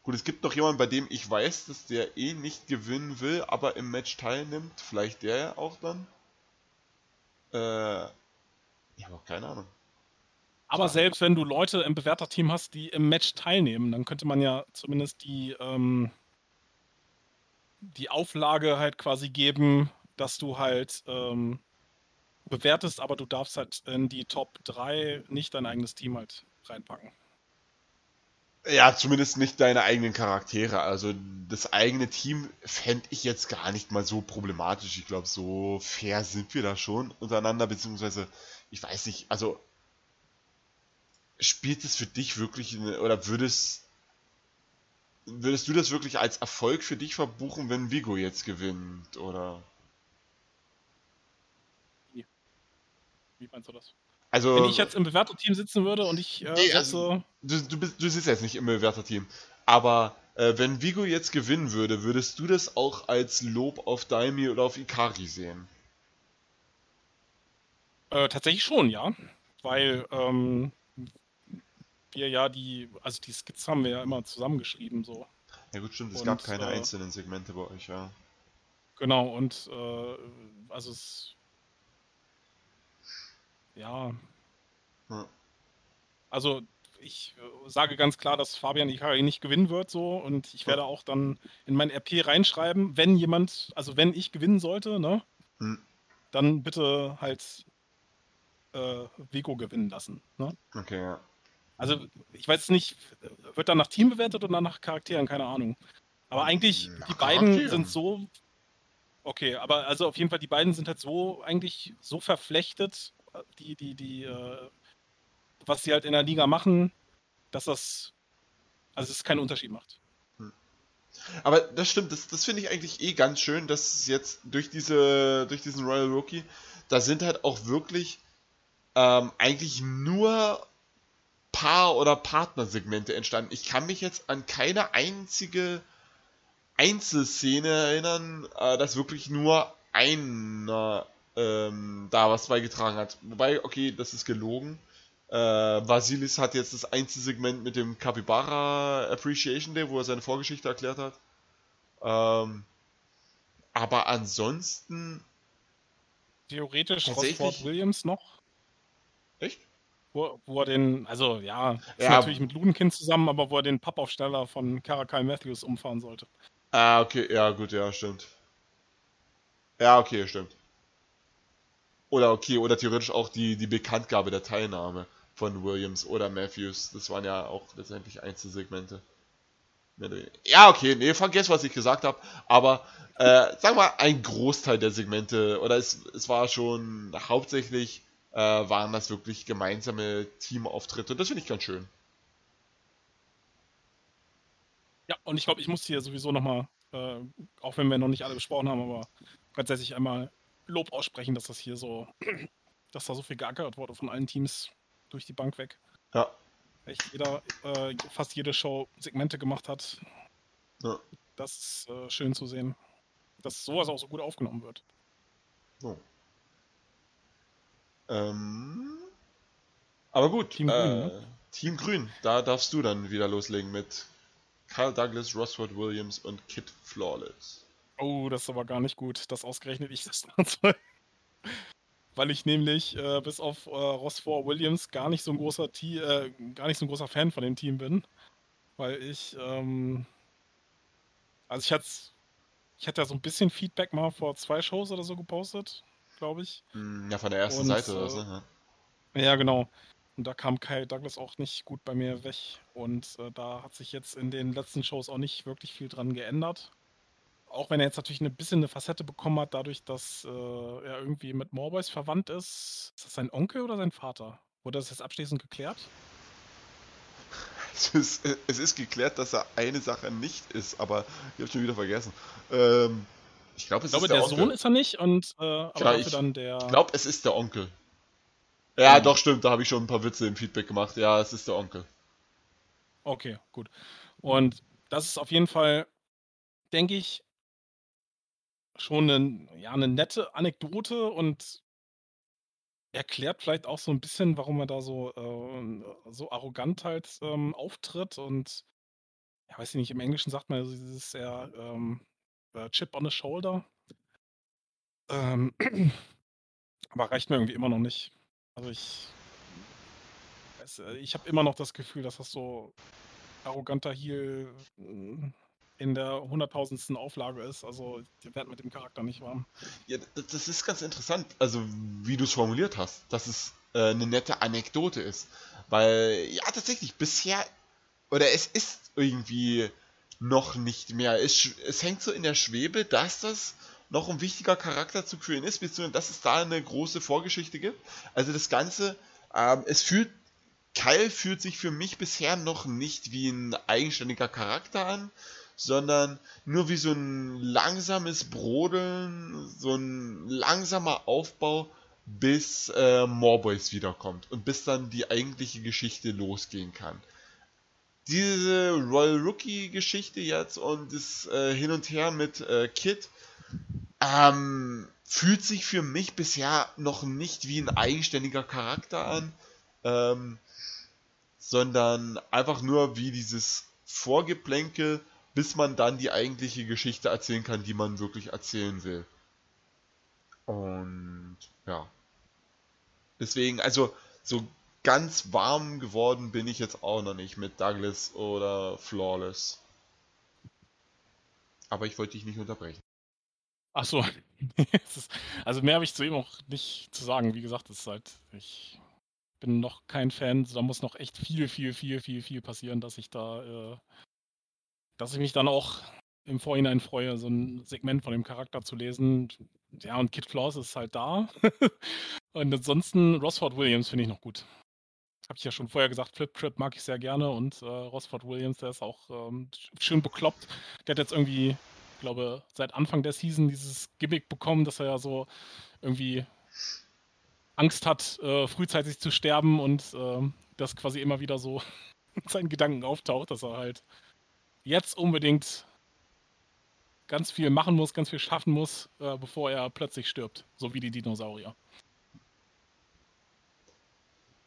Gut, es gibt noch jemanden, bei dem ich weiß, dass der eh nicht gewinnen will, aber im Match teilnimmt. Vielleicht der ja auch dann. Äh, ich habe auch keine Ahnung. Aber selbst wenn du Leute im Bewerterteam hast, die im Match teilnehmen, dann könnte man ja zumindest die, ähm, die Auflage halt quasi geben, dass du halt ähm, bewertest, aber du darfst halt in die Top 3 nicht dein eigenes Team halt reinpacken. Ja, zumindest nicht deine eigenen Charaktere. Also das eigene Team fände ich jetzt gar nicht mal so problematisch. Ich glaube, so fair sind wir da schon untereinander, beziehungsweise, ich weiß nicht, also spielt es für dich wirklich, eine, oder würdest, würdest du das wirklich als Erfolg für dich verbuchen, wenn Vigo jetzt gewinnt, oder? Wie meinst du das? Also, Wenn ich jetzt im Bewerterteam sitzen würde und ich äh, nee, also, du, du, bist, du sitzt jetzt nicht im Bewerterteam, aber äh, wenn Vigo jetzt gewinnen würde, würdest du das auch als Lob auf Daimi oder auf Ikari sehen? Äh, tatsächlich schon, ja. Weil ähm, wir ja die, also die Skizzen haben wir ja immer zusammengeschrieben, so. Ja gut, stimmt, es und, gab keine äh, einzelnen Segmente bei euch, ja. Genau, und äh, also es ja. Hm. Also ich äh, sage ganz klar, dass Fabian Ikari nicht gewinnen wird so und ich werde auch dann in mein RP reinschreiben, wenn jemand, also wenn ich gewinnen sollte, ne, hm. dann bitte halt äh, Vigo gewinnen lassen. Ne? Okay, ja. Also ich weiß nicht, wird dann nach Team bewertet oder nach Charakteren, keine Ahnung. Aber eigentlich, nach die beiden Charakteren. sind so. Okay, aber also auf jeden Fall, die beiden sind halt so eigentlich so verflechtet, die, die, die, äh, was sie halt in der Liga machen, dass das, also es keinen Unterschied macht. Hm. Aber das stimmt, das, das finde ich eigentlich eh ganz schön, dass es jetzt durch diese, durch diesen Royal Rookie, da sind halt auch wirklich ähm, eigentlich nur Paar- oder Partnersegmente entstanden. Ich kann mich jetzt an keine einzige Einzelszene erinnern, äh, dass wirklich nur einer ähm, da was beigetragen hat. Wobei, okay, das ist gelogen. Äh, Vasilis hat jetzt das Einzelsegment mit dem Capybara Appreciation Day, wo er seine Vorgeschichte erklärt hat. Ähm, aber ansonsten. Theoretisch Rosford Williams noch. Echt? Wo, wo, er den, also ja, ist ja, natürlich mit Ludenkind zusammen, aber wo er den Pappaufsteller von Caracal Matthews umfahren sollte. Ah, okay, ja, gut, ja, stimmt. Ja, okay, stimmt. Oder okay, oder theoretisch auch die, die Bekanntgabe der Teilnahme von Williams oder Matthews. Das waren ja auch letztendlich Einzelsegmente. Ja, okay, nee, vergesst, was ich gesagt habe. Aber äh, sagen wir mal, ein Großteil der Segmente, oder es, es war schon hauptsächlich, äh, waren das wirklich gemeinsame Teamauftritte. Das finde ich ganz schön. Ja, und ich glaube, ich muss hier sowieso nochmal, äh, auch wenn wir noch nicht alle besprochen haben, aber grundsätzlich einmal Lob aussprechen, dass das hier so, dass da so viel geackert wurde von allen Teams durch die Bank weg. Ja. Echt jeder, äh, fast jede Show Segmente gemacht hat. Ja. Das ist äh, schön zu sehen, dass sowas auch so gut aufgenommen wird. So. Ähm, aber gut, Team äh, Grün, ne? Team Grün, da darfst du dann wieder loslegen mit Kyle Douglas, Rosford Williams und Kid Flawless. Oh, das ist aber gar nicht gut, dass ausgerechnet ich das machen soll. Weil ich nämlich äh, bis auf äh, Rossford Williams gar nicht so ein großer T äh, gar nicht so ein großer Fan von dem Team bin. Weil ich, ähm, also ich hatte ich hatte ja so ein bisschen Feedback mal vor zwei Shows oder so gepostet, glaube ich. Hm, Ja, von der ersten Und, Seite oder äh, so. Ja. Ja, genau. Und da kam Kyle Douglas auch nicht gut bei mir weg. Und äh, da hat sich jetzt in den letzten Shows auch nicht wirklich viel dran geändert. Auch wenn er jetzt natürlich ein bisschen eine Facette bekommen hat, dadurch, dass äh, er irgendwie mit Morboys verwandt ist. Ist das sein Onkel oder sein Vater? Wurde das jetzt abschließend geklärt? Es ist, äh, es ist geklärt, dass er eine Sache nicht ist, aber ich habe schon wieder vergessen. Ähm, ich glaube, es Ich glaube, ist der, der. Sohn ist er nicht und äh, aber dafür ich dann der. Ich glaube, es ist der Onkel. Ja, Ja. doch, stimmt, da habe ich schon ein paar Witze im Feedback gemacht. Ja, es ist der Onkel. Okay, gut. Und das ist auf jeden Fall, denke ich, schon eine, ja, eine nette Anekdote und erklärt vielleicht auch so ein bisschen, warum er da so, äh, so arrogant halt ähm, auftritt und ja, weiß ich nicht, im Englischen sagt man ja dieses eher ähm, äh, Chip on the Shoulder. Ähm, aber reicht mir irgendwie immer noch nicht. Also ich, weiß, äh, ich habe immer noch das Gefühl, dass das so arroganter Heel äh, in der hunderttausendsten Auflage ist. Also ihr werdet mit dem Charakter nicht warm. Ja, das ist ganz interessant, also wie du es formuliert hast, dass es äh, eine nette Anekdote ist. Weil, ja, tatsächlich, bisher, oder es ist irgendwie noch nicht mehr. Es, es hängt so in der Schwebe, dass das noch ein wichtiger Charakterzug für ihn ist, beziehungsweise dass es da eine große Vorgeschichte gibt. Also das Ganze, ähm, es fühlt, Kyle fühlt sich für mich bisher noch nicht wie ein eigenständiger Charakter an, sondern nur wie so ein langsames Brodeln, so ein langsamer Aufbau, bis äh, Morboys wiederkommt und bis dann die eigentliche Geschichte losgehen kann. Diese Royal Rookie Geschichte jetzt und das äh, Hin und Her mit äh, Kid ähm, fühlt sich für mich bisher noch nicht wie ein eigenständiger Charakter an, ähm, sondern einfach nur wie dieses Vorgeplänkel, bis man dann die eigentliche Geschichte erzählen kann, die man wirklich erzählen will. Und ja. Deswegen, also so ganz warm geworden bin ich jetzt auch noch nicht mit Douglas oder Flawless. Aber ich wollte dich nicht unterbrechen. Ach so. Also mehr habe ich zu ihm auch nicht zu sagen. Wie gesagt, es ist halt, ich bin noch kein Fan. Da muss noch echt viel, viel, viel, viel, viel passieren, dass ich da, äh, dass ich mich dann auch im Vorhinein freue, so ein Segment von dem Charakter zu lesen. Ja, und Kid Flaws ist halt da. und ansonsten Rosford Williams finde ich noch gut. Habe ich ja schon vorher gesagt, Flip Trip mag ich sehr gerne und äh, Rosford Williams, der ist auch ähm, schön bekloppt. Der hat jetzt irgendwie, ich glaube, seit Anfang der Season dieses Gimmick bekommen, dass er ja so irgendwie Angst hat, äh, frühzeitig zu sterben und äh, das quasi immer wieder so in seinen Gedanken auftaucht, dass er halt jetzt unbedingt ganz viel machen muss, ganz viel schaffen muss, äh, bevor er plötzlich stirbt, so wie die Dinosaurier.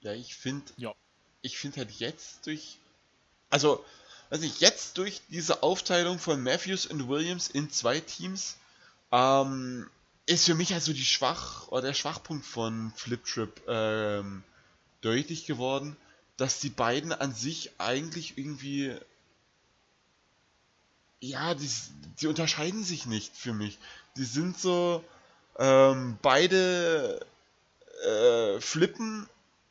Ja, ich finde, Ja. ich finde halt jetzt durch, also, weiß ich, jetzt durch diese Aufteilung von Matthews und Williams in zwei Teams, ähm, ist für mich also die Schwach oder der Schwachpunkt von Flip Trip ähm, deutlich geworden, dass die beiden an sich eigentlich irgendwie ja, die, die unterscheiden sich nicht für mich. Die sind so ähm, beide äh, flippen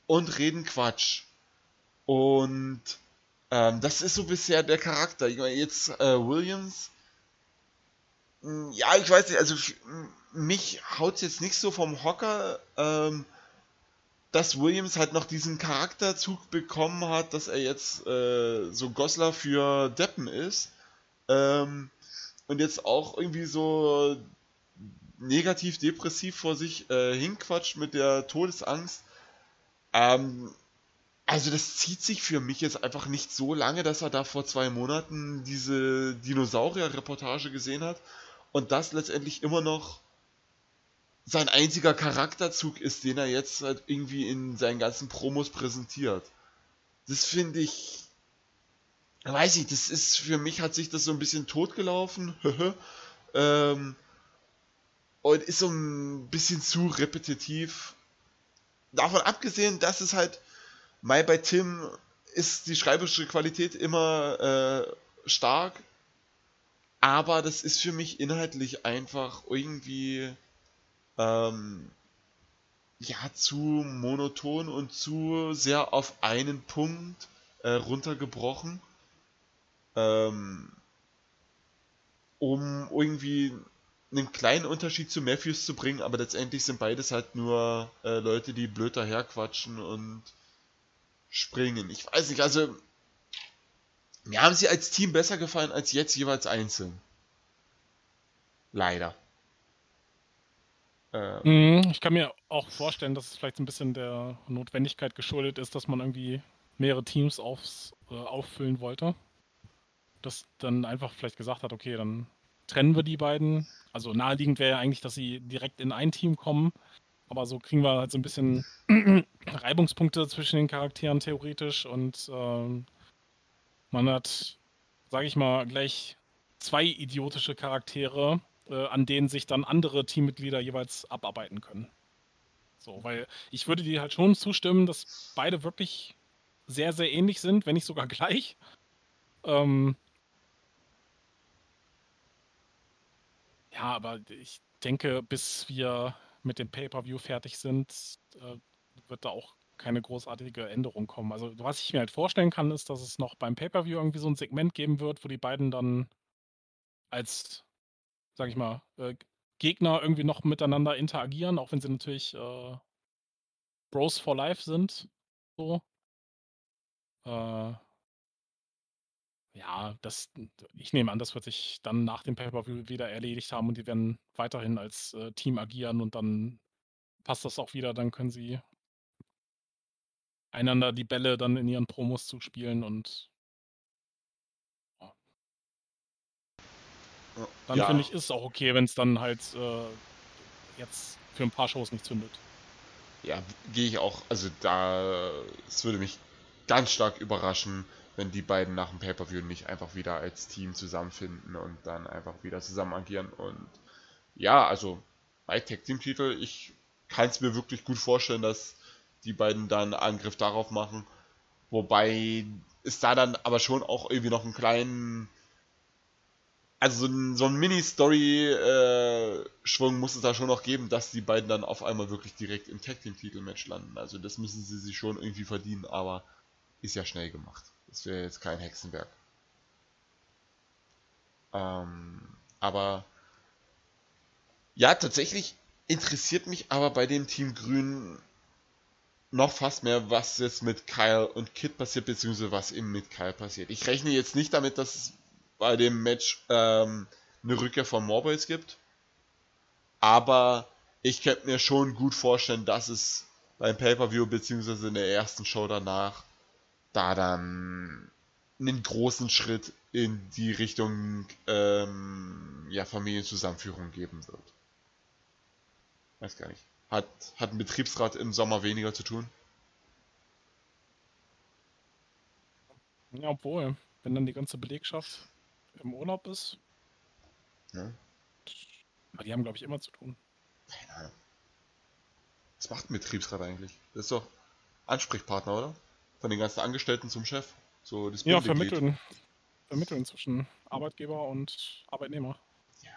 und reden Quatsch. Und ähm, das ist so bisher der Charakter. Ich meine, jetzt äh, Williams. mh, Ja, ich weiß nicht, also f- m- mich haut jetzt nicht so vom Hocker, ähm, dass Williams halt noch diesen Charakterzug bekommen hat, dass er jetzt äh, so Goslar für Deppen ist. Ähm, und jetzt auch irgendwie so negativ depressiv vor sich äh, hinquatscht mit der Todesangst. Ähm, also das zieht sich für mich jetzt einfach nicht so lange, dass er da vor zwei Monaten diese Dinosaurier-Reportage gesehen hat und das letztendlich immer noch sein einziger Charakterzug ist, den er jetzt halt irgendwie in seinen ganzen Promos präsentiert. Das finde ich, weiß ich, das ist für mich hat sich das so ein bisschen totgelaufen ähm, und ist so ein bisschen zu repetitiv. Davon abgesehen, dass es halt Mai bei Tim ist die schreiberische Qualität immer äh, stark, aber das ist für mich inhaltlich einfach irgendwie ähm, ja zu monoton und zu sehr auf einen Punkt äh, runtergebrochen, ähm, um irgendwie einen kleinen Unterschied zu Matthews zu bringen, aber letztendlich sind beides halt nur äh, Leute, die blöd daherquatschen und springen. Ich weiß nicht, also mir haben sie als Team besser gefallen als jetzt jeweils einzeln. Leider. Ähm. Ich kann mir auch vorstellen, dass es vielleicht ein bisschen der Notwendigkeit geschuldet ist, dass man irgendwie mehrere Teams aufs, äh, auffüllen wollte. Dass dann einfach vielleicht gesagt hat, okay, dann trennen wir die beiden. Also naheliegend wäre ja eigentlich, dass sie direkt in ein Team kommen. Aber so kriegen wir halt so ein bisschen Reibungspunkte zwischen den Charakteren theoretisch und ähm, man hat, sage ich mal, gleich zwei idiotische Charaktere, äh, an denen sich dann andere Teammitglieder jeweils abarbeiten können. So, weil ich würde dir halt schon zustimmen, dass beide wirklich sehr, sehr ähnlich sind, wenn nicht sogar gleich. Ähm, ja, aber ich denke, bis wir mit dem Pay-per-View fertig sind, äh, wird da auch keine großartige Änderung kommen. Also was ich mir halt vorstellen kann, ist, dass es noch beim Pay-per-View irgendwie so ein Segment geben wird, wo die beiden dann als, sag ich mal, äh, Gegner irgendwie noch miteinander interagieren, auch wenn sie natürlich äh, Bros for Life sind. So. Äh, ja, das, ich nehme an, das wird sich dann nach dem Pay-Per-View wieder erledigt haben und die werden weiterhin als äh, Team agieren und dann passt das auch wieder. Dann können sie einander die Bälle dann in ihren Promos zuspielen und ja. dann ja. finde ich, ist es auch okay, wenn es dann halt äh, jetzt für ein paar Shows nicht zündet. Ja, gehe ich auch, also da, es würde mich ganz stark überraschen, wenn die beiden nach dem Pay-Per-View nicht einfach wieder als Team zusammenfinden und dann einfach wieder zusammen agieren. Und ja, also bei Tag Team Titel, ich kann es mir wirklich gut vorstellen, dass die beiden dann Angriff darauf machen. Wobei es da dann aber schon auch irgendwie noch einen kleinen, also so ein, so ein Mini-Story-Schwung muss es da schon noch geben, dass die beiden dann auf einmal wirklich direkt im Tag Team Titel Match landen. Also das müssen sie sich schon irgendwie verdienen, aber ist ja schnell gemacht. Das wäre jetzt kein Hexenwerk. Ähm, aber ja, tatsächlich interessiert mich aber bei dem Team Grün noch fast mehr, was jetzt mit Kyle und Kit passiert, beziehungsweise was eben mit Kyle passiert. Ich rechne jetzt nicht damit, dass es bei dem Match ähm, eine Rückkehr von Morboys gibt, aber ich könnte mir schon gut vorstellen, dass es beim Pay-Per-View beziehungsweise in der ersten Show danach da dann einen großen Schritt in die Richtung ähm, ja, Familienzusammenführung geben wird. Weiß gar nicht. Hat, hat ein Betriebsrat im Sommer weniger zu tun? Ja, obwohl, wenn dann die ganze Belegschaft im Urlaub ist. Ja. Aber die haben, glaube ich, immer zu tun. Keine Ahnung. Was macht ein Betriebsrat eigentlich? Das ist doch Ansprechpartner, oder? Von den ganzen Angestellten zum Chef. So das ja, vermitteln. Vermitteln zwischen Arbeitgeber und Arbeitnehmer. Ja,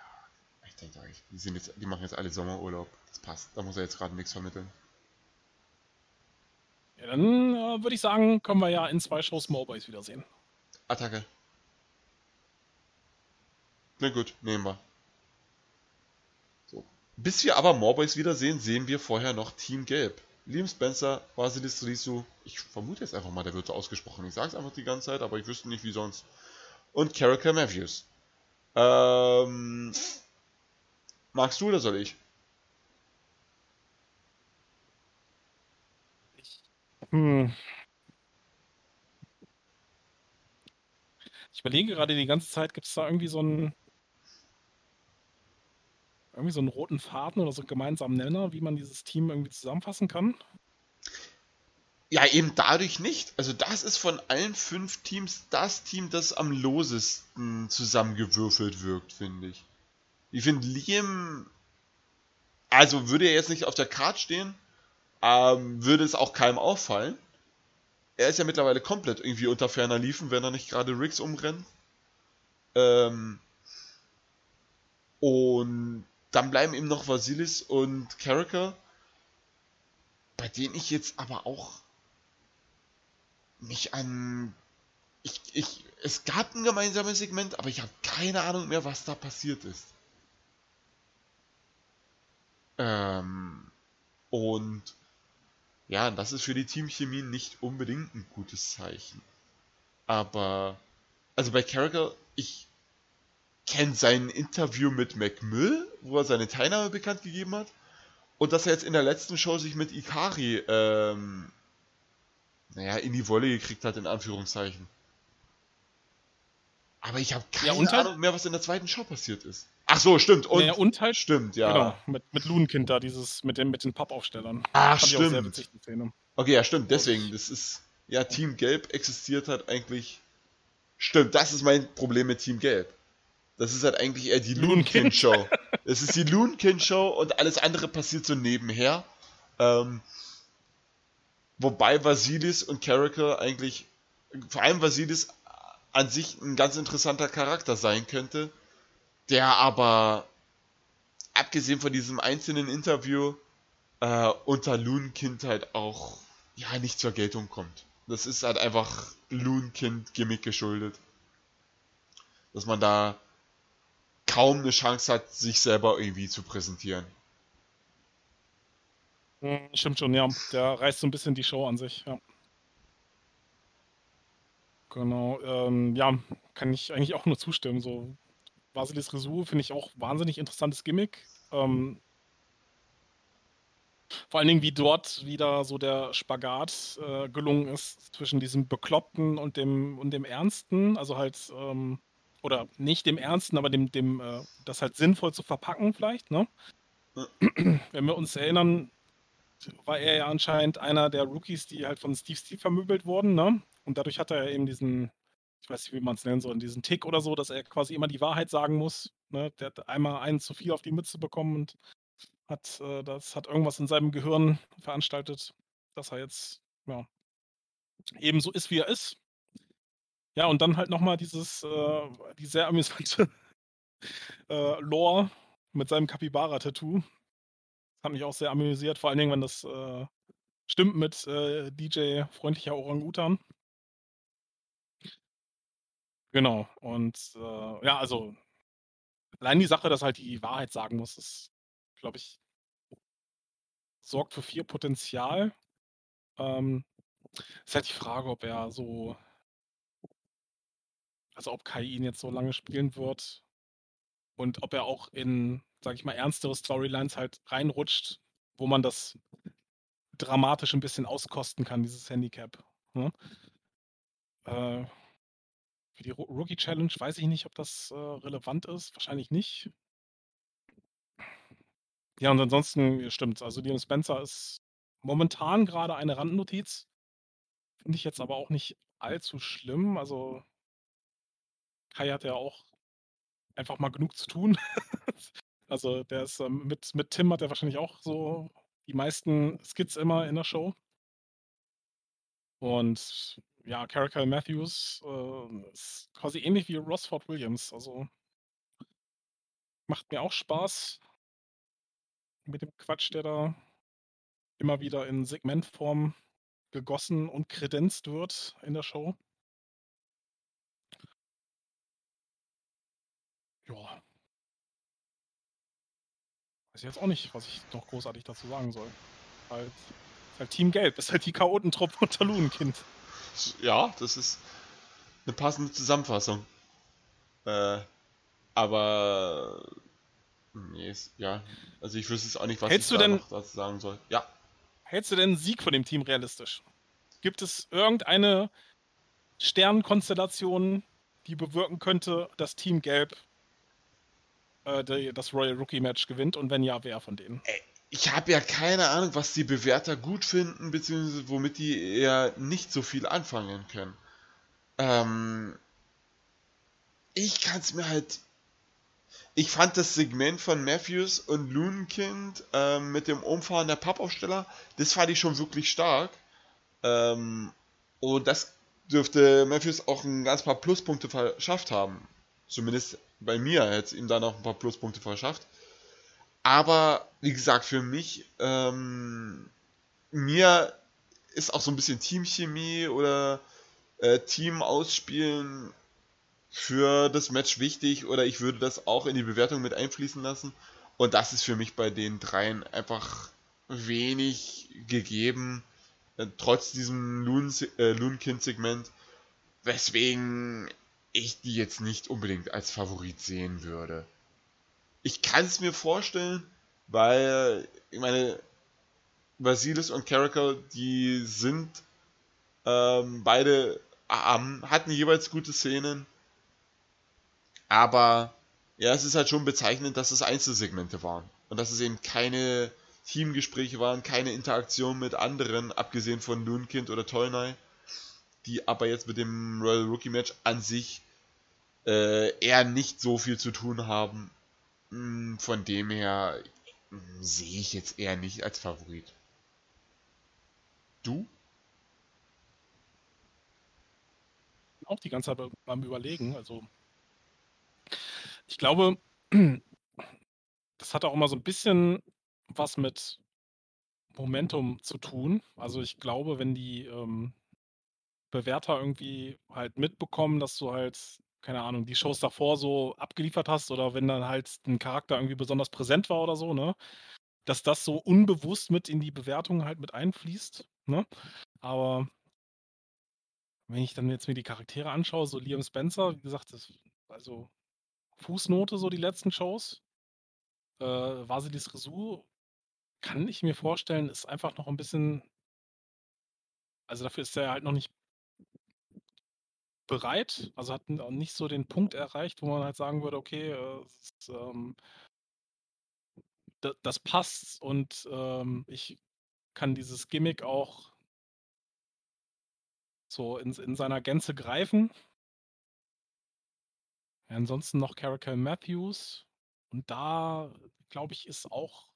ich denke, die, sind jetzt, die machen jetzt alle Sommerurlaub. Das passt. Da muss er jetzt gerade nichts vermitteln. Ja, dann äh, würde ich sagen, können wir ja in zwei Shows Mobiles wiedersehen. Attacke. Na gut, nehmen wir. So. Bis wir aber Morboys wiedersehen, sehen wir vorher noch Team Gelb. Liam Spencer, Vasilis Risu, ich vermute jetzt einfach mal, der wird so ausgesprochen. Ich sage es einfach die ganze Zeit, aber ich wüsste nicht wie sonst. Und Caracal Matthews. Ähm, magst du oder soll ich? Hm. Ich überlege gerade die ganze Zeit, gibt es da irgendwie so einen irgendwie so einen roten Faden oder so einen gemeinsamen Nenner, wie man dieses Team irgendwie zusammenfassen kann? Ja, eben dadurch nicht. Also das ist von allen fünf Teams das Team, das am losesten zusammengewürfelt wirkt, finde ich. Ich finde Liam, also würde er jetzt nicht auf der Karte stehen, ähm, würde es auch keinem auffallen. Er ist ja mittlerweile komplett irgendwie unter ferner Liefen, wenn er nicht gerade Riggs umrennt. Ähm, und dann bleiben eben noch Vasilis und Carricker, bei denen ich jetzt aber auch mich an. Ich, ich, es gab ein gemeinsames Segment, aber ich habe keine Ahnung mehr, was da passiert ist. Ähm, und ja, das ist für die Teamchemie nicht unbedingt ein gutes Zeichen. Aber, also bei Carragher, ich kenne sein Interview mit McMill, wo er seine Teilnahme bekannt gegeben hat. Und dass er jetzt in der letzten Show sich mit Ikari, ähm, naja, in die Wolle gekriegt hat, in Anführungszeichen. Aber ich habe keine ja, halt, Ahnung mehr, was in der zweiten Show passiert ist. Ach so, stimmt. Und, ja, und halt, stimmt, ja. Genau, mit, mit Ludenkind da, dieses, mit, dem, mit den Pappaufstellern. Ach, stimmt. Witzig, okay, ja, stimmt, deswegen, das ist, ja, Team Gelb existiert halt eigentlich. Stimmt, das ist mein Problem mit Team Gelb. Das ist halt eigentlich eher die Loonkind-Show. Es ist die Loonkind-Show und alles andere passiert so nebenher. Ähm, wobei Vasilis und Carricker eigentlich, vor allem Vasilis an sich ein ganz interessanter Charakter sein könnte, der aber, abgesehen von diesem einzelnen Interview, äh, unter Loonkind halt auch ja nicht zur Geltung kommt. Das ist halt einfach Loonkind-Gimmick geschuldet. Dass man da kaum eine Chance hat, sich selber irgendwie zu präsentieren. Hm, stimmt schon, ja. Der reißt so ein bisschen die Show an sich, ja. Genau, ähm, ja, kann ich eigentlich auch nur zustimmen. So, Basilis Resur finde ich auch wahnsinnig interessantes Gimmick. Ähm, vor allen Dingen, wie dort wieder so der Spagat äh, gelungen ist zwischen diesem Bekloppten und dem, und dem Ernsten. Also halt, ähm, oder nicht dem Ernsten, aber dem, dem äh, das halt sinnvoll zu verpacken, vielleicht, ne? Wenn wir uns erinnern, war er ja anscheinend einer der Rookies, die halt von Steve Steve vermöbelt wurden, ne? Und dadurch hat er eben diesen, ich weiß nicht, wie man es nennen soll, diesen Tick oder so, dass er quasi immer die Wahrheit sagen muss. Ne? Der hat einmal einen zu viel auf die Mütze bekommen und hat, äh, das hat irgendwas in seinem Gehirn veranstaltet, dass er jetzt, ja, eben so ist, wie er ist. Ja, und dann halt nochmal dieses, äh, die sehr amüsante äh, Lore mit seinem Capybara-Tattoo. Hat mich auch sehr amüsiert, vor allen Dingen, wenn das äh, stimmt mit äh, DJ Freundlicher Orang-Utan. Genau. Und äh, ja, also allein die Sache, dass halt die Wahrheit sagen muss, ist, glaube ich, sorgt für viel Potenzial. Ähm, ist halt die Frage, ob er so, also ob Kai ihn jetzt so lange spielen wird und ob er auch in, sag ich mal, ernstere Storylines halt reinrutscht, wo man das dramatisch ein bisschen auskosten kann, dieses Handicap. Ne? Äh, für die Rookie Challenge weiß ich nicht, ob das äh, relevant ist. Wahrscheinlich nicht. Ja, und ansonsten stimmt Also, Liam Spencer ist momentan gerade eine Randnotiz. Finde ich jetzt aber auch nicht allzu schlimm. Also, Kai hat ja auch einfach mal genug zu tun. also, der ist ähm, mit, mit Tim hat er wahrscheinlich auch so die meisten Skits immer in der Show. Und ja, Caracal Matthews äh, ist quasi ähnlich wie Rosford Williams. Also macht mir auch Spaß mit dem Quatsch, der da immer wieder in Segmentform gegossen und kredenzt wird in der Show. Ja. Weiß ich jetzt auch nicht, was ich noch großartig dazu sagen soll. Halt, ist halt Team Gelb, ist halt die Chaotentruppe unter Lunenkind. Ja, das ist eine passende Zusammenfassung. Äh, Aber nee, ist, ja, also ich wüsste es auch nicht, was Hältst ich da denn- noch dazu sagen soll. Ja, Hältst du denn einen Sieg von dem Team realistisch? Gibt es irgendeine Sternenkonstellation, die bewirken könnte, dass Team Gelb äh, die, das Royal Rookie Match gewinnt? Und wenn ja, wer von denen? ich habe ja keine Ahnung, was die Bewerter gut finden, beziehungsweise womit die eher nicht so viel anfangen können. Ähm, ich kann es mir halt. Ich fand das Segment von Matthews und Loonkind ähm, mit dem Umfahren der Pappaufsteller, das fand ich schon wirklich stark. Ähm, und das dürfte Matthews auch ein ganz paar Pluspunkte verschafft haben. Zumindest bei mir es ihm da noch ein paar Pluspunkte verschafft. Aber wie gesagt, für mich, ähm, mir ist auch so ein bisschen Teamchemie oder äh, Team ausspielen für das Match wichtig oder ich würde das auch in die Bewertung mit einfließen lassen. Und das ist für mich bei den dreien einfach wenig gegeben, äh, trotz diesem äh, Loonkind-Segment, weswegen ich die jetzt nicht unbedingt als Favorit sehen würde. Ich kann es mir vorstellen, weil, ich meine, Basilis und Caracal, die sind ähm, beide, ähm, hatten jeweils gute Szenen, aber ja, es ist halt schon bezeichnend, dass es Einzelsegmente waren. Und dass es eben keine Teamgespräche waren, keine Interaktion mit anderen, abgesehen von Loonkind oder Tolnai, die aber jetzt mit dem Royal Rookie Match an sich äh, eher nicht so viel zu tun haben. Mm, Von dem her mm, sehe ich jetzt eher nicht als Favorit. Du? Auch die ganze Zeit be- beim Überlegen. Also, ich glaube, das hat auch immer so ein bisschen was mit Momentum zu tun. Also, ich glaube, wenn die ähm, Bewerter irgendwie halt mitbekommen, dass du halt, keine Ahnung, die Shows davor so abgeliefert hast oder wenn dann halt ein Charakter irgendwie besonders präsent war oder so, ne? Dass das so unbewusst mit in die Bewertung halt mit einfließt, ne? Aber wenn ich dann jetzt mir die Charaktere anschaue, so Liam Spencer, wie gesagt, das, also Fußnote, so die letzten Shows. Äh, Vasilis Resu kann ich mir vorstellen, ist einfach noch ein bisschen. Also dafür ist er halt noch nicht bereit. Also hat nicht so den Punkt erreicht, wo man halt sagen würde, okay, äh, es ist, ähm, da- das passt und ähm, ich kann dieses Gimmick auch so in, in seiner Gänze greifen. Ansonsten noch Caracal Matthews. Und da, glaube ich, ist auch,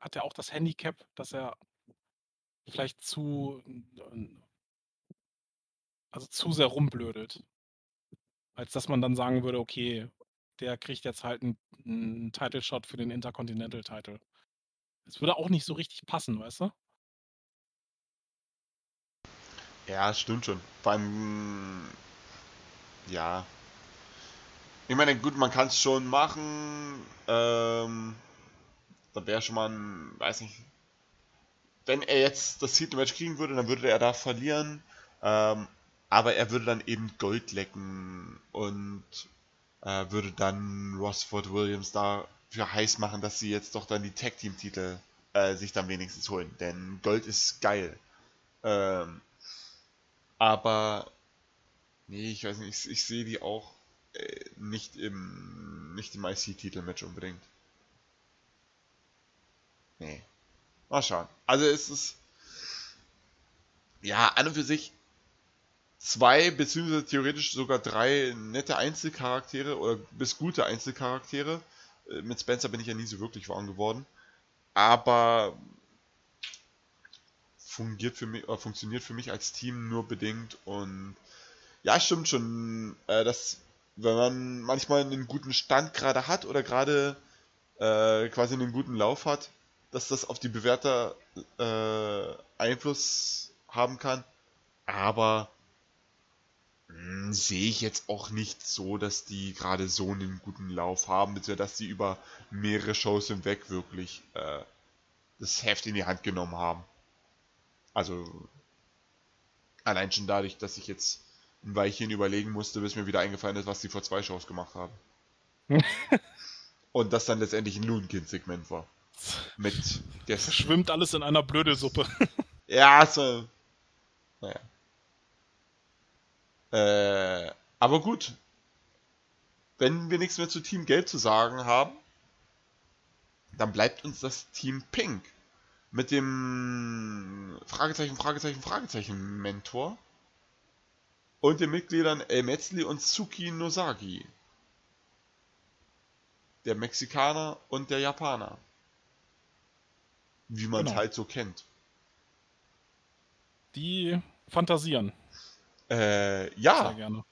hat er auch das Handicap, dass er vielleicht zu, also zu sehr rumblödelt. Als dass man dann sagen würde, okay, der kriegt jetzt halt einen, einen Title Shot für den Intercontinental Title. Das würde auch nicht so richtig passen, weißt du? Ja, stimmt schon. Beim. Ja. Ich meine, gut, man kann es schon machen. Ähm, da wäre schon mal ein, weiß nicht. Wenn er jetzt das Titelmatch kriegen würde, dann würde er da verlieren. Ähm, aber er würde dann eben Gold lecken und äh, würde dann Rosford Williams dafür heiß machen, dass sie jetzt doch dann die Tag Team Titel äh, sich dann wenigstens holen. Denn Gold ist geil. Ähm, aber nee, ich weiß nicht, ich, ich sehe die auch äh, nicht im nicht im IC-Titelmatch unbedingt. Nee. Mal schauen. Also es ist ja an und für sich zwei beziehungsweise theoretisch sogar drei nette Einzelcharaktere oder bis gute Einzelcharaktere. Äh, Mit Spencer bin ich ja nie so wirklich warm geworden. Aber fungiert für mich, äh, funktioniert für mich als Team nur bedingt und ja, stimmt schon, äh, dass wenn man manchmal einen guten Stand gerade hat oder gerade äh, quasi einen guten Lauf hat, dass das auf die Bewerter äh, Einfluss haben kann. Aber sehe ich jetzt auch nicht so, dass die gerade so einen guten Lauf haben, beziehungsweise dass die über mehrere Shows hinweg wirklich äh, das Heft in die Hand genommen haben. Also allein schon dadurch, dass ich jetzt ein Weilchen überlegen musste, bis mir wieder eingefallen ist, was die vor zwei Shows gemacht haben. Und das dann letztendlich ein Loonkind-Segment war. Mit Gästen. Schwimmt alles in einer Blödelsuppe. ja, so. Naja. Äh, aber gut. Wenn wir nichts mehr zu Team Gelb zu sagen haben, dann bleibt uns das Team Pink mit dem Fragezeichen, Fragezeichen, Fragezeichen Mentor und den Mitgliedern El Metzli und Tsuki Nosagi. Der Mexikaner und der Japaner. Wie man es genau. halt so kennt. Die fantasieren. Äh, ja. Sehr gerne.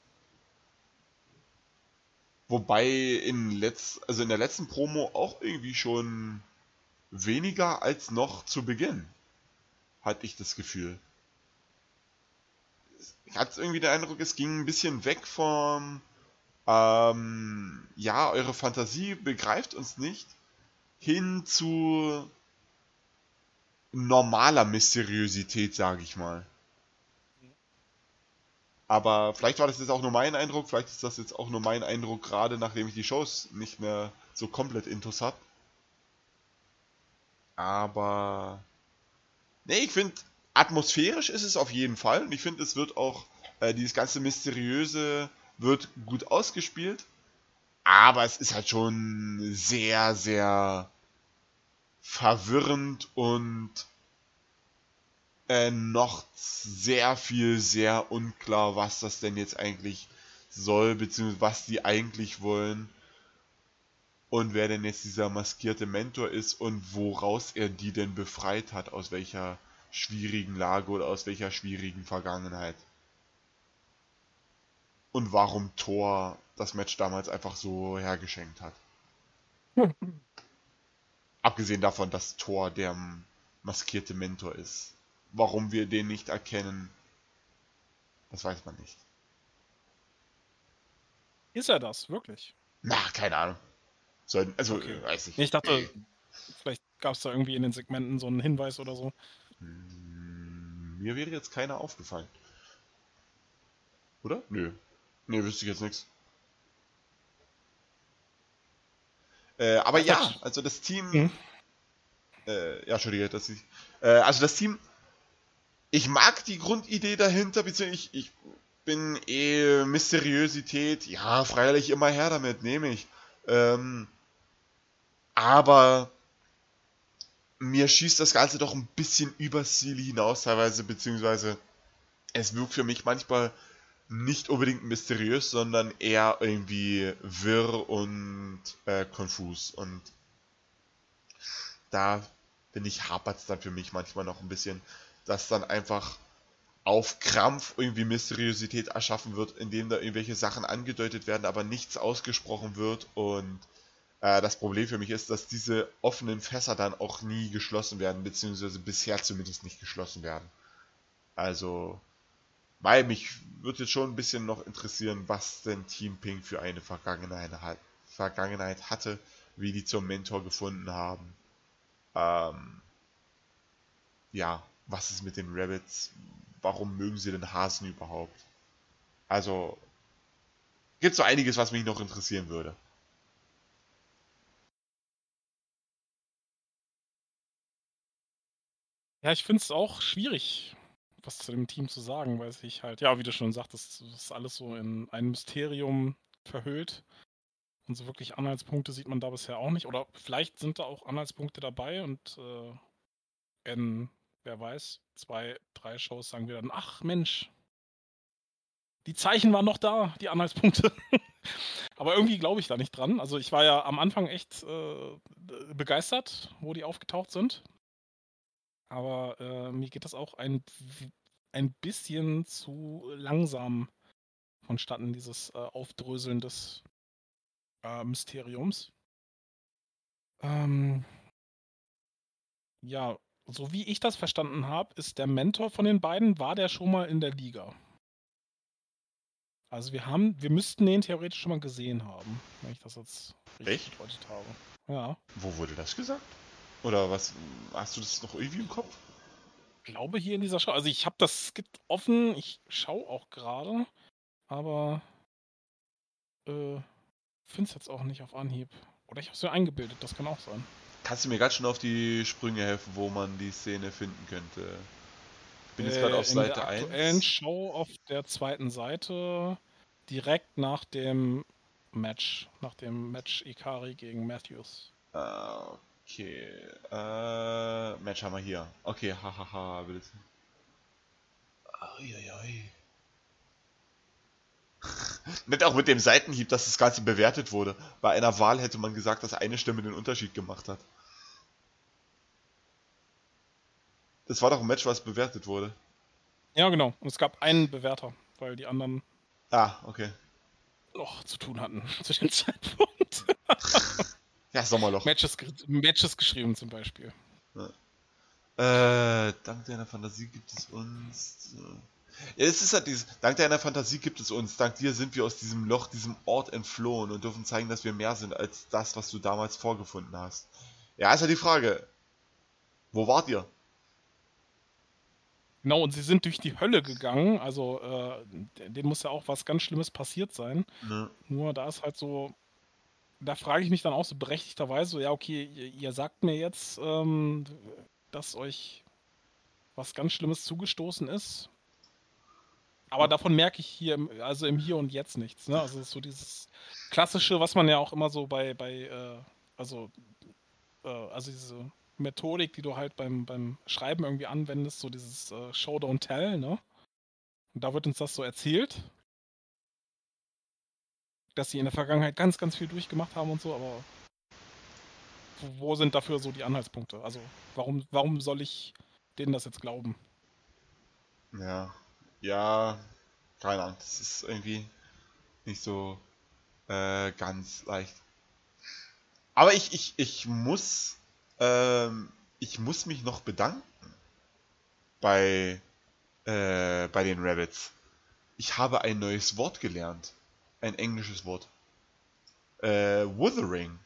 Wobei in, letz also in der letzten Promo auch irgendwie schon weniger als noch zu Beginn. Hatte ich das Gefühl. Ich hatte irgendwie den Eindruck, es ging ein bisschen weg vom, ähm, ja, eure Fantasie begreift uns nicht, hin zu normaler Mysteriosität, sage ich mal. Aber vielleicht war das jetzt auch nur mein Eindruck, vielleicht ist das jetzt auch nur mein Eindruck, gerade nachdem ich die Shows nicht mehr so komplett intus habe. Aber. Nee, ich finde, atmosphärisch ist es auf jeden Fall. Und ich finde, es wird auch, äh, dieses ganze Mysteriöse wird gut ausgespielt. Aber es ist halt schon sehr, sehr verwirrend und äh, noch sehr viel, sehr unklar, was das denn jetzt eigentlich soll, beziehungsweise was die eigentlich wollen und wer denn jetzt dieser maskierte Mentor ist und woraus er die denn befreit hat, aus welcher schwierigen Lage oder aus welcher schwierigen Vergangenheit. Und warum Thor das Match damals einfach so hergeschenkt hat. Abgesehen davon, dass Thor der maskierte Mentor ist. Warum wir den nicht erkennen, das weiß man nicht. Ist er das, wirklich? Na, keine Ahnung. Soll, also, okay. weiß ich. Ich dachte, vielleicht gab es da irgendwie in den Segmenten so einen Hinweis oder so. Hm, mir wäre jetzt keiner aufgefallen. Oder? Nö. Nö, wüsste ich jetzt nichts. Äh, aber ja, also das Team. Hm? Äh, ja, Entschuldige, dass ich. Äh, also das Team ich mag die Grundidee dahinter, beziehungsweise ich, ich bin eh Mysteriosität, ja, freilich immer her damit, nehme ich. Ähm, aber mir schießt das Ganze doch ein bisschen übers Ziel hinaus teilweise, beziehungsweise es wirkt für mich manchmal nicht unbedingt mysteriös, sondern eher irgendwie wirr und äh, konfus. Und da, finde ich, hapert es dann für mich manchmal noch ein bisschen dass dann einfach auf Krampf irgendwie Mysteriosität erschaffen wird, indem da irgendwelche Sachen angedeutet werden, aber nichts ausgesprochen wird. Und äh, das Problem für mich ist, dass diese offenen Fässer dann auch nie geschlossen werden, beziehungsweise bisher zumindest nicht geschlossen werden. Also, weil mich würde jetzt schon ein bisschen noch interessieren, was denn Team Pink für eine Vergangenheit, hat, Vergangenheit hatte, wie die zum Mentor gefunden haben. Ähm, ja, was ist mit den Rabbits? Warum mögen sie den Hasen überhaupt? Also, gibt so einiges, was mich noch interessieren würde. Ja, ich finde es auch schwierig, was zu dem Team zu sagen, weil sich halt, ja, wie du schon sagtest, das ist alles so in ein Mysterium verhüllt. Und so wirklich Anhaltspunkte sieht man da bisher auch nicht. Oder vielleicht sind da auch Anhaltspunkte dabei und äh, in wer weiß, zwei, drei Shows sagen wir dann, ach Mensch, die Zeichen waren noch da, die Anhaltspunkte. Aber irgendwie glaube ich da nicht dran. Also ich war ja am Anfang echt äh, begeistert, wo die aufgetaucht sind. Aber äh, mir geht das auch ein, ein bisschen zu langsam vonstatten, dieses äh, Aufdröseln des äh, Mysteriums. Ähm, ja, so wie ich das verstanden habe, ist der Mentor von den beiden, war der schon mal in der Liga. Also wir haben, wir müssten den theoretisch schon mal gesehen haben, wenn ich das jetzt richtig gedeutet habe. Ja. Wo wurde das gesagt? Oder was, hast du das noch irgendwie im Kopf? Ich glaube hier in dieser Show, also ich habe das Skit offen, ich schaue auch gerade, aber äh, finde es jetzt auch nicht auf Anhieb. Oder ich habe es mir eingebildet, das kann auch sein. Kannst du mir ganz schön auf die Sprünge helfen, wo man die Szene finden könnte? Ich bin jetzt gerade Äh, auf Seite der aktuellen 1. Show auf der zweiten Seite direkt nach dem Match, nach dem Match Ikari gegen Matthews. Ah, okay. Äh, Match haben wir hier. Okay, hahaha, bitte. Uiuiui. Nicht auch mit dem Seitenhieb, dass das Ganze bewertet wurde. Bei einer Wahl hätte man gesagt, dass eine Stimme den Unterschied gemacht hat. Das war doch ein Match, was bewertet wurde. Ja, genau. Und es gab einen Bewerter, weil die anderen Ah, okay. noch zu tun hatten zu dem Zeitpunkt. Ja, Sommerloch. Matches, Matches geschrieben zum Beispiel. Äh, dank deiner Fantasie gibt es uns. Äh, ja, es ist halt dieses. Dank deiner Fantasie gibt es uns. Dank dir sind wir aus diesem Loch, diesem Ort entflohen und dürfen zeigen, dass wir mehr sind als das, was du damals vorgefunden hast. Ja, ist ja die Frage. Wo wart ihr? Genau, und sie sind durch die Hölle gegangen. Also, äh, denen muss ja auch was ganz Schlimmes passiert sein. Ne? Nur da ist halt so, da frage ich mich dann auch so berechtigterweise, so, ja, okay, ihr, ihr sagt mir jetzt, ähm, dass euch was ganz Schlimmes zugestoßen ist. Aber davon merke ich hier, im- also im Hier und Jetzt nichts. Ne? Also so dieses klassische, was man ja auch immer so bei, bei äh, also, äh, also diese Methodik, die du halt beim, beim Schreiben irgendwie anwendest, so dieses äh, Show, Don't Tell, ne? Und da wird uns das so erzählt dass sie in der Vergangenheit ganz, ganz viel durchgemacht haben und so, aber wo, sind dafür so die Anhaltspunkte? Also, warum, warum soll ich denen das jetzt glauben? Ja. Ja. Keine Ahnung. Das ist irgendwie nicht so äh, ganz leicht. Aber ich, ich, ich muss. Ähm, ich muss mich noch bedanken. Bei. Äh, bei den Rabbits. Ich habe ein neues Wort gelernt. Ein englisches Wort. Äh, Wuthering.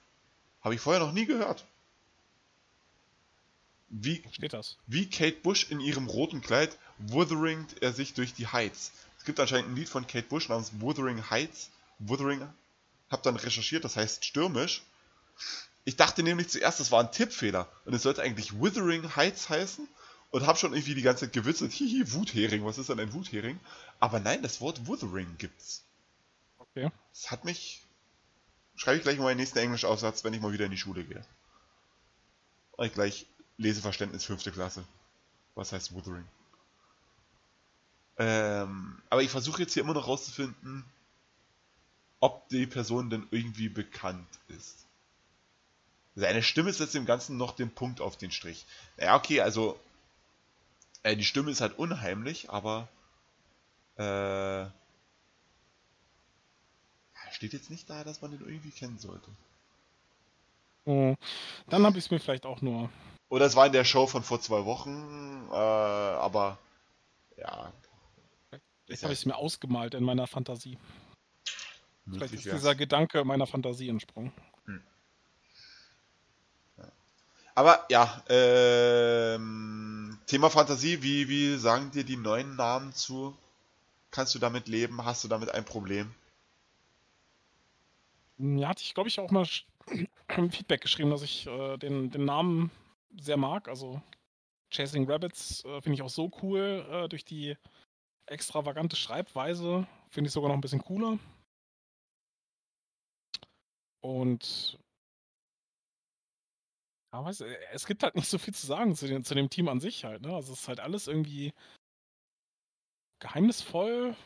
Habe ich vorher noch nie gehört. Wie, Steht das? wie Kate Bush in ihrem roten Kleid wutheringt er sich durch die Heights. Es gibt anscheinend ein Lied von Kate Bush namens Wuthering Heights. Wuthering. Hab dann recherchiert, das heißt stürmisch. Ich dachte nämlich zuerst, das war ein Tippfehler und es sollte eigentlich Wuthering Heights heißen und hab schon irgendwie die ganze Zeit gewitzelt, hihi, Wuthering, was ist denn ein Wuthering? Aber nein, das Wort Wuthering gibt's. Okay. Das hat mich. Schreibe ich gleich mal meinen nächsten Englischaufsatz, wenn ich mal wieder in die Schule gehe. Und ich gleich Leseverständnis fünfte Klasse. Was heißt Wuthering? Ähm, aber ich versuche jetzt hier immer noch rauszufinden, ob die Person denn irgendwie bekannt ist. Seine Stimme setzt dem Ganzen noch den Punkt auf den Strich. Ja, okay, also äh, die Stimme ist halt unheimlich, aber äh, steht jetzt nicht da, dass man den irgendwie kennen sollte. Oh, dann habe ich es mir vielleicht auch nur. Oder es war in der Show von vor zwei Wochen, äh, aber ja. Vielleicht habe ich es mir ausgemalt in meiner Fantasie. Vielleicht ist dieser Gedanke meiner Fantasie entsprungen. Aber ja, ähm, Thema Fantasie, wie, wie sagen dir die neuen Namen zu? Kannst du damit leben? Hast du damit ein Problem? Ja, hatte ich, glaube ich, auch mal Feedback geschrieben, dass ich äh, den, den Namen sehr mag. Also Chasing Rabbits äh, finde ich auch so cool äh, durch die extravagante Schreibweise. Finde ich sogar noch ein bisschen cooler. Und ja, weiß, äh, es gibt halt nicht so viel zu sagen zu, den, zu dem Team an sich halt. Ne? Also es ist halt alles irgendwie geheimnisvoll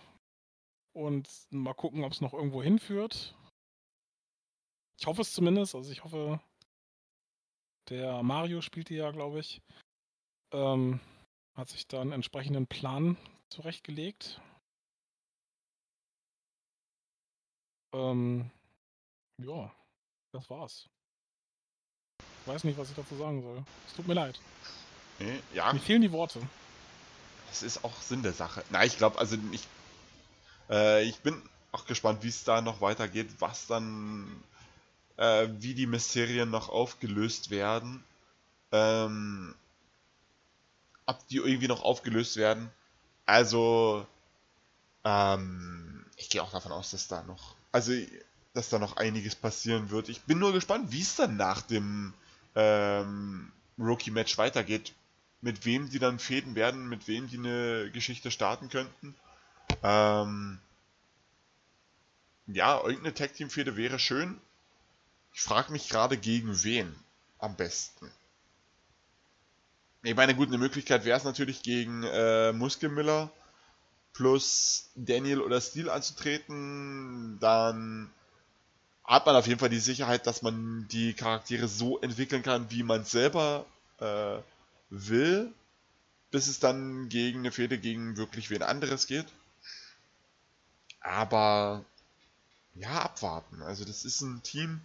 und mal gucken, ob es noch irgendwo hinführt. Ich hoffe es zumindest. Also ich hoffe, der Mario spielt die ja, glaube ich. Ähm, hat sich da einen entsprechenden Plan zurechtgelegt. Ähm, ja, das war's. Ich weiß nicht, was ich dazu sagen soll. Es tut mir leid. Nee, ja, Mir fehlen die Worte. das ist auch Sinn der Sache. Nein, ich glaube, also ich, äh, ich bin auch gespannt, wie es da noch weitergeht, was dann, äh, wie die Mysterien noch aufgelöst werden. Ähm, ob die irgendwie noch aufgelöst werden. Also, ähm, ich gehe auch davon aus, dass da noch. Also, dass da noch einiges passieren wird. Ich bin nur gespannt, wie es dann nach dem ähm, Rookie-Match weitergeht. Mit wem die dann fäden werden, mit wem die eine Geschichte starten könnten. Ähm, ja, irgendeine Tag-Team-Fehde wäre schön. Ich frage mich gerade, gegen wen am besten. Ich meine, gut, eine Möglichkeit wäre es natürlich gegen äh, Muskelmiller plus Daniel oder Steel anzutreten. Dann hat man auf jeden Fall die Sicherheit, dass man die Charaktere so entwickeln kann, wie man selber äh, will, bis es dann gegen eine Fehde gegen wirklich wen anderes geht. Aber ja, abwarten. Also das ist ein Team,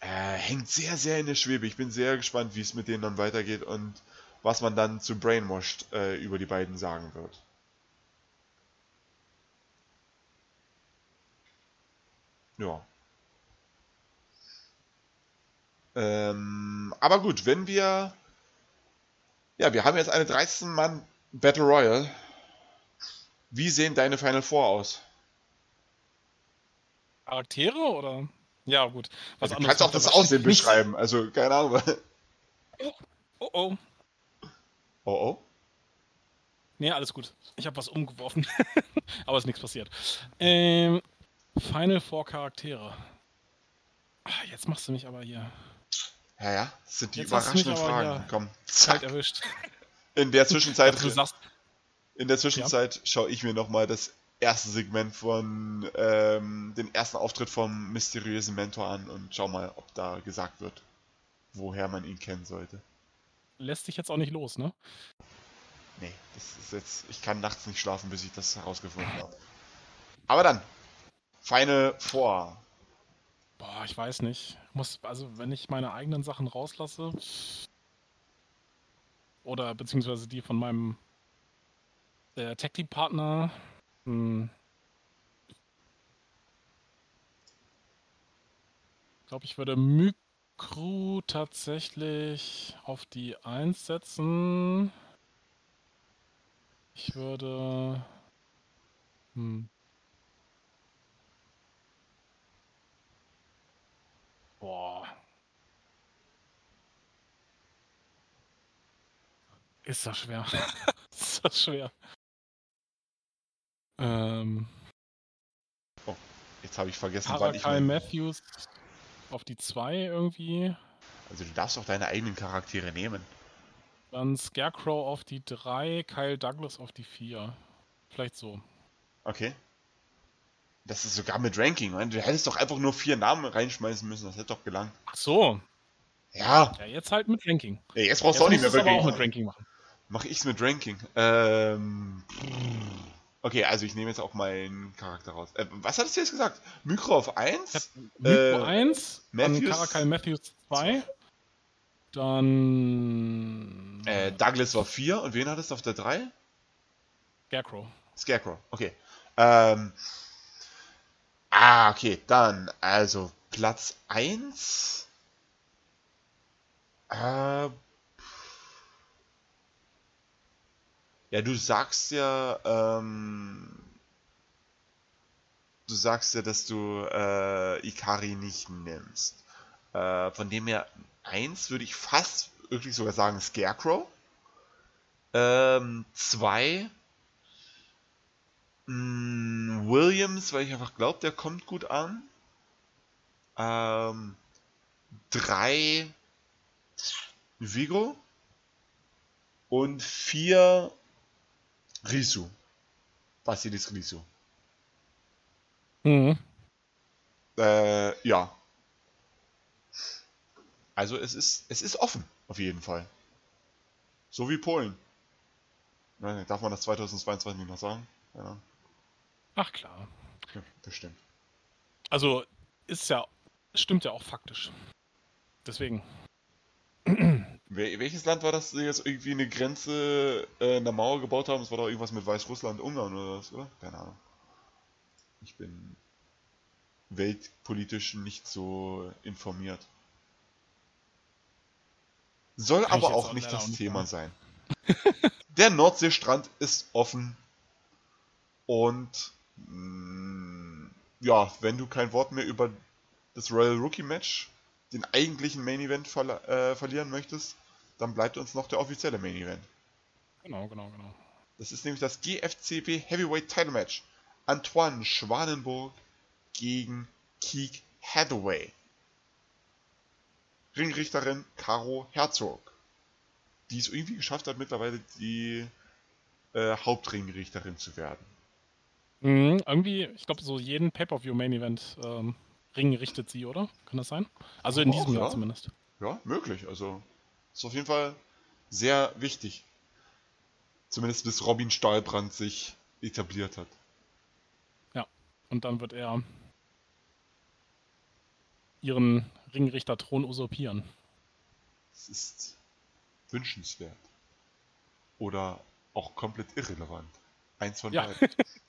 äh, hängt sehr, sehr in der Schwebe. Ich bin sehr gespannt, wie es mit denen dann weitergeht und was man dann zu Brainwashed äh, über die beiden sagen wird. Ja. Ähm, aber gut, wenn wir. Ja, wir haben jetzt eine 13-Mann Battle Royale. Wie sehen deine Final Four aus? Charaktere oder? Ja, gut. Was also, du kannst auch das Aussehen beschreiben, also keine Ahnung. Oh, oh. Oh oh. Nee, alles gut. Ich habe was umgeworfen. Aber ist nichts passiert. Ähm, Final Four Charaktere. Ach, jetzt machst du mich aber hier. Ja, ja, das sind die jetzt überraschenden Fragen. Komm, zack. erwischt. In der Zwischenzeit, also, in der Zwischenzeit ja. schaue ich mir nochmal das erste Segment von ähm, den ersten Auftritt vom mysteriösen Mentor an und schau mal, ob da gesagt wird, woher man ihn kennen sollte. Lässt sich jetzt auch nicht los, ne? Nee, das ist jetzt. Ich kann nachts nicht schlafen, bis ich das herausgefunden habe. Aber dann, Final Four. Boah, ich weiß nicht. muss, also wenn ich meine eigenen Sachen rauslasse, oder beziehungsweise die von meinem äh, Tech Team Partner, hm. Ich glaube, ich würde Mykru tatsächlich auf die 1 setzen. Ich würde. Hm. Boah. Ist das schwer. ist das schwer. Ähm, oh, jetzt habe ich vergessen, wann ich. Kyle Matthews auf die 2 irgendwie. Also du darfst auch deine eigenen Charaktere nehmen. Dann Scarecrow auf die 3, Kyle Douglas auf die 4. Vielleicht so. Okay. Das ist sogar mit Ranking, man. Du hättest doch einfach nur vier Namen reinschmeißen müssen, das hätte doch gelangt. Ach so. Ja. Ja, jetzt halt mit Ranking. Ja, jetzt brauchst du auch nicht mehr wirklich. auch mit Ranking machen. Mach ich's mit Ranking. Ähm. Okay, also ich nehme jetzt auch meinen Charakter raus. Äh, was hattest du jetzt gesagt? Mykro auf 1? Mykro äh, 1, Matthews, dann Karakal Matthews 2, dann... Äh, Douglas war 4 und wen hattest du auf der 3? Scarecrow. Scarecrow, okay. Ähm, ah, okay, dann, also Platz 1. Äh, Ja, du sagst ja, ähm, du sagst ja, dass du äh, Ikari nicht nimmst. Äh, von dem her, eins würde ich fast wirklich sogar sagen Scarecrow. Ähm, zwei, mh, mm, Williams, weil ich einfach glaube, der kommt gut an. Ähm, drei, Vigo. Und vier, Risu. Basilis Risu. Mhm. Äh, ja. Also es ist, es ist offen, auf jeden Fall. So wie Polen. Darf man das 2022 noch sagen? Ja. Ach klar. Ja, bestimmt. Also ist ja, stimmt ja auch faktisch. Deswegen. Welches Land war das, die jetzt irgendwie eine Grenze äh, in der Mauer gebaut haben? Es war doch irgendwas mit Weißrussland, Ungarn oder was, oder? Keine Ahnung. Ich bin weltpolitisch nicht so informiert. Soll Kann aber auch nicht das nicht Thema sein. der Nordseestrand ist offen und ja, wenn du kein Wort mehr über das Royal Rookie Match, den eigentlichen Main Event ver äh, verlieren möchtest, dann bleibt uns noch der offizielle Main Event. Genau, genau, genau. Das ist nämlich das GFCB Heavyweight Title Match. Antoine Schwanenburg gegen Keek Hathaway. Ringrichterin Caro Herzog. Die es irgendwie geschafft hat, mittlerweile die äh, Hauptringrichterin zu werden. Mhm, irgendwie, ich glaube, so jeden Pay-Per-View-Main-Event ähm, Ring richtet sie, oder? Kann das sein? Also in diesem auch, Jahr ja. zumindest. Ja, möglich. Also ist auf jeden Fall sehr wichtig. Zumindest bis Robin Stahlbrand sich etabliert hat. Ja, und dann wird er ihren Ringrichter-Thron usurpieren. Es ist wünschenswert. Oder auch komplett irrelevant. Eins von Ja. beiden.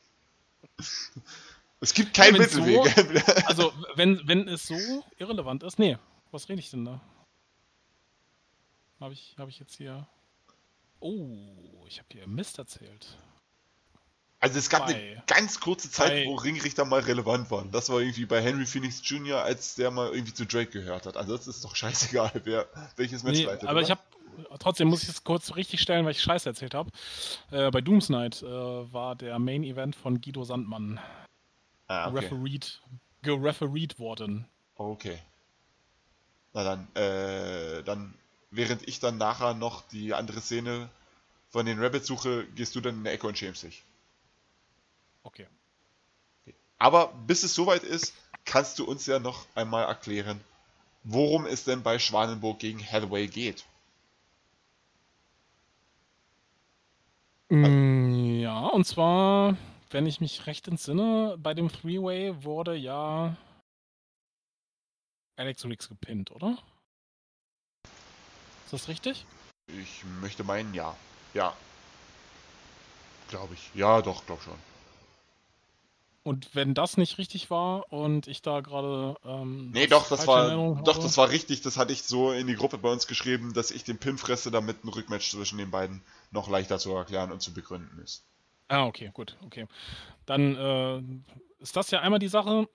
es gibt keinen Ja, Mittelweg. So, also, wenn, wenn es so irrelevant ist. Nee, was rede ich denn da? Habe ich, hab ich jetzt hier. Oh, ich habe hier Mist erzählt. Also es gab Bei- eine ganz kurze Zeit, bei- wo Ringrichter mal relevant waren. Das war irgendwie bei Henry Phoenix Jr., als der mal irgendwie zu Drake gehört hat. Ansonsten ist doch scheißegal, wer welches Match Nee, leitet. aber oder? ich habe trotzdem muss ich es kurz richtig stellen, weil ich Scheiße erzählt habe. Äh, bei Dooms Night äh, war der Main Event von Guido Sandmann ah, okay. refereed, gerefereed worden. Okay. Na dann, äh, dann, während ich dann nachher noch die andere Szene von den Rabbits suche, gehst du dann in der Ecke und schämst dich. Okay. Aber bis es soweit ist, kannst du uns ja noch einmal erklären, worum es denn bei Schwanenburg gegen Hathaway geht. Ja, und zwar, wenn ich mich recht entsinne, bei dem Three-Way wurde ja Alex Riggs gepinnt, oder? Ist das richtig? Ich möchte meinen, ja. Ja. Glaube ich. Ja, doch, glaub schon. Und wenn das nicht richtig war und ich da gerade. Ähm, Nee, doch, das war, Erinnerung doch, habe- das war richtig. Das hatte ich so in die Gruppe bei uns geschrieben, dass ich den Pin fresse, damit ein Rückmatch zwischen den beiden noch leichter zu erklären und zu begründen ist. Ah, okay, gut, okay. Dann äh, ist das ja einmal die Sache.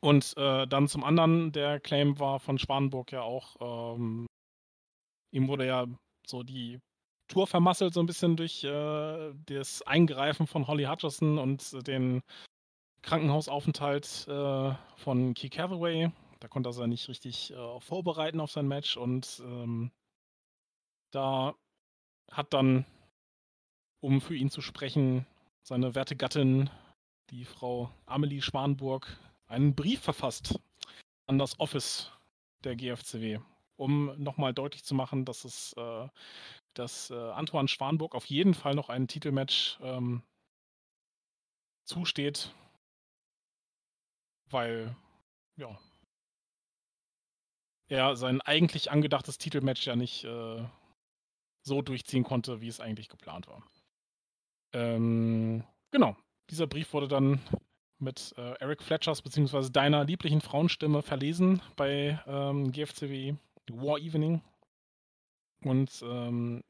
Und äh, dann zum anderen, der Claim war von Schwanenburg ja auch, ähm, ihm wurde ja so die Tour vermasselt, so ein bisschen durch äh, das Eingreifen von Holly Hutcherson und den Krankenhausaufenthalt äh, von Keith Hathaway. Da konnte er sich nicht richtig äh, vorbereiten auf sein Match und ähm, da hat dann um für ihn zu sprechen, seine werte Gattin, die Frau Amelie Schwanburg, einen Brief verfasst an das Office der GFCW, um nochmal deutlich zu machen, dass es, äh, dass äh, Antoine Schwanburg auf jeden Fall noch ein Titelmatch ähm, zusteht, weil, ja, er sein eigentlich angedachtes Titelmatch ja nicht äh, so durchziehen konnte, wie es eigentlich geplant war. Ähm, genau. Dieser Brief wurde dann mit äh, Eric Fletchers bzw. deiner lieblichen Frauenstimme verlesen bei ähm, GFCW War Evening. Und ähm,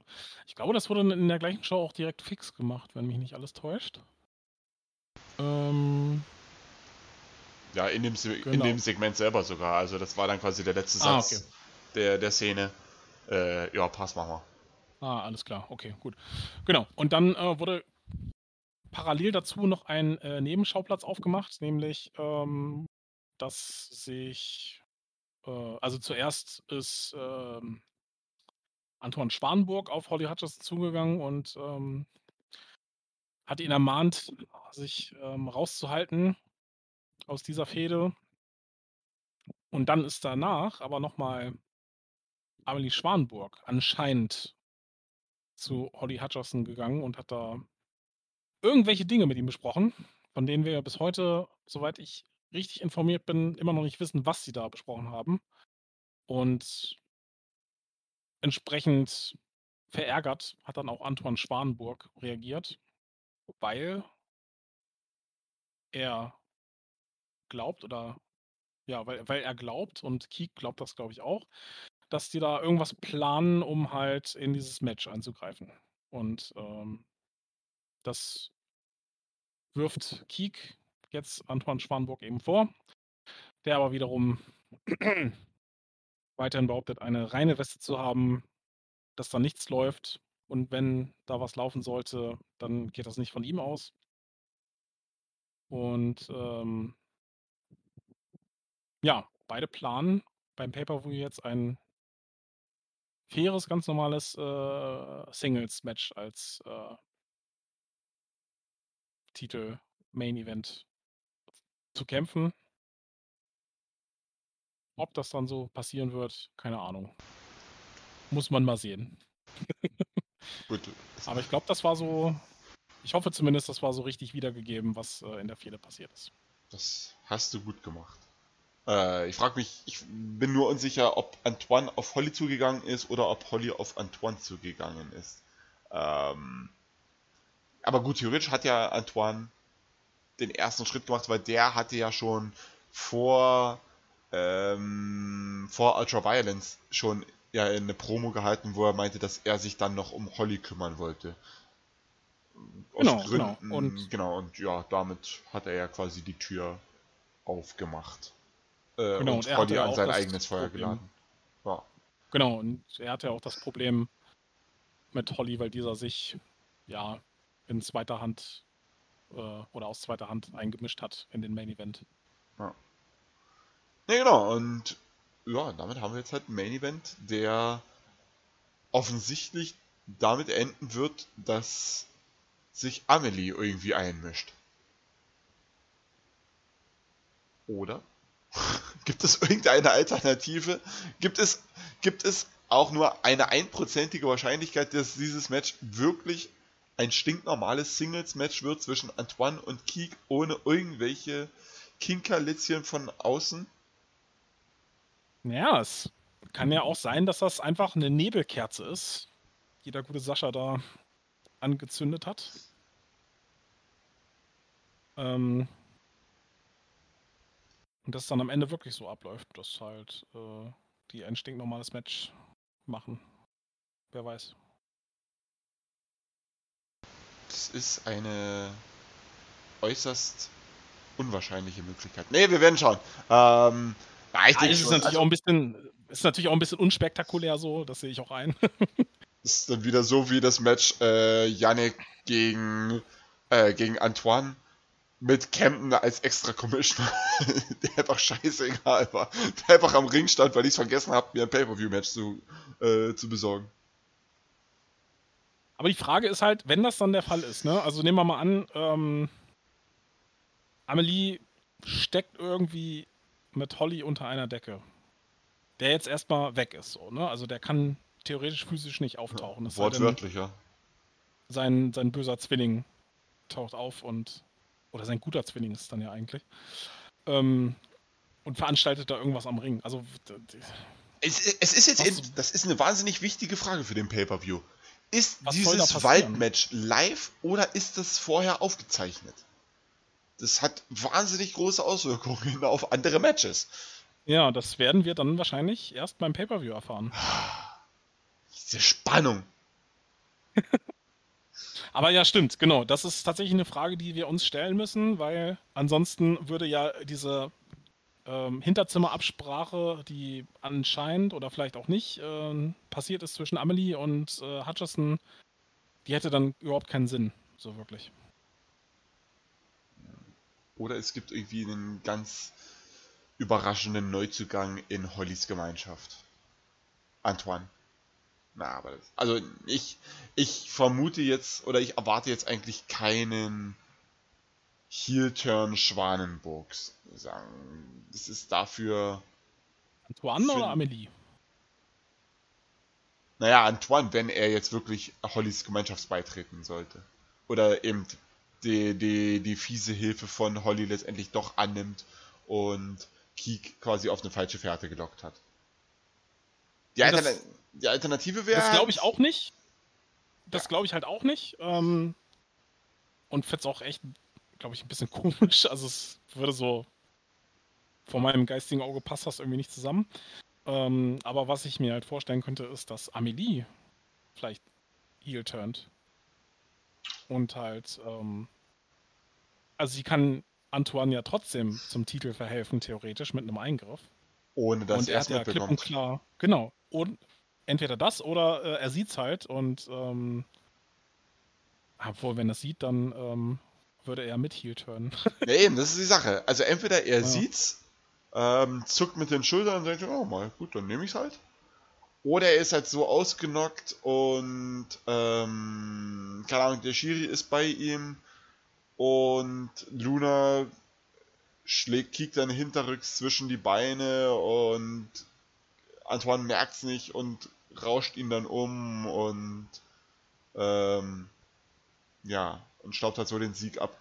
ich glaube, das wurde in der gleichen Show auch direkt fix gemacht, wenn mich nicht alles täuscht. Ähm, Ja, in dem, Se in Genau. dem Segment selber sogar. Also das war dann quasi der letzte Ah, Satz okay. der, der Szene. Äh, ja, pass machen wir. Ah, alles klar, okay, gut. Genau. Und dann äh, wurde parallel dazu noch ein äh, Nebenschauplatz aufgemacht, nämlich, ähm, dass sich, äh, also zuerst ist ähm, Anton Schwanburg auf Holly Hutcherson zugegangen und ähm, hat ihn ermahnt, sich ähm, rauszuhalten aus dieser Fehde. Und dann ist danach aber nochmal Amelie Schwanburg anscheinend zu Holly Hutcherson gegangen und hat da irgendwelche Dinge mit ihm besprochen, von denen wir bis heute, soweit ich richtig informiert bin, immer noch nicht wissen, was sie da besprochen haben. Und entsprechend verärgert hat dann auch Antoine Schwanburg reagiert, weil er glaubt oder ja, weil, weil er glaubt und Keek glaubt das, glaube ich, auch, dass die da irgendwas planen, um halt in dieses Match einzugreifen. Und ähm, das wirft Keek jetzt Antoine Schwanburg eben vor, der aber wiederum weiterhin behauptet, eine reine Weste zu haben, dass da nichts läuft. Und wenn da was laufen sollte, dann geht das nicht von ihm aus. Und ähm, ja, beide planen beim Pay-Per-View jetzt ein faires, ganz normales äh, Singles-Match als äh, Titel Main Event zu kämpfen. Ob das dann so passieren wird, keine Ahnung. Muss man mal sehen. Gut. Aber ich glaube, das war so. Ich hoffe zumindest, das war so richtig wiedergegeben, was äh, in der Fehde passiert ist. Das hast du gut gemacht. Äh, ich frage mich, ich bin nur unsicher, ob Antoine auf Holly zugegangen ist oder ob Holly auf Antoine zugegangen ist. Ähm, aber gut, theoretisch hat ja Antoine den ersten Schritt gemacht, weil der hatte ja schon vor, ähm, vor Ultra Violence schon ja eine Promo gehalten, wo er meinte, dass er sich dann noch um Holly kümmern wollte. Aus genau, Gründen, genau. Und, genau, und ja, damit hat er ja quasi die Tür aufgemacht. Äh, genau, und, und Holly an sein eigenes Feuer geladen. Ja. Genau, und er hatte ja auch das Problem mit Holly, weil dieser sich ja in zweiter Hand äh, oder aus zweiter Hand eingemischt hat in den Main Event. Ja. Ja, genau, und ja, damit haben wir jetzt halt einen Main Event, der offensichtlich damit enden wird, dass sich Amelie irgendwie einmischt. Oder? gibt es irgendeine Alternative? Gibt es, gibt es auch nur eine einprozentige Wahrscheinlichkeit, dass dieses Match wirklich ein stinknormales Singles-Match wird zwischen Antoine und Keek ohne irgendwelche Kinkerlitzchen von außen? Ja, es kann ja auch sein, dass das einfach eine Nebelkerze ist, die der gute Sascha da angezündet hat. Ähm und das dann am Ende wirklich so abläuft, dass halt äh, die ein stinknormales Match machen. Wer weiß. Das ist eine äußerst unwahrscheinliche Möglichkeit. Ne, wir werden schauen. Ähm, ja, ich ja, ist, natürlich also, auch ein bisschen, ist natürlich auch ein bisschen unspektakulär so, das sehe ich auch ein. ist dann wieder so wie das Match äh, Yannick gegen, äh, gegen Antoine mit Camden als extra Commissioner, der einfach scheißegal war. Der einfach am Ring stand, weil ich es vergessen habe, mir ein Pay-Per-View-Match zu, äh, zu besorgen. Aber die Frage ist halt, wenn das dann der Fall ist, ne? Also nehmen wir mal an, ähm, Amelie steckt irgendwie mit Holly unter einer Decke. Der jetzt erstmal weg ist, so, ne? Also der kann theoretisch physisch nicht auftauchen. Das Wortwörtlich, ja. Sein, sein böser Zwilling taucht auf und. Oder sein guter Zwilling ist es dann ja eigentlich. Ähm, und veranstaltet da irgendwas am Ring. Also. Es, es ist jetzt, in, das ist eine wahnsinnig wichtige Frage für den Pay-Per-View. Ist dieses Waldmatch live oder ist das vorher aufgezeichnet? Das hat wahnsinnig große Auswirkungen auf andere Matches. Ja, das werden wir dann wahrscheinlich erst beim Pay-Per-View erfahren. Diese Spannung. Aber ja, stimmt, genau. Das ist tatsächlich eine Frage, die wir uns stellen müssen, weil ansonsten würde ja diese ähm, Hinterzimmerabsprache, die anscheinend oder vielleicht auch nicht äh, passiert ist zwischen Amelie und äh, Hutcherson, die hätte dann überhaupt keinen Sinn, so wirklich. Oder es gibt irgendwie einen ganz überraschenden Neuzugang in Hollys Gemeinschaft. Antoine. Na, aber das, also ich, ich vermute jetzt oder ich erwarte jetzt eigentlich keinen Heel-Turn Schwanenburgs sagen. Das ist dafür. Antoine oder Amelie? Naja, Antoine, wenn er jetzt wirklich Hollys Gemeinschaftsbeitreten sollte. Oder eben die, die, die fiese Hilfe von Holly letztendlich doch annimmt und Keek quasi auf eine falsche Fährte gelockt hat. Die, Altern das, die Alternative wäre. Das glaube ich auch nicht. Das ja. glaube ich halt auch nicht. Ähm, und fände es auch echt glaube ich, ein bisschen komisch. Also es würde so vor meinem geistigen Auge passt das irgendwie nicht zusammen. Ähm, aber was ich mir halt vorstellen könnte, ist, dass Amelie vielleicht heel turnt. Und halt, ähm, also sie kann Antoine ja trotzdem zum Titel verhelfen, theoretisch, mit einem Eingriff. Ohne dass und er hat ja klipp und klar. Genau. Und entweder das oder äh, er sieht's halt und ähm, obwohl, wenn er sieht, dann ähm, würde er mit Heel turnen. ja, eben, das ist die Sache. Also entweder er ja. sieht's, ähm, zuckt mit den Schultern und denkt, oh mal, gut, dann nehme ich's halt. Oder er ist halt so ausgenockt und ähm, keine Ahnung, der Shiri ist bei ihm und Luna schlägt, kickt dann hinterrücks zwischen die Beine und Antoine merkt's nicht und rauscht ihn dann um und ähm, ja, und staubt halt so den Sieg ab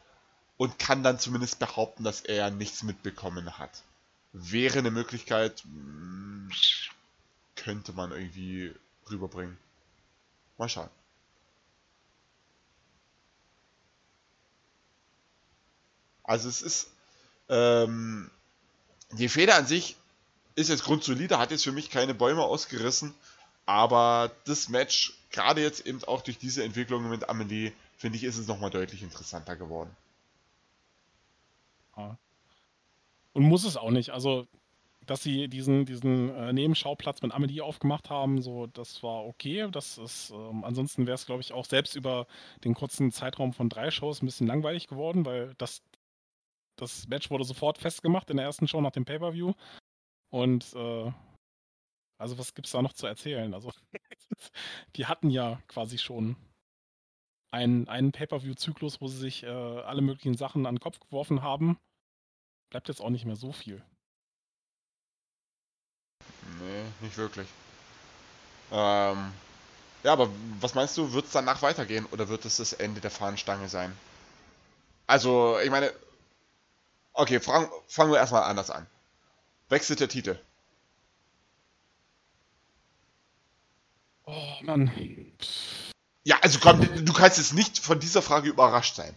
und kann dann zumindest behaupten, dass er nichts mitbekommen hat. Wäre eine Möglichkeit, hm, könnte man irgendwie rüberbringen. Mal schauen. Also es ist ähm, die Feder an sich ist jetzt grundsolide, hat jetzt für mich keine Bäume ausgerissen, aber das Match, gerade jetzt eben auch durch diese Entwicklung mit Amelie, finde ich, ist es nochmal deutlich interessanter geworden. Ja. Und muss es auch nicht. Also, dass sie diesen, diesen äh, Nebenschauplatz mit Amelie aufgemacht haben, so, das war okay. Das ist, ähm, ansonsten wäre es, glaube ich, auch selbst über den kurzen Zeitraum von drei Shows ein bisschen langweilig geworden, weil das, das Match wurde sofort festgemacht in der ersten Show nach dem Pay-Per-View. Und äh, also was gibt es da noch zu erzählen? Also die hatten ja quasi schon einen, einen Pay-Per-View-Zyklus, wo sie sich äh, alle möglichen Sachen an den Kopf geworfen haben. Bleibt jetzt auch nicht mehr so viel. Nee, nicht wirklich. Ähm, ja, aber was meinst du, wird es danach weitergehen oder wird es das Ende der Fahnenstange sein? Also, ich meine, okay, fangen wir erstmal anders an. Wechselt der Titel? Oh, Mann. Ja, also komm, du kannst jetzt nicht von dieser Frage überrascht sein.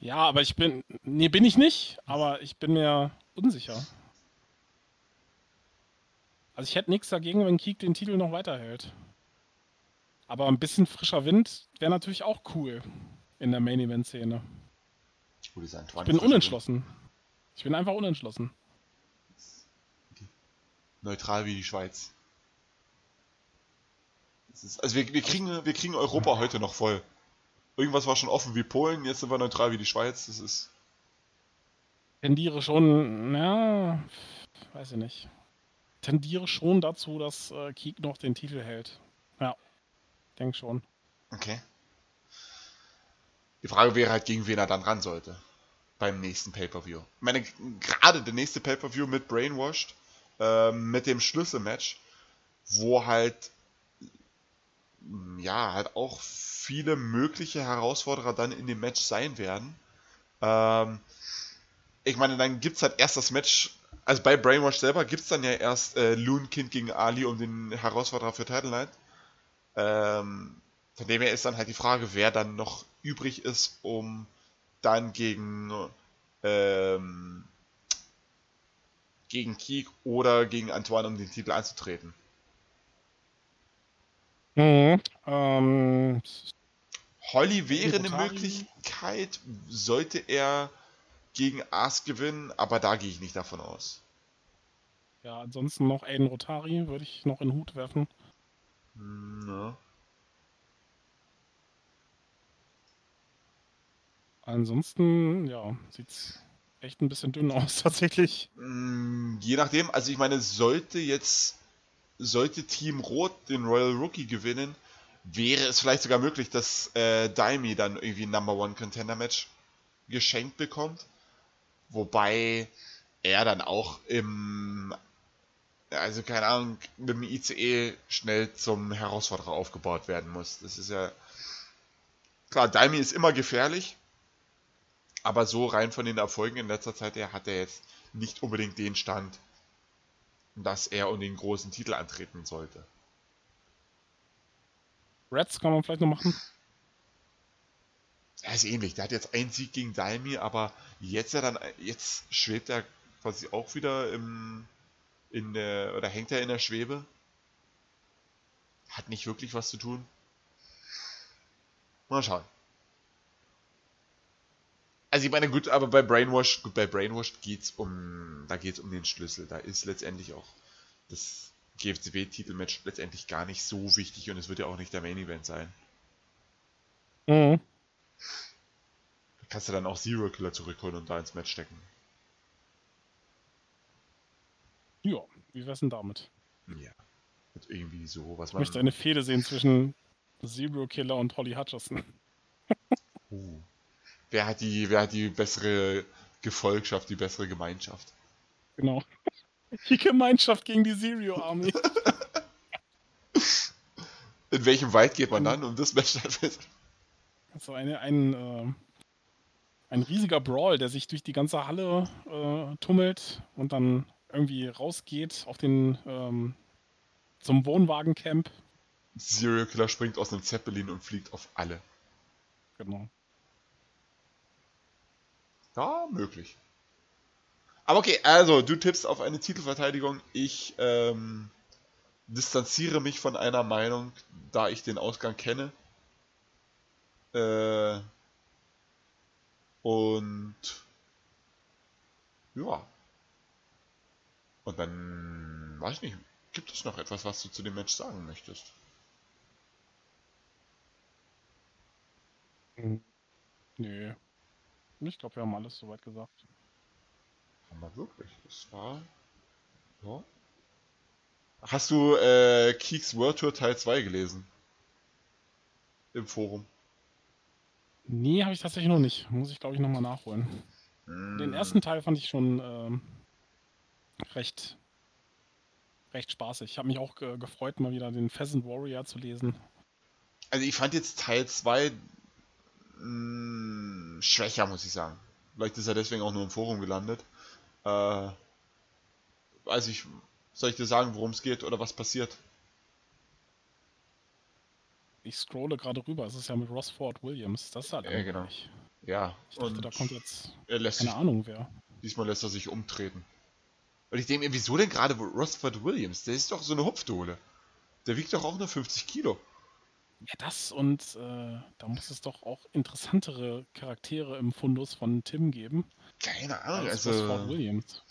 Ja, aber ich bin. Nee, bin ich nicht, aber ich bin mir unsicher. Also ich hätte nichts dagegen, wenn Kiek den Titel noch weiterhält. Aber ein bisschen frischer Wind wäre natürlich auch cool in der Main Event Szene. Ich bin unentschlossen. Ich bin einfach unentschlossen. Neutral wie die Schweiz. Ist, also wir, wir, kriegen, wir kriegen Europa heute noch voll. Irgendwas war schon offen wie Polen, jetzt sind wir neutral wie die Schweiz. Das ist. Tendiere schon, ja, weiß ich nicht. Tendiere schon dazu, dass äh, Kiek noch den Titel hält. Ja, denk schon. Okay. Die Frage wäre halt, gegen wen er dann ran sollte. Beim nächsten Pay-Per-View. Ich meine, gerade der nächste Pay-Per-View mit Brainwashed, äh, mit dem Schlüsselmatch, wo halt ja, halt auch viele mögliche Herausforderer dann in dem Match sein werden. Ähm, ich meine, dann gibt es halt erst das Match, also bei Brainwash selber gibt es dann ja erst äh, Loon Kind gegen Ali um den Herausforderer für Title Night. Ähm, von dem her ist dann halt die Frage, wer dann noch übrig ist, um dann gegen ähm, gegen Keek oder gegen Antoine um den Titel anzutreten. Mhm. Ähm, Holly wäre eine Möglichkeit, sollte er gegen Ars gewinnen, aber da gehe ich nicht davon aus. Ja, ansonsten noch Aiden Rotari würde ich noch in den Hut werfen. Na. Ansonsten, ja, sieht's echt ein bisschen dünn aus, tatsächlich. Mm, je nachdem, also ich meine, sollte jetzt sollte Team Rot den Royal Rookie gewinnen, wäre es vielleicht sogar möglich, dass äh, Daimi dann irgendwie ein Number One Contender Match geschenkt bekommt. Wobei er dann auch im, also keine Ahnung, mit dem ICE schnell zum Herausforderer aufgebaut werden muss. Das ist ja, klar, Daimi ist immer gefährlich, aber so rein von den Erfolgen in letzter Zeit her hat er jetzt nicht unbedingt den Stand, dass er um den großen Titel antreten sollte. Reds kann man vielleicht noch machen. Er ist ähnlich. Der hat jetzt einen Sieg gegen Daimi, aber jetzt ja dann, jetzt schwebt er quasi auch wieder im, in der, oder hängt er in der Schwebe. Hat nicht wirklich was zu tun. Mal schauen. Also ich meine, gut, aber bei Brainwash, gut, bei Brainwash geht's um, da geht's um den Schlüssel. Da ist letztendlich auch das GFCW-Titelmatch letztendlich gar nicht so wichtig und es wird ja auch nicht der Main Event sein. Mhm. Da kannst du dann auch Zero Killer zurückholen und da ins Match stecken. Ja, wie wär's denn damit? Ja. Mit irgendwie so, was Ich man. möchte eine Fehde sehen zwischen Zero Killer und Holly Hutcherson. Uh. Wer hat die, wer hat die bessere Gefolgschaft, die bessere Gemeinschaft? Genau. Die Gemeinschaft gegen die Zero Army. In welchem Wald geht man dann, um das Match dann fest? So eine, ein, äh, ein riesiger Brawl, der sich durch die ganze Halle äh, tummelt und dann irgendwie rausgeht auf den ähm, zum Wohnwagencamp. Serial Killer springt aus einem Zeppelin und fliegt auf alle. Genau. Ja, möglich. Aber okay, also du tippst auf eine Titelverteidigung. Ich ähm, distanziere mich von einer Meinung, da ich den Ausgang kenne. Äh, und ja. Und dann weiß ich nicht, gibt es noch etwas, was du zu dem Match sagen möchtest? Mhm. Nö. Ich glaube, wir haben alles soweit gesagt. Haben wir wirklich. Das war. Ja. Hast du äh, Keeks World Tour Teil 2 gelesen? Im Forum. Nee, habe ich tatsächlich noch nicht. Muss ich, glaube ich, nochmal nachholen. Mm. Den ersten Teil fand ich schon ähm, recht, recht spaßig. Ich habe mich auch ge gefreut, mal wieder den Pheasant Warrior zu lesen. Also ich fand jetzt Teil 2 mh, schwächer, muss ich sagen. Vielleicht ist er deswegen auch nur im Forum gelandet. Äh, weiß ich, soll ich dir sagen, worum es geht oder was passiert? Ich scrolle gerade rüber. Es ist ja mit Rossford Williams. Das ist halt Ja, genau. langweilig. Ja, Ich dachte, und da kommt jetzt er lässt keine sich, Ahnung wer. diesmal lässt er sich umtreten. Und ich denke mir, wieso denn gerade Rosford Williams? Der ist doch so eine Hupfdohle. Der wiegt doch auch nur 50 Kilo. Ja, das und äh, da muss es doch auch interessantere Charaktere im Fundus von Tim geben. Keine Ahnung, als also. Rossford Williams.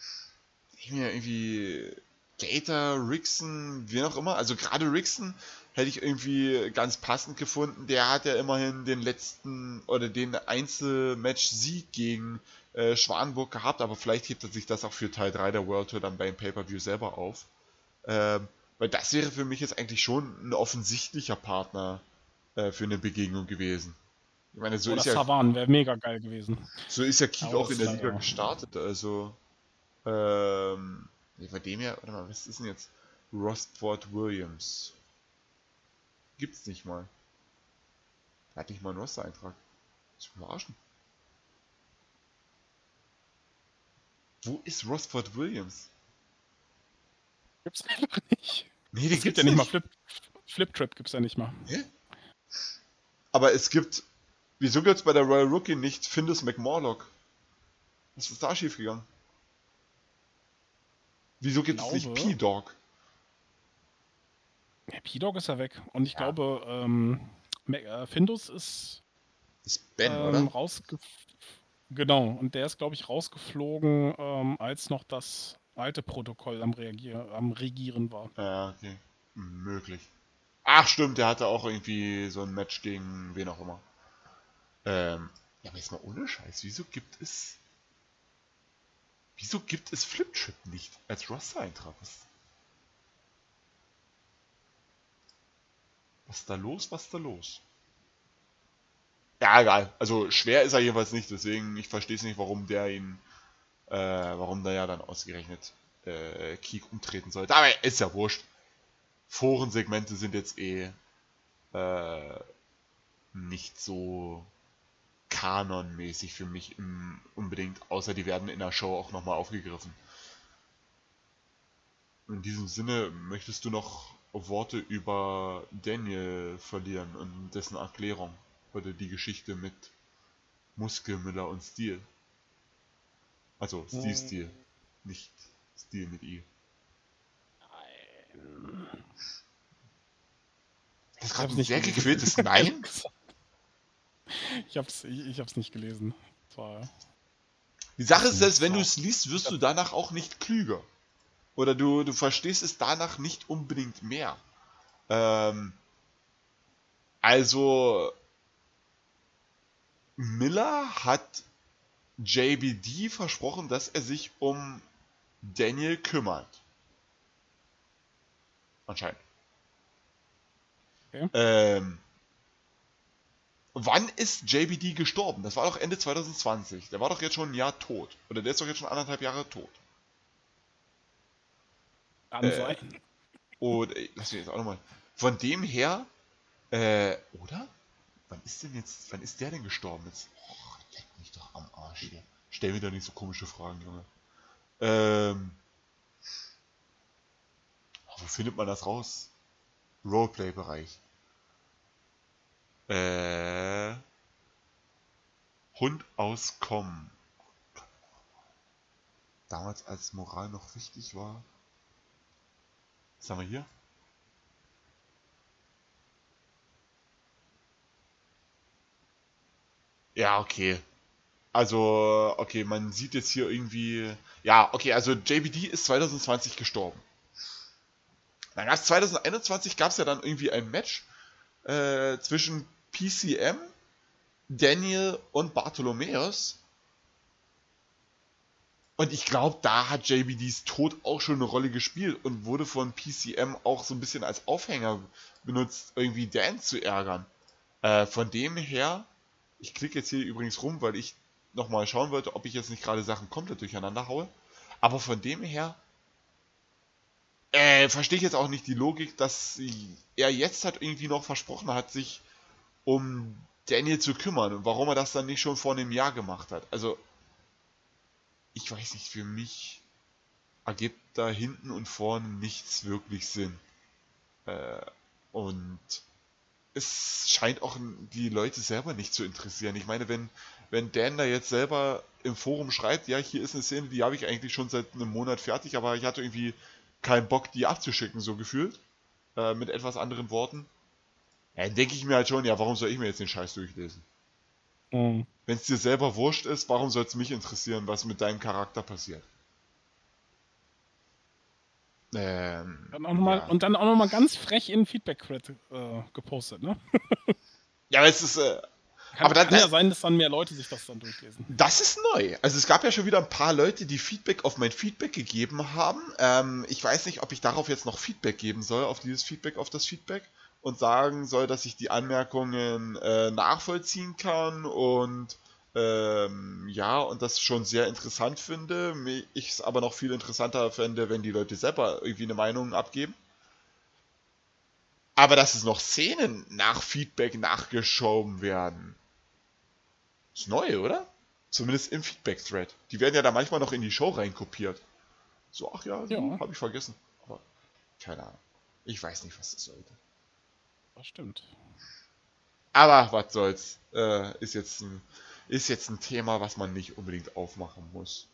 ich mir irgendwie Gator, Rickson, wie auch immer. Also gerade Rickson hätte ich irgendwie ganz passend gefunden. Der hat ja immerhin den letzten oder den Einzelmatch-Sieg gegen äh, Schwanburg gehabt, aber vielleicht hebt er sich das auch für Teil 3 der World Tour dann beim Pay-Per-View selber auf. Ähm, weil das wäre für mich jetzt eigentlich schon ein offensichtlicher Partner äh, für eine Begegnung gewesen. Ich meine, so Oder ist ja Savan wäre mega geil gewesen. so ist ja Aber auch in der Liga gestartet, also ähm, nee, bei dem ja, warte mal, was ist denn jetzt? Rostford Williams. Gibt's nicht mal. Der hat nicht mal einen Roster-Eintrag. Zu verarschen. Wo ist Rostford Williams? Gibt's einfach nicht. Nee, den Es gibt gibt's ja nicht mal Flip, Flip Trip, gibt's ja nicht mal. Hä? Aber es gibt. Wieso gibt's bei der Royal Rookie nicht Findus McMorlock? Was ist da schiefgegangen? Wieso gibt es nicht P-Dog? Der P-Dog ist ja weg. Und ich Ja. glaube, ähm, äh, Findus ist Ist Ben, ähm, oder? Genau, und der ist, glaube ich, rausgeflogen, ähm, als noch das alte Protokoll am, Reagier am Regieren war. Ja, okay. Möglich. Ach, stimmt, der hatte auch irgendwie so ein Match gegen wen auch immer. Ähm, ja, aber jetzt mal ohne Scheiß, wieso gibt es. Wieso gibt es Fliptrip nicht als Roster-Eintrag? Was ist da los? Was ist da los? Ja, egal. Also schwer ist er jedenfalls nicht, deswegen ich verstehe es nicht, warum der ihn, äh, warum der ja dann ausgerechnet äh, Kiek umtreten sollte. Aber ist ja wurscht. Forensegmente sind jetzt eh äh, nicht so kanonmäßig für mich im, unbedingt, außer die werden in der Show auch nochmal aufgegriffen. In diesem Sinne, möchtest du noch Worte über Daniel verlieren und dessen Erklärung oder die Geschichte mit Muskelmüller und Steel? Also Steve Hm. Nicht Steel mit I. Das Ich gerade hab's ein nicht sehr gelesen. gequältes Nein? Ich hab's, ich, ich hab's nicht gelesen. War, Die Sache ist, dass wenn du es liest, wirst du danach auch nicht klüger. Oder du, du verstehst es danach nicht unbedingt mehr. Ähm, also, Miller hat JBD versprochen, dass er sich um Daniel kümmert. Anscheinend. Okay. Ähm, wann ist JBD gestorben? Das war doch Ende 2020. Der war doch jetzt schon ein Jahr tot. Oder der ist doch jetzt schon anderthalb Jahre tot. Kann Äh. Und ey, lass mich jetzt auch nochmal. Von dem her, äh, oder? Wann ist denn jetzt, wann ist der denn gestorben jetzt? Oh, leck mich doch am Arsch hier. Stell mir doch nicht so komische Fragen, Junge. Ähm. Wo findet man das raus? Roleplay-Bereich. Äh. Hund aus Com. Damals als Moral noch wichtig war. Was haben wir hier? Ja, okay. Also, okay, man sieht jetzt hier irgendwie. Ja, okay, also JBD ist 2020 gestorben. Dann gab es 2021 gab es ja dann irgendwie ein Match äh, zwischen PCM, Daniel und Bartholomeus. Und ich glaube, da hat JBDs Tod auch schon eine Rolle gespielt und wurde von PCM auch so ein bisschen als Aufhänger benutzt, irgendwie Dan zu ärgern. Äh, von dem her, ich klicke jetzt hier übrigens rum, weil ich nochmal schauen wollte, ob ich jetzt nicht gerade Sachen komplett durcheinander haue. Aber von dem her, äh, verstehe ich jetzt auch nicht die Logik, dass er jetzt halt irgendwie noch versprochen hat, sich um Daniel zu kümmern und warum er das dann nicht schon vor einem Jahr gemacht hat. Also, ich weiß nicht, für mich ergibt da hinten und vorne nichts wirklich Sinn. Äh, und es scheint auch die Leute selber nicht zu interessieren. Ich meine, wenn, wenn Dan da jetzt selber im Forum schreibt, ja, hier ist eine Szene, die habe ich eigentlich schon seit einem Monat fertig, aber ich hatte irgendwie keinen Bock, die abzuschicken, so gefühlt. Äh, mit etwas anderen Worten. Dann denke ich mir halt schon, ja, warum soll ich mir jetzt den Scheiß durchlesen? Mhm. Wenn es dir selber wurscht ist, warum soll es mich interessieren, was mit deinem Charakter passiert? Ähm, Dann auch noch mal, ja. Und dann auch nochmal ganz frech in Feedback-Thread äh, gepostet, ne? ja, aber es ist, äh, Kann, aber dann, kann ja sein, dass dann mehr Leute sich das dann durchlesen. Das ist neu. Also es gab ja schon wieder ein paar Leute, die Feedback auf mein Feedback gegeben haben. Ähm, ich weiß nicht, ob ich darauf jetzt noch Feedback geben soll, auf dieses Feedback, auf das Feedback und sagen soll, dass ich die Anmerkungen äh, nachvollziehen kann und ähm, ja, und das schon sehr interessant finde. Ich es aber noch viel interessanter fände, wenn die Leute selber irgendwie eine Meinung abgeben. Aber dass es noch Szenen nach Feedback nachgeschoben werden, ist neu, oder? Zumindest im Feedback-Thread. Die werden ja da manchmal noch in die Show reinkopiert. So, ach ja, Ja. habe ich vergessen. Aber keine Ahnung. Ich weiß nicht, was das sollte. Das stimmt. Aber was soll's. Äh, ist, jetzt ein, ist jetzt ein Thema, was man nicht unbedingt aufmachen muss.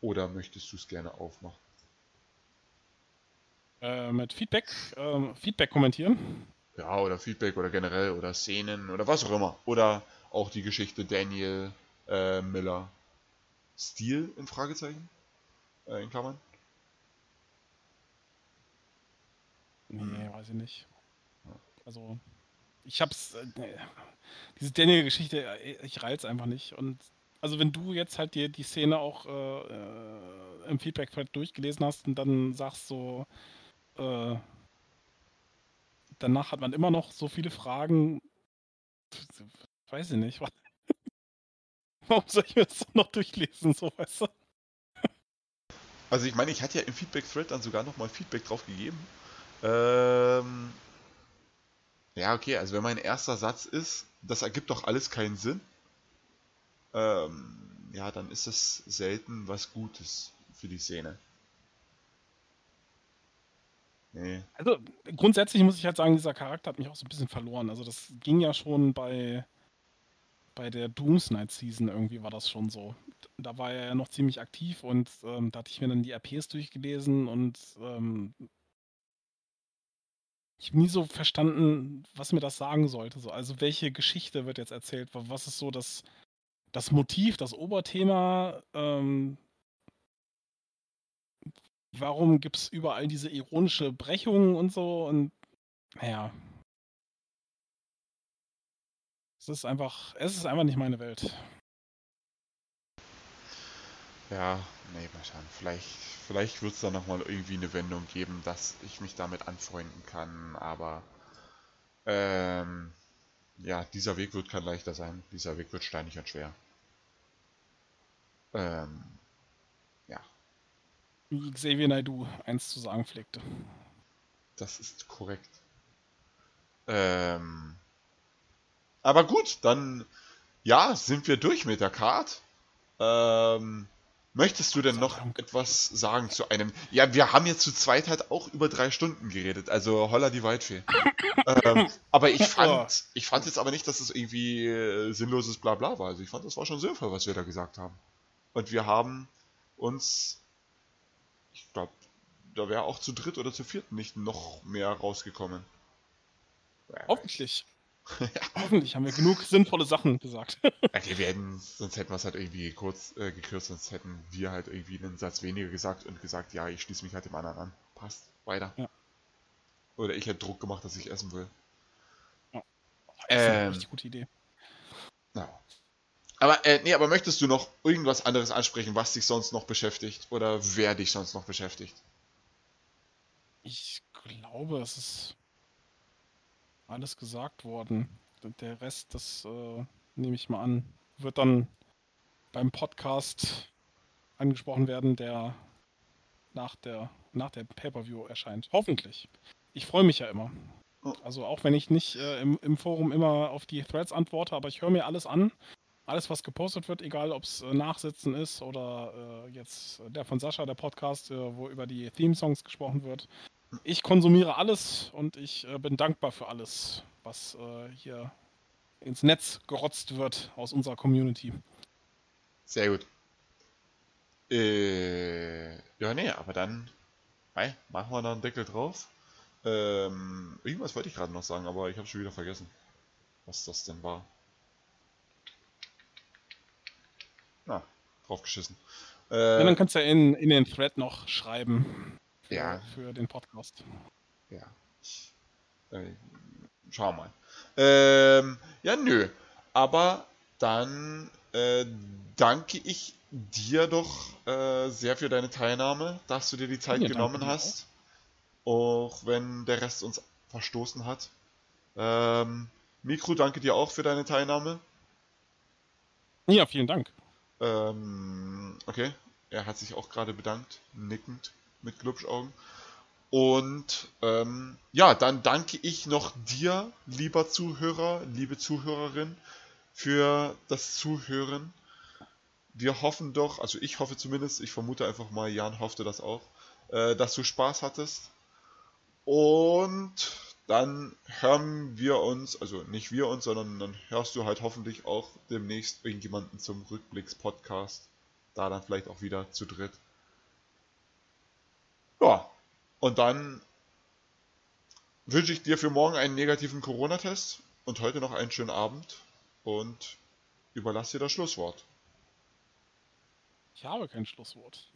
Oder möchtest du es gerne aufmachen? Äh, mit Feedback, ähm, Feedback kommentieren. Ja, oder Feedback oder generell oder Szenen oder was auch immer. Oder auch die Geschichte Daniel äh, Miller. Stil in Fragezeichen? Äh, in Klammern? Nee, weiß ich nicht. Also, ich hab's. Äh, diese Daniel-Geschichte, äh, ich reiz einfach nicht. Und also, wenn du jetzt halt dir die Szene auch äh, äh, im Feedback-Thread durchgelesen hast und dann sagst so, äh, danach hat man immer noch so viele Fragen. Weiß ich nicht. Warum soll ich mir das noch durchlesen, so weißt du? Also ich meine, ich hatte ja im Feedback-Thread dann sogar nochmal Feedback drauf gegeben. Ähm, ja, okay, also wenn mein erster Satz ist, das ergibt doch alles keinen Sinn, ähm, ja, dann ist es selten was Gutes für die Szene. Nee. Also grundsätzlich muss ich halt sagen, dieser Charakter hat mich auch so ein bisschen verloren. Also das ging ja schon bei, bei der Doomsnight Season irgendwie war das schon so. Da war er ja noch ziemlich aktiv und ähm, da hatte ich mir dann die RPs durchgelesen und ähm, ich habe nie so verstanden, was mir das sagen sollte. So, also welche Geschichte wird jetzt erzählt? Was ist so das, das Motiv, das Oberthema, ähm, warum gibt es überall diese ironische Brechung und so und naja. Es ist einfach, es ist einfach nicht meine Welt. Ja, nee, mal schauen. Vielleicht, vielleicht wird es da nochmal irgendwie eine Wendung geben, dass ich mich damit anfreunden kann, aber ähm, ja, dieser Weg wird kein leichter sein. Dieser Weg wird steinig und schwer. Ähm, ja. Wie Xavier Naidoo eins zu sagen pflegte. Das ist korrekt. Ähm, aber gut, dann ja, sind wir durch mit der Card. Ähm, möchtest du denn noch etwas sagen zu einem? Ja, wir haben jetzt zu zweit halt auch über drei Stunden geredet, also holla die Waldfee. ähm, aber ich fand, ich fand jetzt aber nicht, dass es irgendwie äh, sinnloses Blabla war. Also ich fand, das war schon sinnvoll, was wir da gesagt haben. Und wir haben uns, ich glaube, da wäre auch zu dritt oder zu viert nicht noch mehr rausgekommen. Hoffentlich. Ja. Hoffentlich haben wir genug sinnvolle Sachen gesagt. okay, wir hätten, sonst hätten wir es halt irgendwie kurz äh, gekürzt, sonst hätten wir halt irgendwie einen Satz weniger gesagt und gesagt, ja, ich schließe mich halt dem anderen an. Passt, weiter. Ja. Oder ich hätte Druck gemacht, dass ich essen will. Ja. Das ist eine ähm, richtig gute Idee. Ja. Aber, äh, nee, aber möchtest du noch irgendwas anderes ansprechen, was dich sonst noch beschäftigt? Oder wer dich sonst noch beschäftigt? Ich glaube, es ist alles gesagt worden. Der Rest, das äh, nehme ich mal an, wird dann beim Podcast angesprochen werden, der nach der, nach der Pay-Per-View erscheint. Hoffentlich. Ich freue mich ja immer. Oh. Also auch wenn ich nicht äh, im, im Forum immer auf die Threads antworte, aber ich höre mir alles an. Alles, was gepostet wird, egal ob es äh, Nachsitzen ist oder äh, jetzt der von Sascha, der Podcast, äh, wo über die Theme-Songs gesprochen wird ich konsumiere alles und ich äh, bin dankbar für alles, was äh, hier ins Netz gerotzt wird aus unserer Community. Sehr gut. Äh, ja, nee, aber dann hey, machen wir da einen Deckel drauf. Ähm, irgendwas wollte ich gerade noch sagen, aber ich habe schon wieder vergessen, was das denn war. Na, draufgeschissen. Äh, ja, dann kannst du ja in, in den Thread noch schreiben für, ja. für den Podcast. Ja. Äh, schau mal. Ähm, ja, nö. Aber dann äh, danke ich dir doch äh, sehr für deine Teilnahme, dass du dir die Zeit ja, genommen hast. Auch. auch. wenn der Rest uns verstoßen hat. Ähm, Mikro, danke dir auch für deine Teilnahme. Ja, vielen Dank. Ähm, okay, er hat sich auch gerade bedankt, nickend mit Glubschaugen. Und ähm, ja, dann danke ich noch dir, lieber Zuhörer, liebe Zuhörerin, für das Zuhören. Wir hoffen doch, also ich hoffe zumindest, ich vermute einfach mal, Jan hoffte das auch, äh, dass du Spaß hattest. Und dann hören wir uns, also nicht wir uns, sondern dann hörst du halt hoffentlich auch demnächst irgendjemanden zum Rückblicks-Podcast. Da dann vielleicht auch wieder zu dritt. Ja, und dann wünsche ich dir für morgen einen negativen Corona-Test und heute noch einen schönen Abend und überlasse dir das Schlusswort. Ich habe kein Schlusswort.